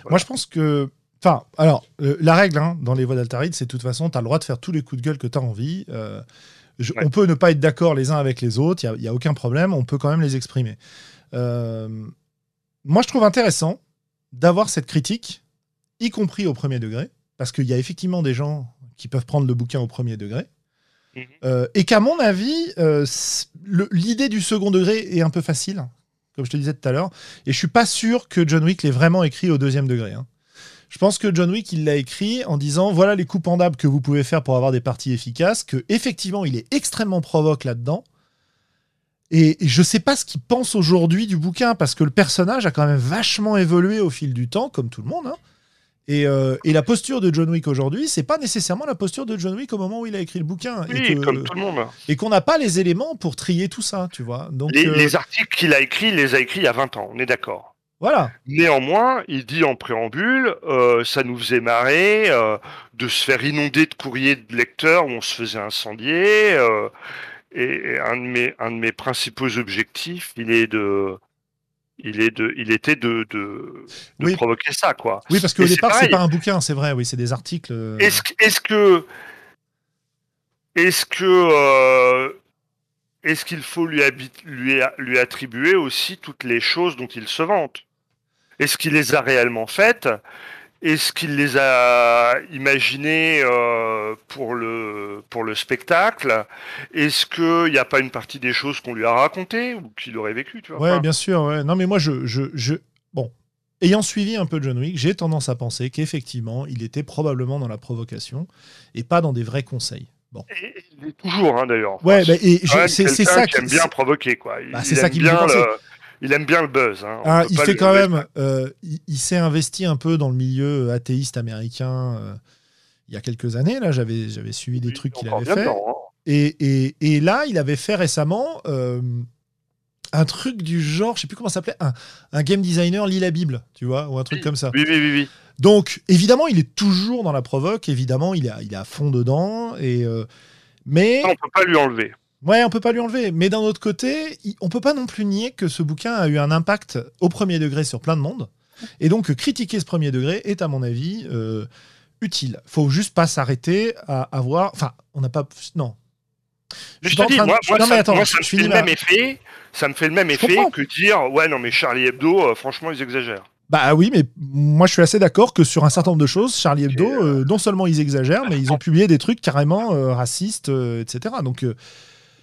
Moi, je pense que. Enfin, alors, euh, la règle hein, dans les voies d'Altaride, c'est de toute façon, tu as le droit de faire tous les coups de gueule que tu as envie. Euh, je- Ouais. On peut ne pas être d'accord les uns avec les autres, il n'y a, a aucun problème, on peut quand même les exprimer. Euh, moi, je trouve intéressant d'avoir cette critique, y compris au premier degré, parce qu'il y a effectivement des gens qui peuvent prendre le bouquin au premier degré. Euh, et qu'à mon avis, euh, l'idée du second degré est un peu facile, comme je te disais tout à l'heure. Et je suis pas sûr que John Wick l'ait vraiment écrit au deuxième degré. hein. Je pense que John Wick, l'a écrit en disant voilà les coups pendables que vous pouvez faire pour avoir des parties efficaces, que effectivement il est extrêmement provoque là-dedans. Et et je sais pas ce qu'il pense aujourd'hui du bouquin, parce que le personnage a quand même vachement évolué au fil du temps, comme tout le monde. hein. Et, euh, et la posture de John Wick aujourd'hui, c'est pas nécessairement la posture de John Wick au moment où il a écrit le bouquin. Oui, et que- comme tout le monde. et qu'on n'a pas les éléments pour trier tout ça, tu vois. Donc Les, euh, les articles qu'il a écrits, il les a écrits il y a 20 ans, on est d'accord. voilà. Néanmoins, il dit en préambule, euh, ça nous faisait marrer de se faire inonder de courriers de lecteurs où on se faisait incendier. et et un de mes un de mes principaux objectifs, il est de il est de il était de de, de Oui. provoquer ça quoi. Oui, parce qu'au départ, c'est pas un bouquin, c'est vrai, oui, c'est des articles. euh, Est-ce que est-ce que est-ce que euh, est-ce qu'il faut lui, lui attribuer aussi toutes les choses dont il se vante? Est-ce qu'il les a réellement faites? Est-ce qu'il les a imaginées euh, pour, le, pour le spectacle Est-ce qu'il n'y a pas une partie des choses qu'on lui a racontées ou qu'il aurait vécu tu vois? Ouais, bien sûr. Ouais. Non, mais moi, je, je, je- Bon. Ayant suivi un peu John Wick, j'ai tendance à penser qu'effectivement, il était probablement dans la provocation et pas dans des vrais conseils. Bon. et- et il est toujours hein, d'ailleurs. Ouais, bah, et c'est ça qui aime bien provoquer quoi. Bah, c'est ça qui me fait penser. le- il aime bien le buzz. Hein. Ah, il fait quand même. euh, il il s'est investi un peu dans le milieu athéiste américain euh, il y a quelques années. Là, j'avais j'avais suivi des Oui, trucs qu'il avait fait. hein. Et, et, et là, il avait fait récemment euh, un truc du genre, je sais plus comment ça s'appelait, un, un game designer lit la Bible, tu vois, ou un truc Oui. comme ça. Oui, oui, oui, oui. Donc, évidemment, il est toujours dans la provoque, évidemment, il est à, il est à fond dedans, et, euh, mais, on peut pas lui enlever. Ouais, on peut pas lui enlever. Mais d'un autre côté, on peut pas non plus nier que ce bouquin a eu un impact au premier degré sur plein de monde, et donc euh, critiquer ce premier degré est, à mon avis, euh, utile. Faut juste pas s'arrêter à avoir, enfin, on n'a pas, non. Je pas te en dis, train de- moi, non, mais ça, attends, moi, je- ça me je fait le même effet. Ça me fait le même Je effet comprends. que dire ouais non mais Charlie Hebdo, euh, franchement ils exagèrent. Bah oui, mais moi je suis assez d'accord que sur un certain nombre de choses, Charlie Hebdo, Et, euh, non seulement ils exagèrent, mais ils ont publié des trucs carrément euh, racistes, euh, etc. Donc euh,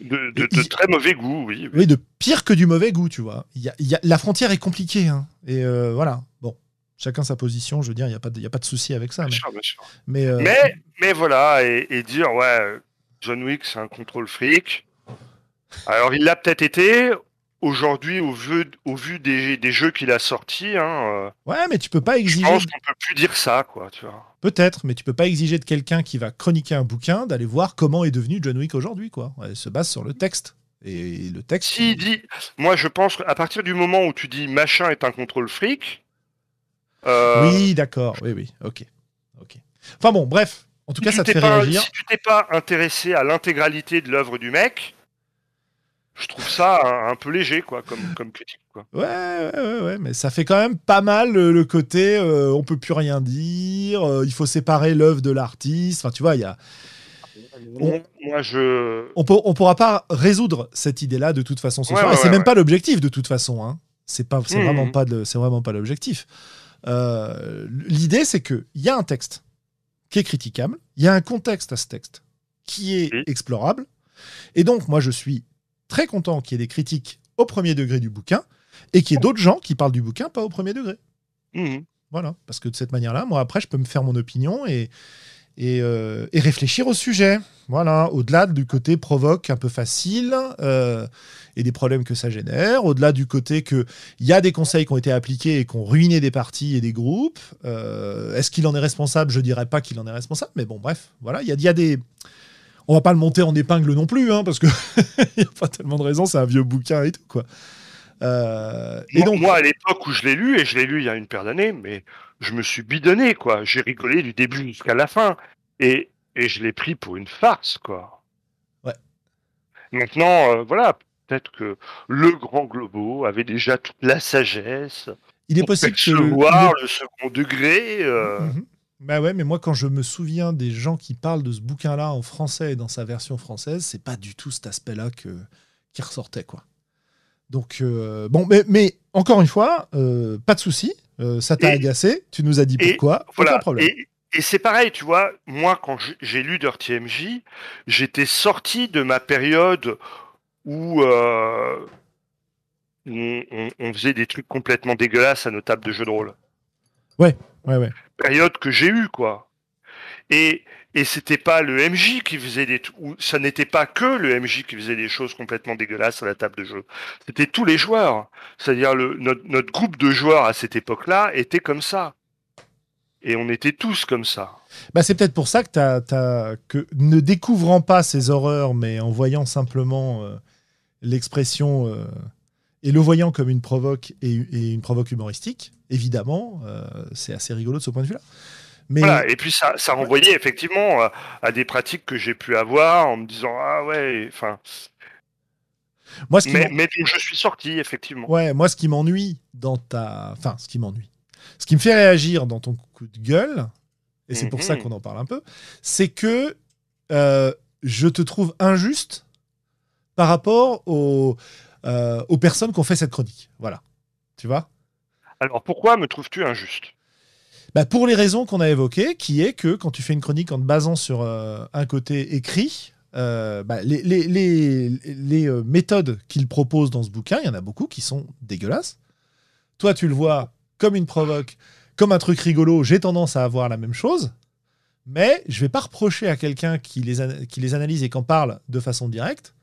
De, très mauvais goût, oui. oui. oui, de pire que du mauvais goût, tu vois. Y a- y a- la frontière est compliquée, hein. et euh, voilà. Bon, chacun sa position. Je veux dire, il y a pas de, il y a pas de souci avec ça. Bien Mais, sûr, bien sûr. mais, euh, Mais, mais voilà, et, et dire ouais, John Wick c'est un contrôle fric. Alors il l'a peut-être été. Aujourd'hui, au vu, au vu des, des jeux qu'il a sortis, hein, euh, ouais, mais tu peux pas je exiger. pense qu'on peut plus dire ça, quoi. Tu vois. Peut-être, mais tu peux pas exiger de quelqu'un qui va chroniquer un bouquin d'aller voir comment est devenu John Wick aujourd'hui, quoi. Elle se base sur le texte. Et le texte. S'il dit, moi je pense qu'à partir du moment où tu dis machin est un contrôle fric, euh, Oui, d'accord. Oui, oui. Ok. Ok. Enfin bon, bref. En tout si cas, ça te fait pas- réagir. Si tu t'es pas intéressé à l'intégralité de l'œuvre du mec, je trouve ça un, un peu léger, quoi, comme, comme critique, quoi. Ouais, ouais, ouais, ouais, mais ça fait quand même pas mal le, le côté euh, on peut plus rien dire, euh, il faut séparer l'œuvre de l'artiste. Enfin, tu vois, il y a, Moi, moi, je. on, peut, on pourra pas résoudre cette idée-là de toute façon ce Ouais, soir. ouais, et c'est même pas l'objectif de toute façon. Hein. C'est pas, c'est Mhm. vraiment pas, de- c'est vraiment pas l'objectif. Euh, L'idée, c'est que il y a un texte qui est critiquable, il y a un contexte à ce texte qui est explorable, et donc moi je suis très content qu'il y ait des critiques au premier degré du bouquin et qu'il y ait d'autres gens qui parlent du bouquin pas au premier degré. Mhm. Voilà, parce que de cette manière-là, moi après, je peux me faire mon opinion et, et, euh, et réfléchir au sujet. Voilà, au-delà du côté provoque un peu facile euh, et des problèmes que ça génère, au-delà du côté qu'il y a des conseils qui ont été appliqués et qui ont ruiné des partis et des groupes. euh, Est-ce qu'il en est responsable? Je dirais pas qu'il en est responsable, mais bon, bref, voilà, il y a, il y a des. On va pas le monter en épingle non plus, hein, parce que (laughs) il n'y a pas tellement de raisons, c'est un vieux bouquin et tout, quoi. Euh, et Moi, donc, moi, à l'époque où je l'ai lu, et je l'ai lu il y a une paire d'années, mais je me suis bidonné, quoi. J'ai rigolé du début jusqu'à la fin. Et, et je l'ai pris pour une farce, quoi. Ouais. Maintenant, euh, voilà, peut-être que le grand Globo avait déjà toute la sagesse. il est possible que. il le second degré. euh, Mhm. Bah ouais, mais moi, quand je me souviens des gens qui parlent de ce bouquin-là en français et dans sa version française, c'est pas du tout cet aspect-là que, qui ressortait, quoi. Donc, euh, bon, mais, mais encore une fois, euh, pas de souci. euh, ça t'a agacé, tu nous as dit pourquoi, Voilà. aucun problème. Et, et c'est pareil, tu vois, moi, quand j'ai lu Dirty MJ, j'étais sorti de ma période où on, on- on faisait des trucs complètement dégueulasses à nos tables de jeux de rôle. Ouais, ouais. Période que j'ai eue, quoi. Et, et c'était pas le MJ qui faisait des t- ou ça n'était pas que le MJ qui faisait des choses complètement dégueulasses à la table de jeu. C'était tous les joueurs. C'est-à-dire le notre, notre groupe de joueurs à cette époque-là était comme ça. Et on était tous comme ça. Bah, c'est peut-être pour ça que, t'as- t'as- que ne découvrant pas ces horreurs, mais en voyant simplement euh, l'expression euh, et le voyant comme une provoque et, et une provoque humoristique, évidemment, euh, c'est assez rigolo de ce point de vue-là. Mais Voilà. Et puis ça, ça renvoyait effectivement à, à des pratiques que j'ai pu avoir en me disant ah ouais, enfin. moi, ce qui Mais, je suis sorti effectivement. ouais, moi, ce qui m'ennuie dans ta, enfin, ce qui m'ennuie, ce qui me fait réagir dans ton coup de gueule, et c'est pour ça Mhm. qu'on en parle un peu, c'est que euh, je te trouve injuste par rapport aux, euh, aux personnes qui ont fait cette chronique. Voilà. Tu vois? Alors pourquoi me trouves-tu injuste? Bah, Pour les raisons qu'on a évoquées, qui est que quand tu fais une chronique en te basant sur euh, un côté écrit, euh, bah, les, les- les- les, méthodes qu'il propose dans ce bouquin, il y en a beaucoup qui sont dégueulasses. Toi, tu le vois comme une provoque, comme un truc rigolo. J'ai tendance à avoir la même chose. Mais je vais pas reprocher à quelqu'un qui les, ana- qui les analyse et qu'en parle de façon directe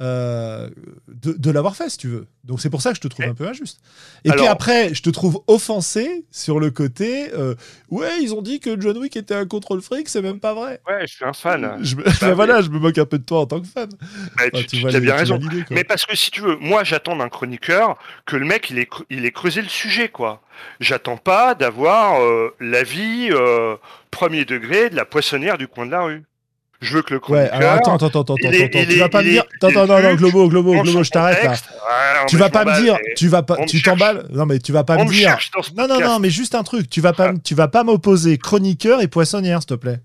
euh, de, de l'avoir fait, si tu veux. Donc c'est pour ça que je te trouve Mais- un peu injuste. Et puis après, je te trouve offensé sur le côté euh, ouais, ils ont dit que John Wick était un contrôle fric, c'est même pas vrai. Ouais, je suis un fan. Je, me- Bah (laughs) ben voilà, je me moque un peu de toi en tant que fan. Bah, Enfin, tu, tu vois as bien raison. Mais parce que si tu veux, moi j'attends d'un chroniqueur que le mec il ait, il ait creusé le sujet quoi. J'attends pas d'avoir euh, l'avis premier degré de la poissonnière du coin de la rue. Je veux que le Ouais, chroniqueur. alors attends, attends, attends, attends, il tu vas pas me dire. Attends, non, non, Globo, Globo, Globo, je t'arrête là. Ouais, Tu vas pas me dire, tu vas pas, tu t'emballes. Non, mais tu vas pas me dire. Non, non, non, mais juste un truc. Tu vas pas, me- tu vas pas m'opposer chroniqueur et poissonnière, s'il te plaît.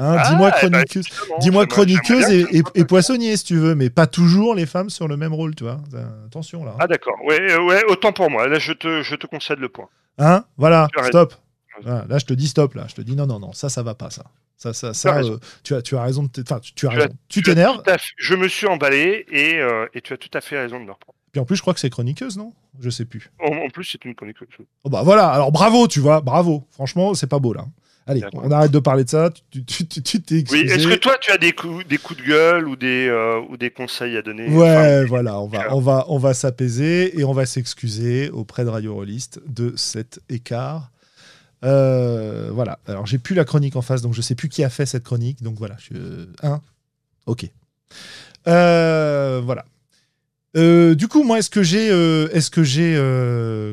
Hein, Ah, dis-moi ben, chroniqueuse, justement, dis-moi chroniqueuse et, et- et poissonnier, si tu veux, mais pas toujours les femmes sur le même rôle, tu vois. Attention là. Ah d'accord, ouais, euh, ouais, autant pour moi. Là, je te, je te concède le point. Hein Voilà, stop. Voilà, là, je te dis stop. Là, je te dis non, non, non, ça, ça va pas, ça. Ça, ça, ça. raison. euh, tu as, tu as raison. de tu, tu as raison. T'énerves. Je me suis emballé et, euh, et tu as tout à fait raison de me reprendre. Puis en plus, je crois que c'est chroniqueuse, non? Je sais plus. En, en plus, c'est une chronique. Oh bah voilà. Alors bravo, tu vois, bravo. Franchement, c'est pas beau là. Allez, on arrête de parler de ça. Tu t'es Oui, est-ce que toi, tu as des coups, des coups de gueule ou des, euh, ou des conseils à donner? Ouais, Enfin, voilà, on va, on va, on va s'apaiser et on va s'excuser auprès de Radio Rollist de cet écart. Euh, voilà. Alors, j'ai plus la chronique en face, donc je sais plus qui a fait cette chronique. Donc voilà. Je... Un. Ok. Euh, voilà. Euh, du coup, moi, est-ce que j'ai, est-ce que j'ai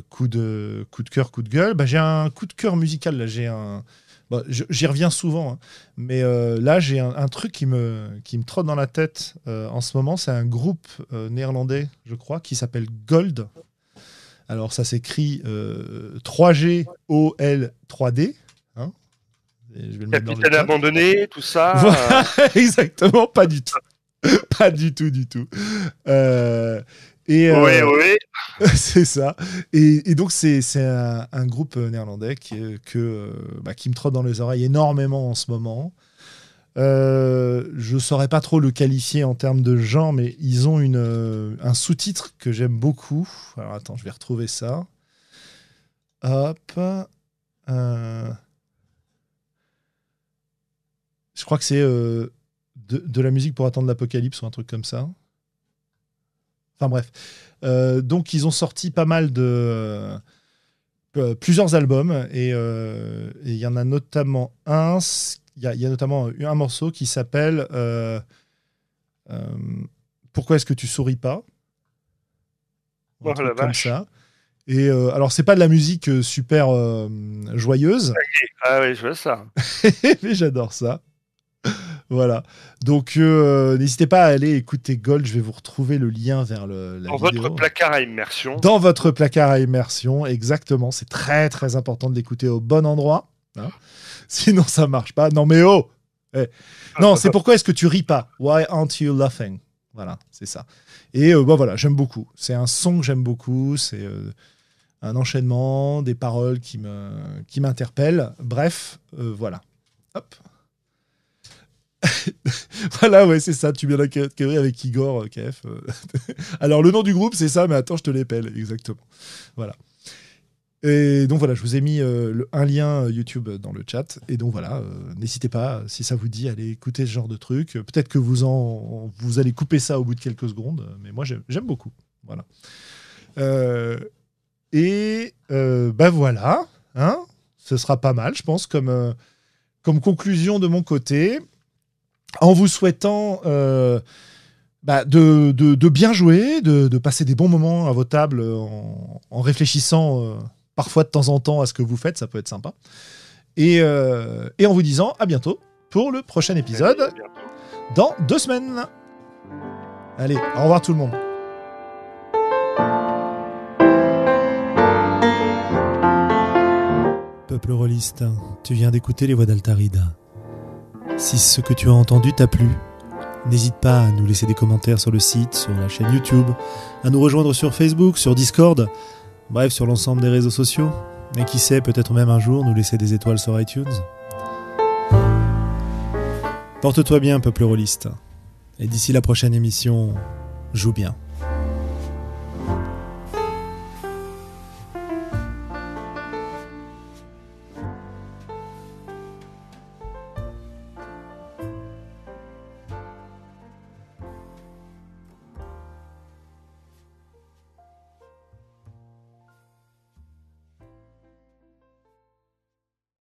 coup de, coup de cœur, coup de gueule? Bah, J'ai un coup de cœur musical. Là, j'ai un. je- J'y reviens souvent, hein. mais là, j'ai un, un truc qui me, qui me trotte dans la tête en ce moment. C'est un groupe néerlandais, je crois, qui s'appelle Gold. Alors, ça s'écrit euh, 3G-O-L 3D. hein. Et je vais le chat. abandonné, tout ça. (laughs) Voilà, (laughs) exactement, pas du tout. (laughs) pas du tout, du tout. Euh, et, euh, euh, ouais, c'est ça. Et, et donc, c'est un, un groupe néerlandais qui, que, euh, bah, qui me trotte dans les oreilles énormément en ce moment. Euh, je saurais pas trop le qualifier en termes de genre, mais ils ont une, euh, un sous-titre que j'aime beaucoup. Alors, attends, je vais retrouver ça. Hop. Euh, Je crois que c'est euh, de, de la musique pour attendre l'apocalypse ou un truc comme ça. Enfin bref. Donc ils ont sorti pas mal de plusieurs albums et il y en a notamment un. Il y, a- il y a notamment un morceau qui s'appelle euh, euh, Pourquoi est-ce que tu souris pas? Oh, la comme vache. ça. Et euh, alors c'est pas de la musique euh, super joyeuse, Ah ouais, je vois ça. (laughs) mais j'adore ça. Voilà. Donc n'hésitez pas à aller écouter Gold. Je vais vous retrouver le lien vers le, la Dans vidéo. votre placard à immersion. Dans votre placard à immersion, exactement. C'est très très important de l'écouter au bon endroit. hein. (laughs) Sinon ça marche pas. Non mais oh Eh. Non, c'est pourquoi est-ce que tu ris pas? Why aren't you laughing? Voilà, c'est ça. Et euh, bah, voilà, j'aime beaucoup. C'est un son que j'aime beaucoup. C'est euh, un enchaînement, des paroles qui m'interpellent. Bref, euh, voilà. Hop. (laughs) voilà, ouais, c'est ça. Tu viens d'acquérir avec Igor, KF. (laughs) Alors, le nom du groupe, c'est ça, mais attends, je te l'épelle, exactement. Voilà. Et donc, voilà, je vous ai mis euh, un lien euh, YouTube dans le chat. Et donc, voilà, euh, n'hésitez pas, si ça vous dit, à aller écouter ce genre de truc. Peut-être que vous, allez couper ça au bout de quelques secondes, mais moi, j'aime beaucoup. Voilà. Et ben voilà, hein, ce sera pas mal, je pense, comme, conclusion de mon côté en vous souhaitant bah, de, bien jouer, de, passer des bons moments à vos tables en, réfléchissant parfois de temps en temps à ce que vous faites, ça peut être sympa. Et, euh, et en vous disant à bientôt pour le prochain épisode dans deux semaines. Allez, au revoir tout le monde. Peuple rôliste, tu viens d'écouter les voix d'Altaride. Si ce que tu as entendu t'a plu, n'hésite pas à nous laisser des commentaires sur le site, sur la chaîne YouTube, à nous rejoindre sur Facebook, sur Discord, bref, sur l'ensemble des réseaux sociaux. Et qui sait, peut-être même un jour nous laisser des étoiles sur iTunes. Porte-toi bien, peuple rôliste. Et d'ici la prochaine émission, joue bien.